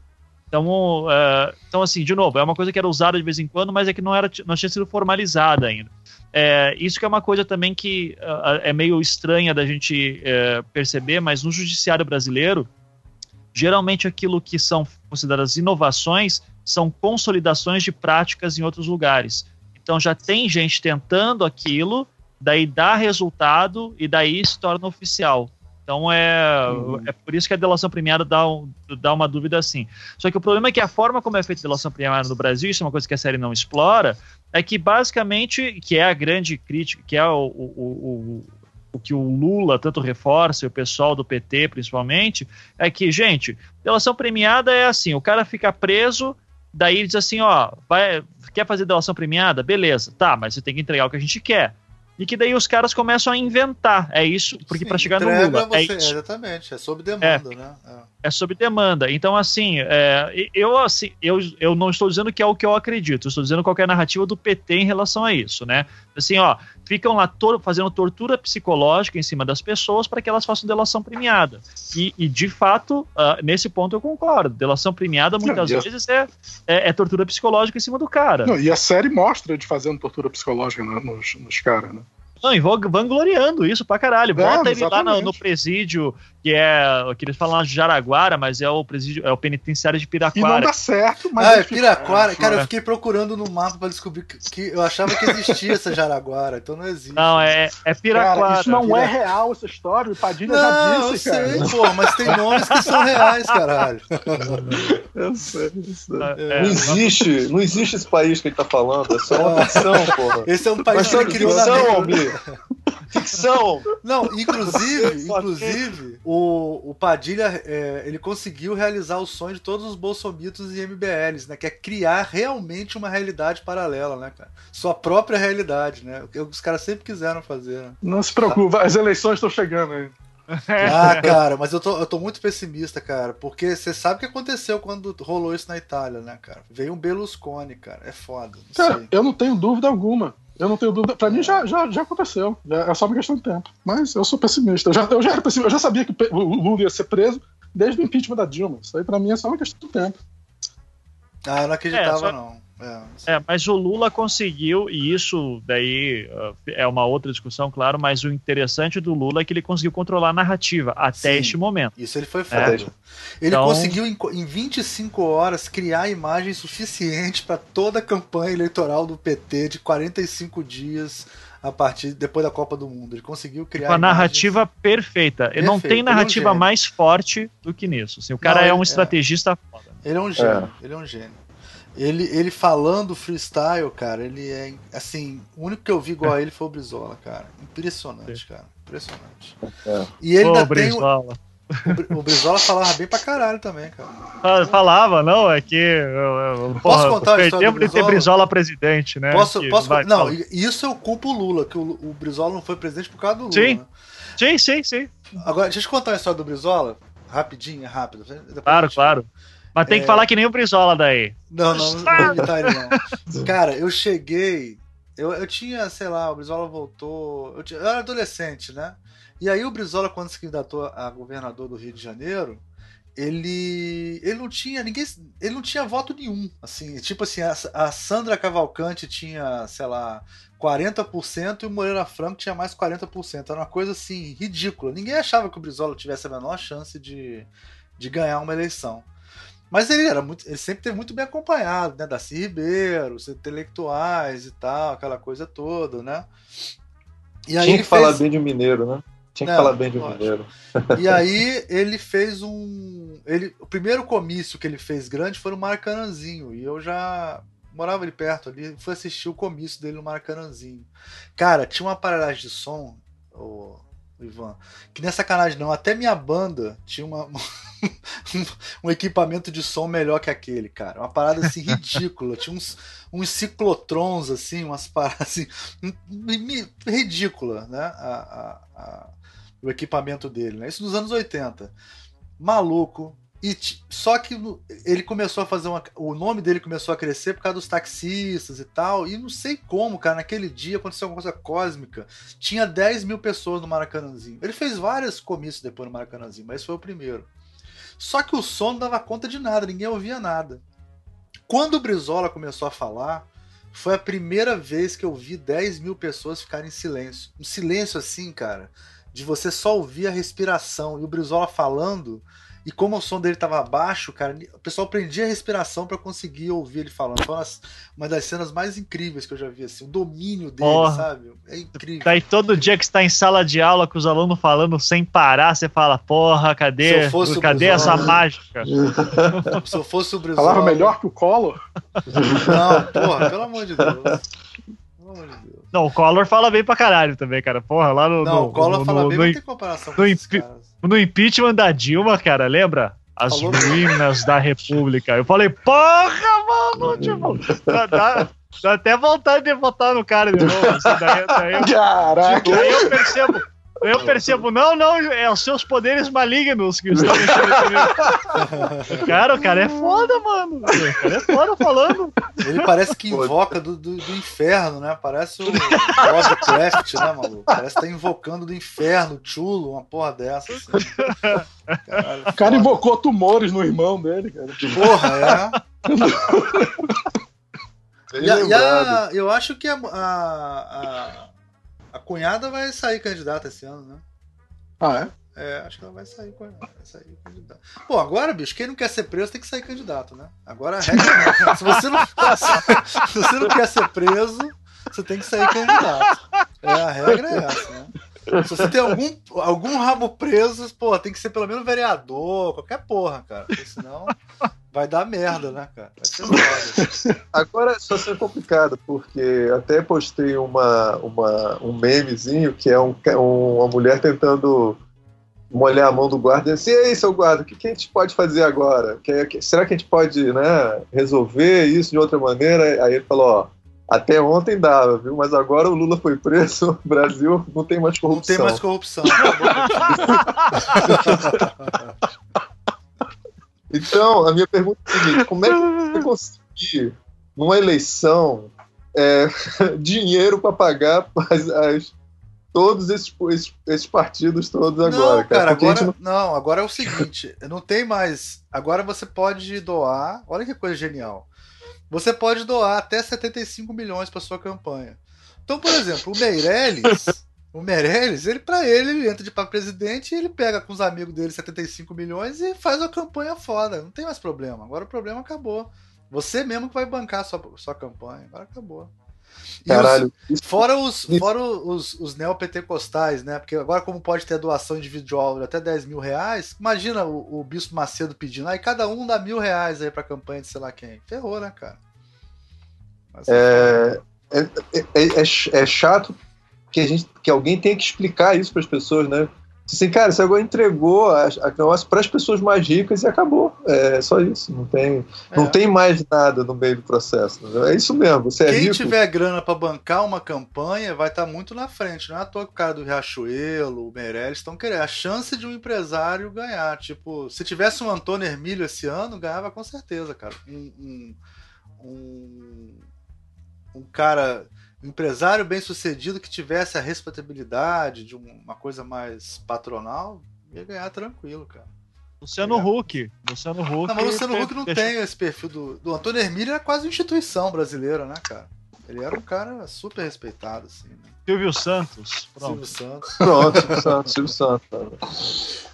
[SPEAKER 3] Então, uh, então, assim, de novo, é uma coisa que era usada de vez em quando, mas é que não, era, não tinha sido formalizada ainda. É, isso que é uma coisa também que uh, é meio estranha da gente uh, perceber, mas no judiciário brasileiro Geralmente aquilo que são consideradas inovações são consolidações de práticas em outros lugares. Então já tem gente tentando aquilo, daí dá resultado e daí se torna oficial. Então é, uhum. é por isso que a delação premiada dá, um, dá uma dúvida assim. Só que o problema é que a forma como é feita a delação premiada no Brasil, isso é uma coisa que a série não explora, é que basicamente, que é a grande crítica, que é o, o, o, o que o Lula tanto reforça, e o pessoal do PT principalmente, é que, gente, delação premiada é assim, o cara fica preso, daí diz assim, ó, vai, quer fazer delação premiada? Beleza, tá, mas você tem que entregar o que a gente quer e que daí os caras começam a inventar. É isso, porque para chegar no Lula.
[SPEAKER 2] Você,
[SPEAKER 3] é
[SPEAKER 2] isso. Exatamente, é sob demanda, é, né?
[SPEAKER 3] É. é sob demanda. Então, assim, é, eu, assim eu, eu não estou dizendo que é o que eu acredito, eu estou dizendo qual é a narrativa do PT em relação a isso, né? Assim, ó, ficam lá fazendo tortura psicológica em cima das pessoas para que elas façam delação premiada. E, e de fato, uh, nesse ponto eu concordo. Delação premiada muitas não, vezes é, é, é, tortura psicológica em cima do cara.
[SPEAKER 4] Não, e a série mostra de fazendo tortura psicológica nos, nos caras, né?
[SPEAKER 3] Não, e vangloriando isso pra caralho. Bota é, ele lá no, no, presídio, que é. que eles falam de Jaraguara, mas é o presídio, é o penitenciário de Piraquara. E
[SPEAKER 4] não dá certo, mas.
[SPEAKER 2] Ah, é Piraquara. Cara, eu fiquei procurando no mapa pra descobrir que, que eu achava que existia essa Jaraguara, então não existe.
[SPEAKER 3] Não, é, é Piraquara. Cara,
[SPEAKER 4] isso não é real, essa história. O Padilha não, já disse,
[SPEAKER 2] eu
[SPEAKER 4] cara.
[SPEAKER 2] sei, pô, mas tem nomes que são reais, caralho.
[SPEAKER 1] eu sei, isso. É, não existe, não existe esse país que ele tá falando, é só uma ficção, porra.
[SPEAKER 2] Esse é um país
[SPEAKER 1] mas que ele criou ficção, Almir. Ficção!
[SPEAKER 2] Não, inclusive, inclusive, o, o Padilha, é, ele conseguiu realizar o sonho de todos os bolsomitos e MBLs, né? Que é criar realmente uma realidade paralela, né, cara? Sua própria realidade, né? O que os caras sempre quiseram fazer. Né?
[SPEAKER 4] Não se preocupe, as eleições estão chegando aí.
[SPEAKER 2] Ah, cara, mas eu tô, eu tô muito pessimista, cara, porque você sabe o que aconteceu quando rolou isso na Itália, né, cara? Veio um Berlusconi, cara, é foda.
[SPEAKER 4] Cara, eu não tenho dúvida alguma. Eu não tenho dúvida. Pra mim já, já, já aconteceu. Já, é só uma questão de tempo. Mas eu sou pessimista. Eu já, eu já era pessimista. Eu já sabia que o Lula ia ser preso desde o impeachment da Dilma. Isso aí pra mim é só uma questão de tempo.
[SPEAKER 2] Ah, eu não acreditava, é, só... não. É,
[SPEAKER 3] é, mas o Lula conseguiu, e isso daí uh, é uma outra discussão, claro, mas o interessante do Lula é que ele conseguiu controlar a narrativa até Sim, este momento.
[SPEAKER 2] Isso ele foi foda. É. Ele então... conseguiu, em, em 25 horas, criar imagem suficiente para toda a campanha eleitoral do PT de 45 dias a partir depois da Copa do Mundo. Ele conseguiu criar
[SPEAKER 3] uma narrativa perfeita. Perfeito. Não tem narrativa é um mais forte do que nisso. Assim, o cara Não, é um é. estrategista foda.
[SPEAKER 2] Ele é um gênio. Ele é um gênio. Ele, ele falando freestyle, cara, ele é. Assim, o único que eu vi igual a ele foi o Brizola, cara. Impressionante, cara. Impressionante. É. E ele ainda Brizola. tem. O, o Brizola falava bem pra caralho também, cara.
[SPEAKER 3] Falava, não, é que. Eu, eu,
[SPEAKER 2] posso contar a história
[SPEAKER 3] tempo de ter Brizola presidente, né?
[SPEAKER 2] Posso, posso vai, Não, fala. isso eu culpo o Lula, que o, o Brizola não foi presidente por causa do Lula.
[SPEAKER 3] Sim,
[SPEAKER 2] né?
[SPEAKER 3] sim, sim, sim.
[SPEAKER 2] Agora, deixa eu te contar a história do Brizola. Rapidinho, rápido.
[SPEAKER 3] Claro, claro. Mas tem é... que falar que nem o Brizola daí.
[SPEAKER 2] Não, não, não ele, não. Cara, eu cheguei. Eu, eu tinha, sei lá, o Brizola voltou. Eu, tinha, eu era adolescente, né? E aí o Brizola, quando se candidatou a governador do Rio de Janeiro, ele ele não tinha ninguém ele não tinha voto nenhum assim tipo assim a, a Sandra Cavalcante tinha sei lá 40% e o Moreira Franco tinha mais 40% era uma coisa assim ridícula ninguém achava que o Brizola tivesse a menor chance de, de ganhar uma eleição mas ele era muito, ele sempre teve muito bem acompanhado, né? Darcy Ribeiro, os intelectuais e tal, aquela coisa toda, né?
[SPEAKER 1] E aí Tinha que fez... falar bem de um mineiro, né? Tinha que Não, falar bem de um mineiro.
[SPEAKER 2] E aí ele fez um. Ele, o primeiro comício que ele fez grande foi no Maracanãzinho. E eu já morava ali perto ali, fui assistir o comício dele no Maracanãzinho. Cara, tinha uma aparelhagem de som, o Ivan, que nem sacanagem não, até minha banda tinha uma. um equipamento de som melhor que aquele, cara. Uma parada assim ridícula. Tinha uns, uns ciclotrons, assim, umas paradas assim. ridícula, né? A, a, a, o equipamento dele, né? Isso nos anos 80. Maluco. E só que ele começou a fazer uma. O nome dele começou a crescer por causa dos taxistas e tal. E não sei como, cara. Naquele dia aconteceu alguma coisa cósmica. Tinha 10 mil pessoas no Maracanãzinho. Ele fez vários comícios depois no Maracanãzinho, mas foi o primeiro. Só que o som não dava conta de nada, ninguém ouvia nada. Quando o Brizola começou a falar, foi a primeira vez que eu vi 10 mil pessoas ficarem em silêncio. Um silêncio assim, cara, de você só ouvir a respiração. E o Brizola falando E como o som dele tava baixo, cara, o pessoal prendia a respiração para conseguir ouvir ele falando. Foi uma, uma, das cenas mais incríveis que eu já vi, assim. O domínio dele, Porra. sabe? É incrível.
[SPEAKER 3] Daí todo dia que você tá em sala de aula com os alunos falando sem parar, você fala, porra, cadê? Cadê essa mágica?
[SPEAKER 2] Se eu fosse o
[SPEAKER 4] Brizola... Falava melhor que o Collor?
[SPEAKER 2] Não, porra, pelo amor de Deus. Pelo
[SPEAKER 3] amor de Deus. Não, o Collor fala bem pra caralho também, cara. Porra, lá no.
[SPEAKER 2] Não,
[SPEAKER 3] no,
[SPEAKER 2] o Collor
[SPEAKER 3] no,
[SPEAKER 2] fala
[SPEAKER 3] no,
[SPEAKER 2] bem, não tem comparação com
[SPEAKER 3] no, no impeachment da Dilma, cara, lembra? As Falou ruínas da República. Eu falei, porra, mano! Tipo, dá, dá, dá até vontade de votar no cara de novo. Assim, daí, daí
[SPEAKER 4] Caraca!
[SPEAKER 3] Tipo, aí eu percebo. Eu percebo, não, não, é os seus poderes malignos que estão mexendo comigo. Cara, o cara é foda, mano. O cara é foda falando.
[SPEAKER 2] Ele parece que invoca do, do, do inferno, né? Parece o Lovecraft, né, maluco? Parece que tá invocando do inferno, chulo, uma porra dessa. Assim.
[SPEAKER 4] Caralho, o cara invocou tumores no irmão dele, cara.
[SPEAKER 2] Porra, é. e, a, e a, eu acho que a, a a cunhada vai sair candidata esse ano, né?
[SPEAKER 4] Ah, é?
[SPEAKER 2] É, acho que ela vai sair, vai sair candidata. Pô, agora, bicho, quem não quer ser preso tem que sair candidato, né? Agora a regra é, se você não, se você não quer ser preso, você tem que sair candidato. É, a regra é essa, né? Se você tem algum, algum rabo preso, pô, tem que ser pelo menos vereador, qualquer porra, cara. Porque senão vai dar merda, né, cara?
[SPEAKER 1] Agora situação é complicada, porque até postei uma, uma, um memezinho que é um, uma mulher tentando molhar a mão do guarda e assim, ei, seu guarda, o que, que a gente pode fazer agora? Que, será que a gente pode né, resolver isso de outra maneira? Aí ele falou, ó, até ontem dava, viu? Mas agora o Lula foi preso, o Brasil não tem mais corrupção.
[SPEAKER 2] Não tem mais corrupção.
[SPEAKER 1] então, a minha pergunta é a seguinte: como é que você conseguir, numa eleição, é, dinheiro para pagar as, as, todos esses, esses, esses, partidos todos agora?
[SPEAKER 2] Não, cara, agora, não... não, agora é o seguinte: não tem mais. Agora você pode doar. Olha que coisa genial você pode doar até 75 milhões para sua campanha. Então, por exemplo, o Meirelles, o Meirelles, ele para ele, ele entra de para presidente e ele pega com os amigos dele 75 milhões e faz uma campanha foda. Não tem mais problema. Agora o problema acabou. Você mesmo que vai bancar a sua, sua campanha. Agora acabou.
[SPEAKER 1] Caralho.
[SPEAKER 2] Os, fora os, fora os, os neopentecostais, né? Porque agora, como pode ter doação individual de até 10 mil reais, imagina o, o Bispo Macedo pedindo, aí cada um dá mil reais aí pra campanha de sei lá quem. Ferrou, né, cara?
[SPEAKER 1] É, é, é, é, é, chato que, a gente, que alguém tenha que explicar isso para as pessoas, né? Assim, cara, você agora entregou a, a para as pessoas mais ricas e acabou. É só isso. Não tem, é. não tem mais nada no meio do processo. É isso mesmo. Você é
[SPEAKER 2] Quem
[SPEAKER 1] rico,
[SPEAKER 2] tiver grana para bancar uma campanha vai estar tá muito na frente. Não é à toa que o cara do Riachuelo, o Meirelles estão querendo. A chance de um empresário ganhar. Tipo, se tivesse um Antônio Hermílio esse ano, ganhava com certeza, cara. Um, um, um, um cara empresário bem sucedido que tivesse a respeitabilidade de uma coisa mais patronal, ia ganhar tranquilo, cara.
[SPEAKER 3] Luciano Huck. Luciano Huck.
[SPEAKER 2] Não, mas Luciano Huck não deixa... tem esse perfil do. Do Antônio Hermílio era quase uma instituição brasileira, né, cara? Ele era um cara super respeitado, assim. Né?
[SPEAKER 3] Silvio Santos.
[SPEAKER 2] Pronto. Silvio Santos.
[SPEAKER 1] Pronto, Silvio Santos, Silvio Santos.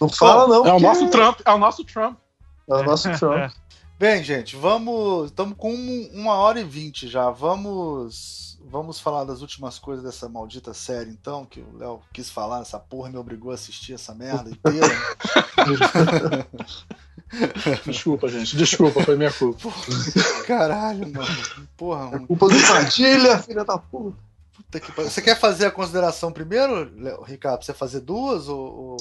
[SPEAKER 1] Não fala, não.
[SPEAKER 4] É o nosso Trump, é o nosso Trump.
[SPEAKER 1] É o nosso Trump.
[SPEAKER 2] Bem, gente, vamos. Estamos com uma hora e vinte já. Vamos. Vamos falar das últimas coisas dessa maldita série, então, que o Léo quis falar, essa porra me obrigou a assistir essa merda inteira.
[SPEAKER 4] desculpa, gente, desculpa, foi minha culpa.
[SPEAKER 2] Caralho, mano. Porra,
[SPEAKER 1] mano. É culpa do Padilha, filha da puta.
[SPEAKER 2] Que Você quer fazer a consideração primeiro, Ricardo? Você fazer duas ou.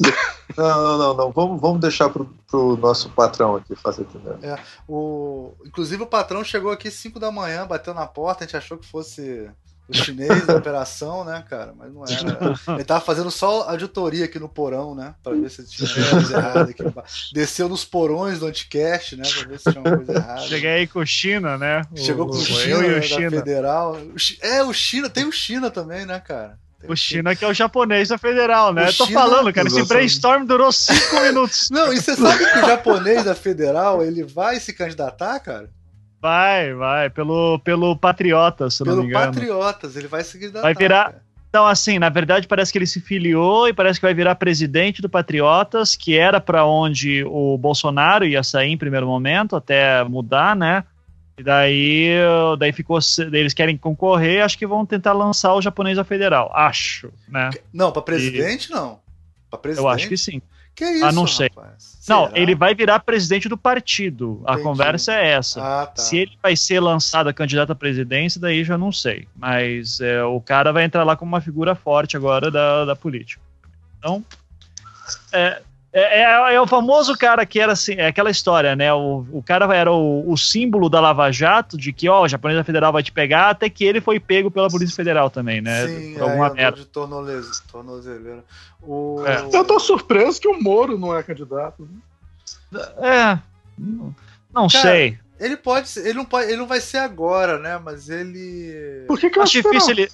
[SPEAKER 1] Não, não, não, não. Vamos, vamos deixar pro, pro nosso patrão aqui fazer primeiro.
[SPEAKER 2] É, o... Inclusive o patrão chegou aqui 5 da manhã, bateu na porta, a gente achou que fosse o chinês da operação, né, cara? Mas não era. Ele tava fazendo só auditoria aqui no porão, né? Pra ver se tinha coisa errada aqui. Desceu nos porões do Anticast, né? Pra ver se tinha uma coisa errada.
[SPEAKER 3] Cheguei aí com o China, né?
[SPEAKER 2] Chegou com o China, e o China. Federal. É, o China, tem o China também, né, cara?
[SPEAKER 3] o China que é o japonês da federal, né? O Eu tô China... falando, cara, esse brainstorm durou cinco minutos.
[SPEAKER 2] Não, e você sabe que o japonês da federal, ele vai se candidatar, cara?
[SPEAKER 3] Vai, vai, pelo, pelo Patriotas, se
[SPEAKER 2] pelo
[SPEAKER 3] não me engano.
[SPEAKER 2] Pelo Patriotas, ele vai seguir da
[SPEAKER 3] Vai virar, Então, assim, na verdade, parece que ele se filiou e parece que vai virar presidente do Patriotas, que era para onde o Bolsonaro ia sair em primeiro momento, até mudar, né? E daí, daí ficou. Eles querem concorrer, acho que vão tentar lançar o japonês a federal. Acho, né?
[SPEAKER 2] Não, para presidente, não. Pra presidente?
[SPEAKER 3] Eu acho que sim.
[SPEAKER 2] Que isso,
[SPEAKER 3] ah, não sei.
[SPEAKER 2] rapaz?
[SPEAKER 3] Não,
[SPEAKER 2] Será?
[SPEAKER 3] ele vai virar presidente do partido. A
[SPEAKER 2] Entendi.
[SPEAKER 3] conversa é essa.
[SPEAKER 2] Ah, tá.
[SPEAKER 3] Se ele vai ser lançado a candidato à presidência, daí já não sei. Mas é, o cara vai entrar lá como uma figura forte agora da, da política. Então, é, é, é- é o famoso cara que era assim, é aquela história, né? O, o cara era o, o símbolo da Lava Jato, de que, ó, o japonês federal vai te pegar, até que ele foi pego pela Polícia Federal também, né?
[SPEAKER 2] Sim,
[SPEAKER 3] Por alguma
[SPEAKER 2] é,
[SPEAKER 3] merda.
[SPEAKER 2] de tornozeleira. tornozeleira. O...
[SPEAKER 3] É.
[SPEAKER 4] Eu tô surpreso que o Moro não é candidato. né?
[SPEAKER 3] É. Não, não
[SPEAKER 2] Cara,
[SPEAKER 3] sei.
[SPEAKER 2] Ele pode ser, ele não pode, ele não vai ser agora, né? Mas ele.
[SPEAKER 4] Por que, que eu
[SPEAKER 3] Acho difícil
[SPEAKER 4] não?
[SPEAKER 3] ele.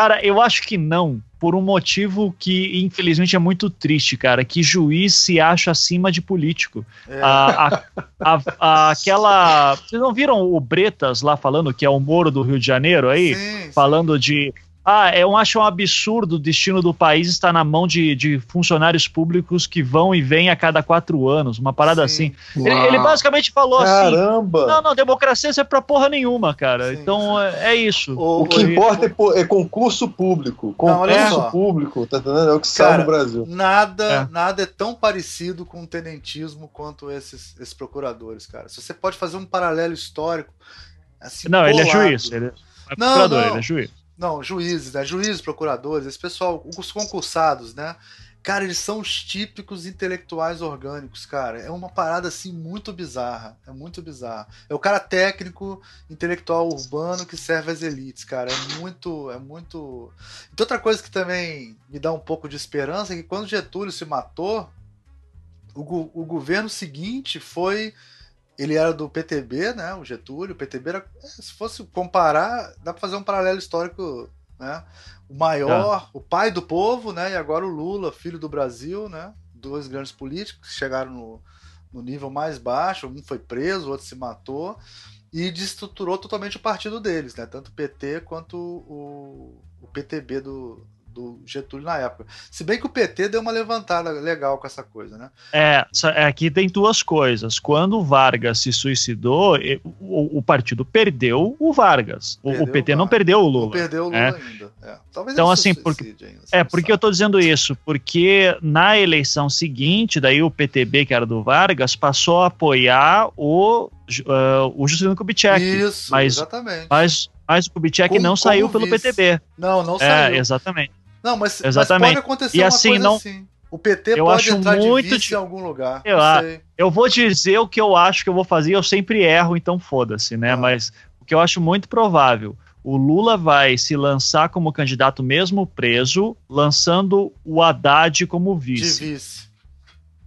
[SPEAKER 3] Cara, eu acho que não, por um motivo que, infelizmente, é muito triste, cara. Que juiz se acha acima de político.
[SPEAKER 2] É.
[SPEAKER 3] A, a- a- aquela. Vocês não viram o Bretas lá falando que é o Moro do Rio de Janeiro aí?
[SPEAKER 2] Sim, sim.
[SPEAKER 3] Falando de. Ah, eu acho um absurdo o destino do país estar na mão de, de funcionários públicos que vão e vêm a cada quatro anos, uma parada
[SPEAKER 2] Sim.
[SPEAKER 3] assim. Ele, ele basicamente falou assim:
[SPEAKER 1] Caramba!
[SPEAKER 3] não, não, democracia serve pra porra nenhuma, cara.
[SPEAKER 2] Sim,
[SPEAKER 3] então é, é isso.
[SPEAKER 2] O-
[SPEAKER 1] O que importa é, é concurso público.
[SPEAKER 2] Não,
[SPEAKER 1] Concurso
[SPEAKER 2] só.
[SPEAKER 1] público, tá entendendo? É o que salva
[SPEAKER 2] Cara,
[SPEAKER 1] o Brasil.
[SPEAKER 2] Nada,
[SPEAKER 3] É.
[SPEAKER 2] nada é tão parecido com o tenentismo quanto esses, esses procuradores, cara. Se você pode fazer um paralelo histórico, assim,
[SPEAKER 3] Não, ele é juiz. Ele é
[SPEAKER 2] Não,
[SPEAKER 3] procurador,
[SPEAKER 2] não.
[SPEAKER 3] ele é juiz.
[SPEAKER 2] Não, juízes, né? Juízes, procuradores, esse pessoal, os concursados, né? Cara, eles são os típicos intelectuais orgânicos, cara. É uma parada assim muito bizarra. É muito bizarra. É o cara técnico, intelectual urbano que serve às elites, cara. É muito, é muito. E tem outra coisa que também me dá um pouco de esperança é que quando Getúlio se matou, o, gu- o governo seguinte foi ele era do PTB, né? O Getúlio, o PTB era, é, se fosse comparar, dá para fazer um paralelo histórico, né? O maior, o pai do povo, né? E agora o Lula, filho do Brasil, né? Dois grandes políticos que chegaram no, no nível mais baixo, um foi preso, o outro se matou e desestruturou totalmente o partido deles, né? Tanto o PT quanto o, o PTB do, do Getúlio na época. Se bem que o PT deu uma levantada legal com essa coisa, né?
[SPEAKER 3] É, é, aqui tem duas coisas. Quando o Vargas se suicidou, o, o partido perdeu o Vargas. O,
[SPEAKER 2] Perdeu
[SPEAKER 3] o PT
[SPEAKER 2] o
[SPEAKER 3] não
[SPEAKER 2] Vargas.
[SPEAKER 3] perdeu o
[SPEAKER 2] Não
[SPEAKER 3] Lula.
[SPEAKER 2] perdeu o Lula
[SPEAKER 3] É.
[SPEAKER 2] ainda. É. Talvez
[SPEAKER 3] Então,
[SPEAKER 2] ele
[SPEAKER 3] assim,
[SPEAKER 2] se
[SPEAKER 3] porque-
[SPEAKER 2] ainda,
[SPEAKER 3] É,
[SPEAKER 2] não
[SPEAKER 3] porque eu tô dizendo isso? Porque na eleição seguinte, daí o PTB, que era do Vargas, passou a apoiar o, ah, o Juscelino Kubitschek.
[SPEAKER 2] Isso,
[SPEAKER 3] mas-
[SPEAKER 2] exatamente.
[SPEAKER 3] Mas, mas o Kubitschek não saiu pelo
[SPEAKER 2] vice.
[SPEAKER 3] PTB.
[SPEAKER 2] Não, não
[SPEAKER 3] É,
[SPEAKER 2] saiu.
[SPEAKER 3] exatamente.
[SPEAKER 2] Não, mas, mas
[SPEAKER 3] Exatamente.
[SPEAKER 2] pode acontecer
[SPEAKER 3] E
[SPEAKER 2] uma
[SPEAKER 3] assim,
[SPEAKER 2] coisa
[SPEAKER 3] não-
[SPEAKER 2] assim. O PT
[SPEAKER 3] eu
[SPEAKER 2] pode
[SPEAKER 3] acho
[SPEAKER 2] entrar de
[SPEAKER 3] muito
[SPEAKER 2] vice
[SPEAKER 3] di-
[SPEAKER 2] em algum lugar.
[SPEAKER 3] Eu. Eu vou dizer o que eu acho que eu vou fazer, eu sempre erro, então foda-se, né?
[SPEAKER 2] Ah.
[SPEAKER 3] Mas o que eu acho muito provável, o Lula vai se lançar como candidato mesmo preso, lançando o Haddad como
[SPEAKER 2] De
[SPEAKER 3] vice.
[SPEAKER 2] vice.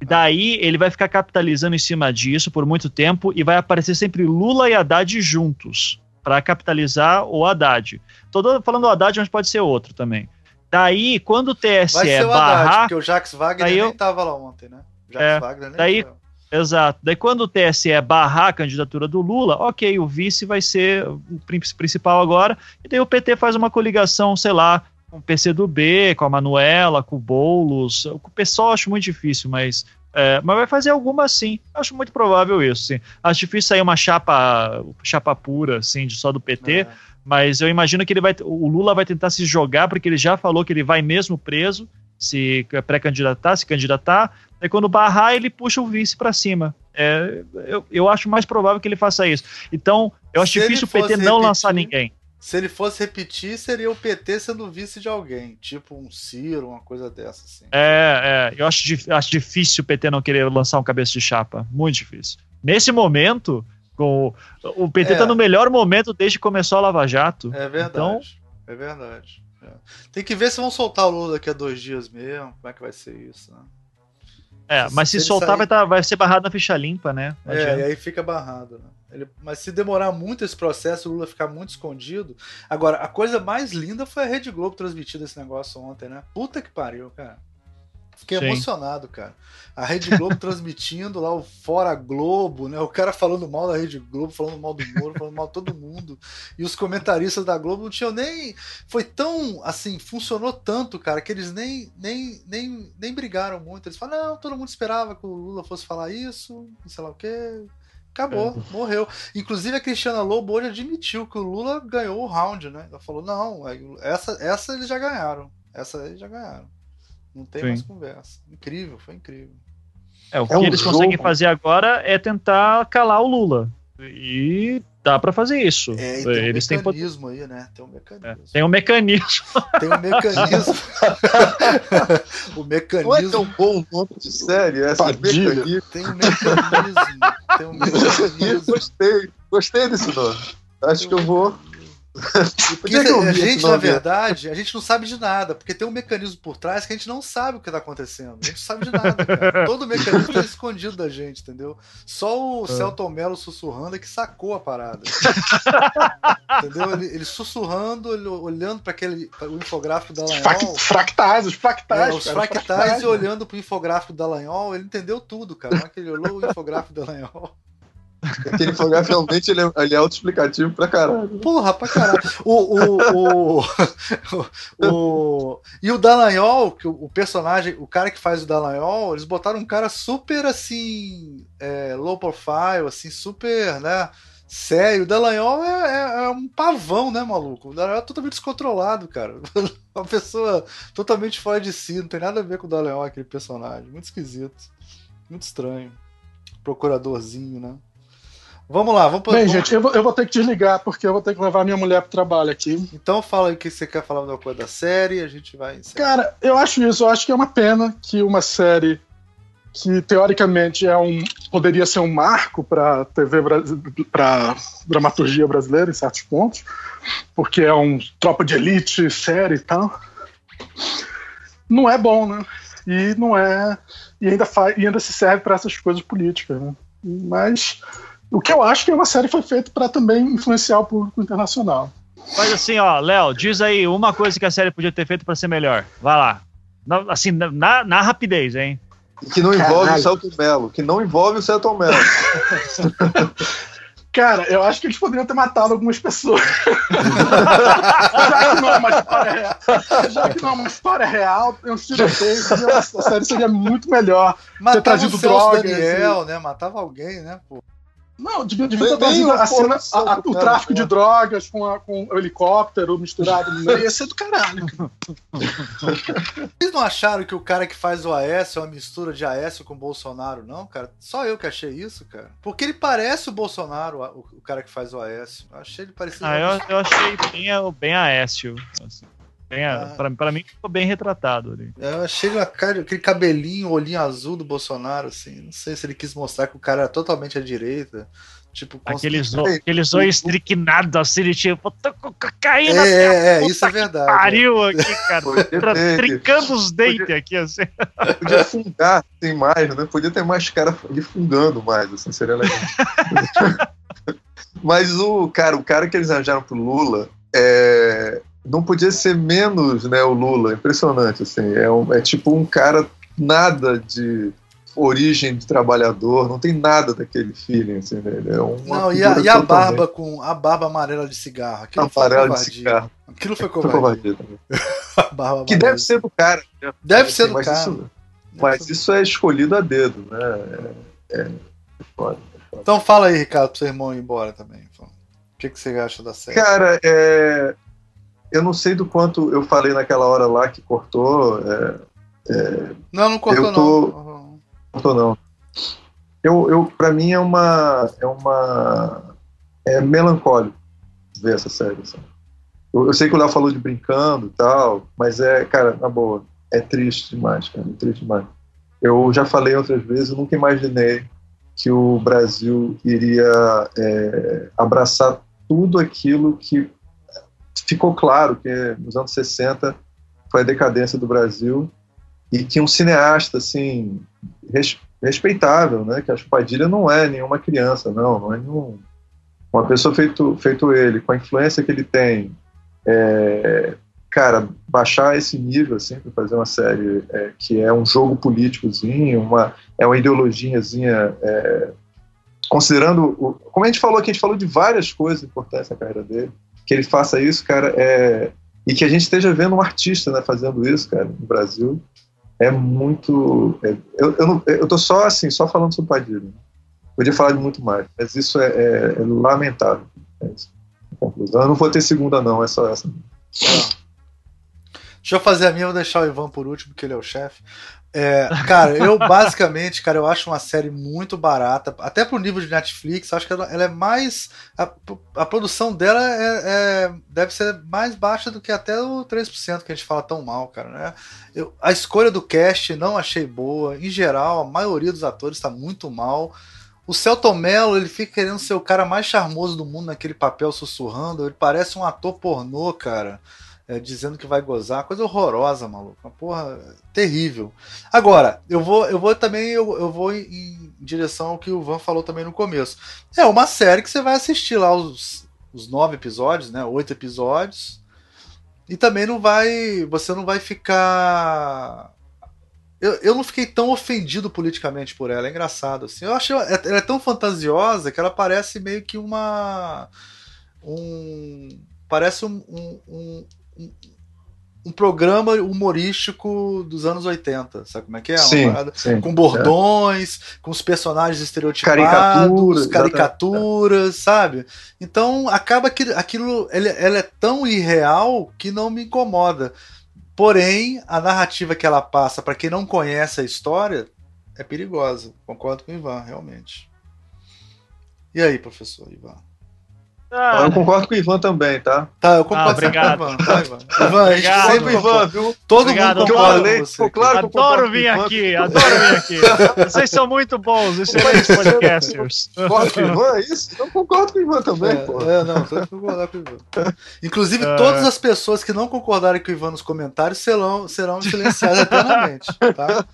[SPEAKER 3] E daí ele vai ficar capitalizando em cima disso por muito tempo e vai aparecer sempre Lula e Haddad juntos para capitalizar o Haddad. Tô falando o Haddad, mas pode ser outro também. Daí, quando o TSE
[SPEAKER 2] Vai ser o Haddad,
[SPEAKER 3] barrar,
[SPEAKER 2] porque o Jacques Wagner
[SPEAKER 3] eu-
[SPEAKER 2] nem tava lá ontem, né? O Jacques
[SPEAKER 3] É,
[SPEAKER 2] Wagner nem
[SPEAKER 3] daí-. Exato. Daí quando o TSE barrar a candidatura do Lula, ok, o vice vai ser o prin- principal agora, e daí o PT faz uma coligação, sei lá, com o PCdoB, com a Manuela, com o Boulos. Com o pessoal acho muito difícil, mas, é, mas vai fazer alguma sim. Acho muito provável isso, sim. Acho difícil sair uma chapa, chapa pura, assim, de só do PT,
[SPEAKER 2] É.
[SPEAKER 3] mas eu imagino que ele vai, o Lula vai tentar se jogar, porque ele já falou que ele vai mesmo preso, se pré-candidatar, se candidatar. Aí quando barrar, ele puxa o vice para cima. É, eu, eu acho mais provável que ele faça isso. Então, eu acho
[SPEAKER 2] Se
[SPEAKER 3] difícil o PT
[SPEAKER 2] fosse
[SPEAKER 3] não
[SPEAKER 2] repetir-
[SPEAKER 3] lançar ninguém.
[SPEAKER 2] Se ele fosse repetir, seria o PT sendo vice de alguém. Tipo um Ciro, uma coisa dessa, assim.
[SPEAKER 3] É, é, eu acho, acho difícil o PT não querer lançar um cabeça de chapa. Muito difícil. Nesse momento, com o, PT
[SPEAKER 2] É.
[SPEAKER 3] tá no melhor momento desde que começou a Lava Jato.
[SPEAKER 2] É verdade.
[SPEAKER 3] Então-
[SPEAKER 2] É verdade. É. Tem que ver se vão soltar o Lula daqui a dois dias mesmo. Como é que vai ser isso, né?
[SPEAKER 3] É, mas se,
[SPEAKER 2] Se
[SPEAKER 3] soltar
[SPEAKER 2] sair-
[SPEAKER 3] vai, tá- vai ser barrado na ficha limpa, né? Não
[SPEAKER 2] É,
[SPEAKER 3] adianta.
[SPEAKER 2] e aí fica barrado, né? Ele- mas se demorar muito esse processo, o Lula ficar muito escondido. Agora, a coisa mais linda foi a Rede Globo transmitindo esse negócio ontem, né? Puta que pariu, cara. Fiquei Sim. emocionado, cara. A Rede Globo transmitindo lá o Fora Globo, né? O cara falando mal da Rede Globo, falando mal do Moro, falando mal de todo mundo. E os comentaristas da Globo não tinham nem. Foi tão. Assim, funcionou tanto, cara, que eles nem, nem, nem, nem brigaram muito. Eles falaram, não, todo mundo esperava que o Lula fosse falar isso, sei lá o quê. Acabou, é. morreu. Inclusive a Cristiana Lobo hoje admitiu que o Lula ganhou o round, né? Ela falou: não, essa, essa eles já ganharam. Essa eles já ganharam. Não tem Sim. mais conversa. Incrível, foi incrível.
[SPEAKER 3] É, o é que um eles jogo. conseguem fazer agora é tentar calar o Lula. E dá para fazer isso.
[SPEAKER 2] É, tem um Eles mecanismo têm... aí, né? Tem um mecanismo. É,
[SPEAKER 3] tem um mecanismo.
[SPEAKER 2] Tem um mecanismo. o mecanismo.
[SPEAKER 1] Não é tão bom o nome de série, essa mecanismo.
[SPEAKER 2] Tem um mecanismo. Tem um mecanismo.
[SPEAKER 1] gostei, gostei desse nome. Acho que eu vou
[SPEAKER 2] porque a gente, na verdade, a gente não sabe de nada, porque tem um mecanismo por trás que a gente não sabe o que está acontecendo. A gente não sabe de nada, cara. Todo o mecanismo está escondido da gente, entendeu? Só o é. Celton Mello sussurrando é que sacou a parada. entendeu? Ele, ele sussurrando, ele olhando para aquele pra, o infográfico da Lanhol.
[SPEAKER 4] Fractais, os fractais.
[SPEAKER 2] É, os fractais, fractais e olhando para o infográfico da Lanhol, ele entendeu tudo, cara. Na que ele olhou o infográfico da Lanhol.
[SPEAKER 1] Aquele infográfico realmente ele é, ele é autoexplicativo pra caralho.
[SPEAKER 2] Porra, pra caralho. O, o, o, o, e o Dallagnol, que o, personagem, o cara que faz o Dallagnol, eles botaram um cara super assim, é, low profile, assim, super, né? Sério, o Dallagnol é, é, é, um pavão, né, maluco? O Dallagnol é totalmente descontrolado, cara. Uma pessoa totalmente fora de si, não tem nada a ver com o Dallagnol, aquele personagem. Muito esquisito. Muito estranho. Procuradorzinho, né? Vamos lá, vamos
[SPEAKER 4] Bem, gente, eu vou, eu vou, ter que desligar porque eu vou ter que levar minha mulher pro trabalho aqui.
[SPEAKER 2] Então fala aí o que você quer falar da coisa da série a gente vai.
[SPEAKER 4] Cara, eu acho isso, eu acho que é uma pena que uma série que teoricamente é um poderia ser um marco para TV para dramaturgia brasileira em certos pontos, porque é um tropa de elite série e tal. Não é bom, né? E não é e ainda faz e ainda se serve para essas coisas políticas, né? Mas o que eu acho que é uma série foi feita para também influenciar o público internacional.
[SPEAKER 3] Mas assim, ó, Léo, diz aí uma coisa que a série podia ter feito para ser melhor. Vai lá. Na, assim, na, na rapidez, hein?
[SPEAKER 1] Que não envolve Caralho. o Celton Mello. Que não envolve o Celton Mello.
[SPEAKER 4] Cara, eu acho que eles poderiam ter matado algumas pessoas. já que não é uma história real, já que não é uma história real, eu tirotei, a série seria muito melhor.
[SPEAKER 2] Matava ter trazido o drogas. Daniel, e... né? Matava alguém, né, pô?
[SPEAKER 4] Não, devia, devia ter trazido a cena, a, a, o tráfico de drogas com, a, com o helicóptero misturado no meio. Ia ser do caralho.
[SPEAKER 2] Vocês não acharam que o cara que faz o Aécio é uma mistura de Aécio com Bolsonaro, não, cara? Só eu que achei isso, cara. Porque ele parece o Bolsonaro, o, o cara que faz o Aécio. Eu achei ele parecido.
[SPEAKER 3] Ah, eu, eu achei bem, bem Aécio. Assim. Bem, ah. pra, pra mim ficou bem retratado ali.
[SPEAKER 2] Eu achei aquele cabelinho, olhinho azul do Bolsonaro, assim. Não sei se ele quis mostrar que o cara era totalmente à direita. Tipo,
[SPEAKER 3] aqueles zo, aquele zóio estriquinado assim, tipo, tô com cocaína.
[SPEAKER 2] É, é, isso é verdade.
[SPEAKER 3] Pariu aqui, cara. trincando os dentes aqui, assim.
[SPEAKER 1] Podia fungar, tem mais, né? Podia ter mais cara de fungando mais, assim, seria legal. Mas o cara, o cara que eles arranjaram pro Lula, é, não podia ser menos né, o Lula, impressionante, assim, é, um, é tipo um cara nada de origem de trabalhador, não tem nada daquele feeling, assim, né? é uma
[SPEAKER 2] não, e a, e a barba com a barba amarela de cigarro, aquilo
[SPEAKER 1] amarela de cigarro.
[SPEAKER 2] Aquilo foi covardia.
[SPEAKER 1] barba que deve ser do cara.
[SPEAKER 2] Né? Deve ser do
[SPEAKER 1] mas
[SPEAKER 2] cara.
[SPEAKER 1] Isso, mas isso é escolhido a dedo, né? É, é
[SPEAKER 2] foda, é Então fala aí, Ricardo, pro seu irmão ir embora também. O que, que você acha da série?
[SPEAKER 1] Cara, é, eu não sei do quanto eu falei naquela hora lá que cortou. É,
[SPEAKER 2] é, não, não cortou tô,
[SPEAKER 1] não. Cortou não. Eu, eu, para mim é uma é uma é melancólico ver essa série. Assim. Eu, eu, sei que o Léo falou de brincando e tal, mas é, cara, na boa, é triste demais, cara, é triste demais. Eu já falei outras vezes, eu nunca imaginei que o Brasil iria é, abraçar tudo aquilo que ficou claro que nos anos 60 foi a decadência do Brasil e que um cineasta assim res, respeitável, né, que a Padilha não é nenhuma criança, não, não é nenhum, uma pessoa feito feito ele, com a influência que ele tem, é, cara, baixar esse nível assim para fazer uma série é, que é um jogo políticozinho, uma é uma ideologiazinha é, considerando o, como a gente falou aqui, a gente falou de várias coisas importantes na carreira dele, que ele faça isso, cara, é e que a gente esteja vendo um artista né, fazendo isso, cara, no Brasil, é muito. É, eu, eu, não, eu tô só assim, só falando sobre o Padilha. Né? Podia falar de muito mais, mas isso é, é, é lamentável. É isso. Eu não vou ter segunda, não, é só essa.
[SPEAKER 2] Deixa eu fazer a minha, vou deixar o Ivan por último, porque ele é o chefe. É, cara, eu basicamente, cara, eu acho uma série muito barata, até pro nível de Netflix, acho que ela, ela é mais. A, a produção dela é, é, deve ser mais baixa do que até o 3% que a gente fala tão mal, cara, né? Eu, a escolha do cast não achei boa, em geral, a maioria dos atores está muito mal. O Celton Mello, ele fica querendo ser o cara mais charmoso do mundo naquele papel sussurrando, ele parece um ator pornô, cara é, dizendo que vai gozar, coisa horrorosa, maluco. Uma porra terrível. Agora, eu vou, eu vou também, eu, eu vou em, em, direção ao que o Van falou também no começo. É uma série que você vai assistir lá os, os nove episódios, né? Oito episódios. E também não vai. Você não vai ficar. Eu, eu não fiquei tão ofendido politicamente por ela, é engraçado. Assim. Eu achei ela é tão fantasiosa que ela parece meio que uma. Um, parece um, um, um, programa humorístico dos anos 80, sabe como é que é?
[SPEAKER 1] Sim, sim,
[SPEAKER 2] com bordões, é. com os personagens estereotipados,
[SPEAKER 1] caricaturas,
[SPEAKER 2] caricaturas sabe? Então acaba que aquilo ele, ela é tão irreal que não me incomoda. Porém, a narrativa que ela passa para quem não conhece a história é perigosa. Concordo com o Ivan, realmente. E aí, professor Ivan?
[SPEAKER 1] Ah, eu concordo com o Ivan também, tá?
[SPEAKER 2] Tá, eu concordo ah,
[SPEAKER 3] obrigado.
[SPEAKER 2] com o Ivan. Tá, Ivan. Ivan, a gente
[SPEAKER 1] sempre Ivan, viu?
[SPEAKER 2] Todo obrigado, mundo
[SPEAKER 1] concorda com você. Claro
[SPEAKER 3] que adoro vir aqui, adoro vir aqui. Vocês são muito bons, excelentes podcasters.
[SPEAKER 1] Concordo com o Ivan, é isso? Eu concordo com o Ivan também, é, pô.
[SPEAKER 2] É, não, só concordar com o Ivan. Inclusive, é... todas as pessoas que não concordarem com o Ivan nos comentários serão, serão silenciadas eternamente, tá?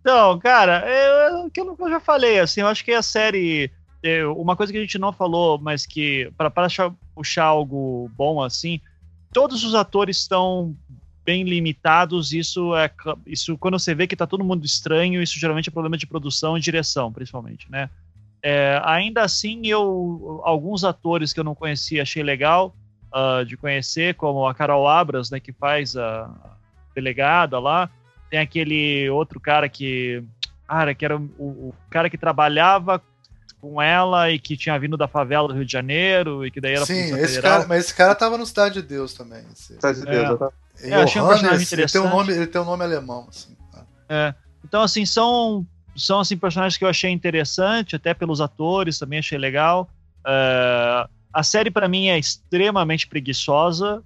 [SPEAKER 3] Então, cara, é aquilo que eu já falei, assim, eu acho que a série uma coisa que a gente não falou, mas que para puxar algo bom assim, todos os atores estão bem limitados. Isso é isso quando você vê que tá todo mundo estranho, isso geralmente é problema de produção e direção, principalmente, né? É, ainda assim, eu alguns atores que eu não conhecia achei legal uh, de conhecer, como a Carol Abras, né, que faz a delegada lá. Tem aquele outro cara que, cara, que era o, o cara que trabalhava com ela e que tinha vindo da favela do Rio de Janeiro e que daí era
[SPEAKER 2] Sim, esse cara, mas esse cara tava no Cidade de Deus também.
[SPEAKER 1] Cidade de Deus,
[SPEAKER 3] é. é, achei um personagem interessante.
[SPEAKER 2] Ele tem um nome, ele tem um nome alemão, assim. Tá?
[SPEAKER 3] É. Então, assim, são, são assim, personagens que eu achei interessante, até pelos atores também achei legal. Uh, a série, para mim, é extremamente preguiçosa.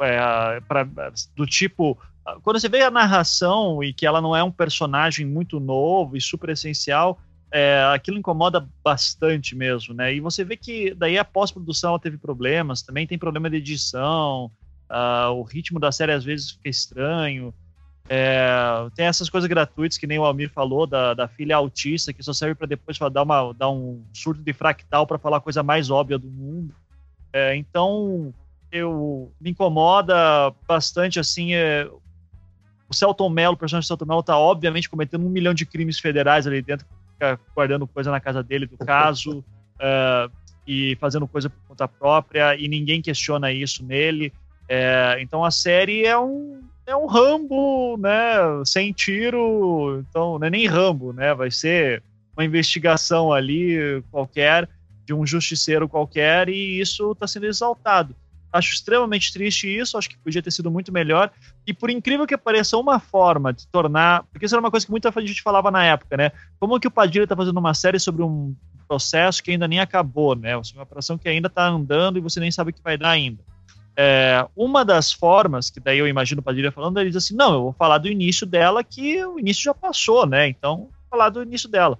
[SPEAKER 3] É, pra, do tipo. Quando você vê a narração e que ela não é um personagem muito novo e super essencial, é, aquilo incomoda bastante mesmo, né? E você vê que daí a pós-produção teve problemas, também tem problema de edição, uh, o ritmo da série às vezes fica estranho. É, tem essas coisas gratuitas que nem o Almir falou da, da filha autista que só serve para depois dar, uma, dar um surto de fractal para falar a coisa mais óbvia do mundo. É, então eu me incomoda bastante assim. É, o Celton Mello, o personagem do Celton Mello, tá obviamente cometendo um milhão de crimes federais ali dentro fica guardando coisa na casa dele do caso uh, e fazendo coisa por conta própria e ninguém questiona isso nele. É, então a série é um é um Rambo, né, sem tiro, então não é nem Rambo, né, vai ser uma investigação ali qualquer de um justiceiro qualquer e isso está sendo exaltado. Acho extremamente triste isso, acho que podia ter sido muito melhor. E por incrível que pareça, uma forma de tornar. Porque isso era uma coisa que muita gente falava na época, né? Como que o Padilha está fazendo uma série sobre um processo que ainda nem acabou, né? Uma operação que ainda está andando e você nem sabe o que vai dar ainda. É, uma das formas, que daí eu imagino o Padilha falando, ele diz assim: não, eu vou falar do início dela, que o início já passou, né? Então, vou falar do início dela.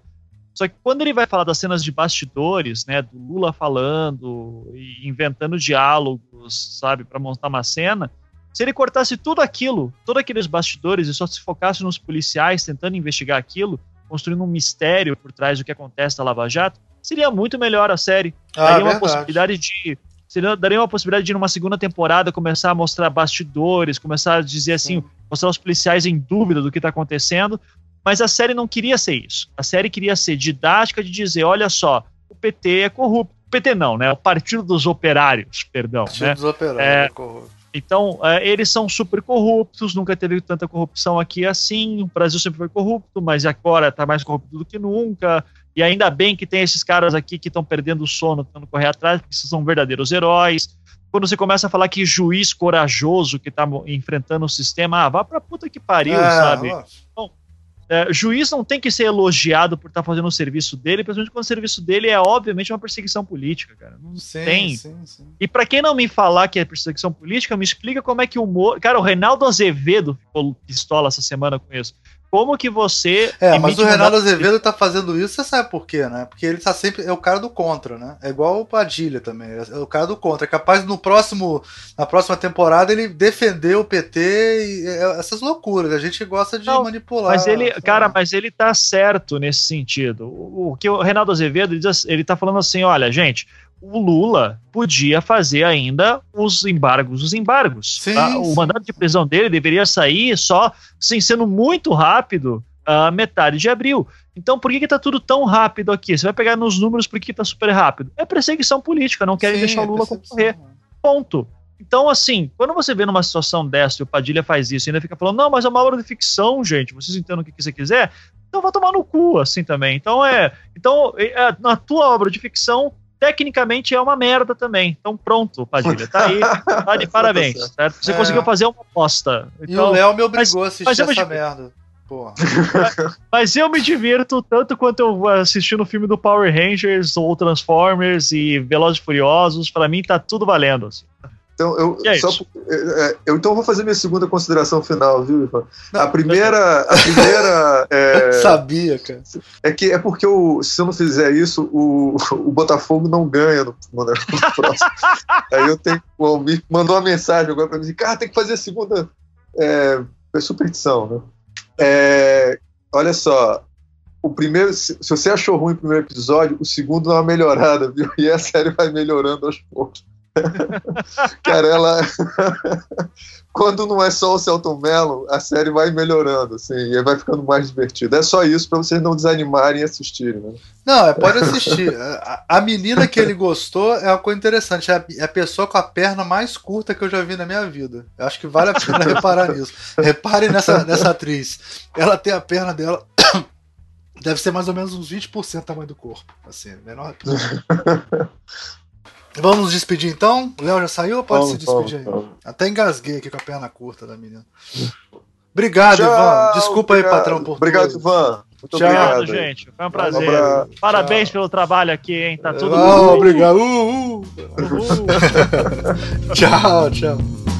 [SPEAKER 3] Só que quando ele vai falar das cenas de bastidores, né, do Lula falando e inventando diálogos, sabe, para montar uma cena, se ele cortasse tudo aquilo, todos aqueles bastidores e só se focasse nos policiais tentando investigar aquilo, construindo um mistério por trás do que acontece na Lava Jato, seria muito melhor a série.
[SPEAKER 2] Ah,
[SPEAKER 3] Teria uma possibilidade de seria, daria uma possibilidade de, numa segunda temporada, começar a mostrar bastidores, começar a dizer assim, mostrar os policiais em dúvida do que está acontecendo. Mas a série não queria ser isso. A série queria ser didática de dizer: olha só, o PT é corrupto. O PT não, né? O Partido dos Operários, perdão.
[SPEAKER 2] Partido
[SPEAKER 3] né?
[SPEAKER 2] dos Operários
[SPEAKER 3] É,
[SPEAKER 2] é corrupto.
[SPEAKER 3] Então, é, eles são super corruptos, nunca teve tanta corrupção aqui assim. O Brasil sempre foi corrupto, mas agora está mais corrupto do que nunca. E ainda bem que tem esses caras aqui que estão perdendo o sono, tentando correr atrás, porque são verdadeiros heróis. Quando você começa a falar que juiz corajoso que está enfrentando o sistema, ah, vá pra puta que pariu,
[SPEAKER 2] É,
[SPEAKER 3] sabe?
[SPEAKER 2] ó,
[SPEAKER 3] É, juiz não tem que ser elogiado por estar fazendo o serviço dele, principalmente quando o serviço dele é, obviamente, uma perseguição política, cara. Não
[SPEAKER 2] Sim,
[SPEAKER 3] tem.
[SPEAKER 2] sim, sim.
[SPEAKER 3] E pra quem não me falar que é perseguição política, me explica como é que o Moro. Cara, o Reinaldo Azevedo ficou pistola essa semana com isso. Como que você.
[SPEAKER 2] É, mas o
[SPEAKER 3] mandato-
[SPEAKER 2] Azevedo tá fazendo isso, você sabe por quê, né? Porque ele tá sempre. É o cara do contra, né? É igual o Padilha também. É o cara do contra. É capaz no próximo. Na próxima temporada ele defender o PT e é, essas loucuras. A gente gosta de
[SPEAKER 3] Não,
[SPEAKER 2] manipular.
[SPEAKER 3] Mas ele,
[SPEAKER 2] sabe?
[SPEAKER 3] cara, mas ele tá certo nesse sentido. O, o que o Reinaldo Azevedo ele, diz- ele tá falando assim: olha, gente, o Lula podia fazer ainda os embargos, os embargos.
[SPEAKER 2] Sim,
[SPEAKER 3] tá? O
[SPEAKER 2] sim.
[SPEAKER 3] mandato de prisão dele deveria sair só, assim, sendo muito rápido, a metade de abril. Então, por que, que tá tudo tão rápido aqui? Você vai pegar nos números por que, que tá super rápido? É perseguição política, não querem
[SPEAKER 2] Sim,
[SPEAKER 3] deixar o
[SPEAKER 2] é
[SPEAKER 3] Lula
[SPEAKER 2] percepção,
[SPEAKER 3] concorrer. Ponto. Então, assim, quando você vê numa situação dessa e o Padilha faz isso e ainda fica falando, não, mas é uma obra de ficção, gente, vocês entendem o que, que você quiser, então vai tomar no cu, assim também. Então, é. Então, é, na tua obra de ficção, tecnicamente é uma merda também. Então, pronto, Padilha, tá aí, tá de parabéns, certo? Você
[SPEAKER 2] É.
[SPEAKER 3] conseguiu fazer uma aposta.
[SPEAKER 2] E
[SPEAKER 3] Então,
[SPEAKER 2] o Léo me obrigou a
[SPEAKER 3] mas
[SPEAKER 2] assistir
[SPEAKER 3] eu
[SPEAKER 2] essa
[SPEAKER 3] me-
[SPEAKER 2] merda. Porra.
[SPEAKER 3] Mas eu me divirto tanto quanto eu assistindo o filme do Power Rangers ou Transformers e Velozes e Furiosos, pra mim tá tudo valendo. assim.
[SPEAKER 1] Então, eu,
[SPEAKER 3] é
[SPEAKER 1] só, é, é, eu então vou fazer minha segunda consideração final, viu, Ivan?
[SPEAKER 2] Não,
[SPEAKER 1] a primeira, a primeira é,
[SPEAKER 2] Sabia, cara.
[SPEAKER 1] é que é porque eu, se eu não fizer isso, o, o Botafogo não ganha no, no, no próximo. Aí eu tenho. O Almir mandou uma mensagem agora pra mim: cara, tem que fazer a segunda é, é superstição, né? É, olha só. O primeiro, se, se você achou ruim o primeiro episódio, o segundo dá uma melhorada, viu? E a série vai melhorando aos poucos. Cara, ela. Quando não é só o Celton Mello, a série vai melhorando, assim, e vai ficando mais divertida. É só isso pra vocês não desanimarem e assistirem, né?
[SPEAKER 2] Não, é, pode assistir. A, a menina que ele gostou é uma coisa interessante. É a, é a pessoa com a perna mais curta que eu já vi na minha vida. Eu acho que vale a pena reparar nisso. Reparem nessa, nessa atriz. Ela tem a perna dela. Deve ser mais ou menos uns 20% do tamanho do corpo. Assim, menor. Vamos nos despedir então? O Léo já saiu ou pode se despedir aí?
[SPEAKER 1] vamos.
[SPEAKER 2] Até engasguei aqui com a perna curta da menina. Obrigado,
[SPEAKER 1] Tchau,
[SPEAKER 2] Ivan. Desculpa
[SPEAKER 1] obrigado.
[SPEAKER 2] aí, patrão, por
[SPEAKER 1] Obrigado,
[SPEAKER 2] tudo.
[SPEAKER 1] Ivan. Muito
[SPEAKER 2] Tchau.
[SPEAKER 1] obrigado.
[SPEAKER 3] Gente. Foi um prazer. Parabéns
[SPEAKER 2] Tchau.
[SPEAKER 3] pelo trabalho aqui, hein? Tá tudo
[SPEAKER 2] Ah,
[SPEAKER 3] bem.
[SPEAKER 2] obrigado. Uh, uh.
[SPEAKER 3] Uhul.
[SPEAKER 2] Tchau, tchau.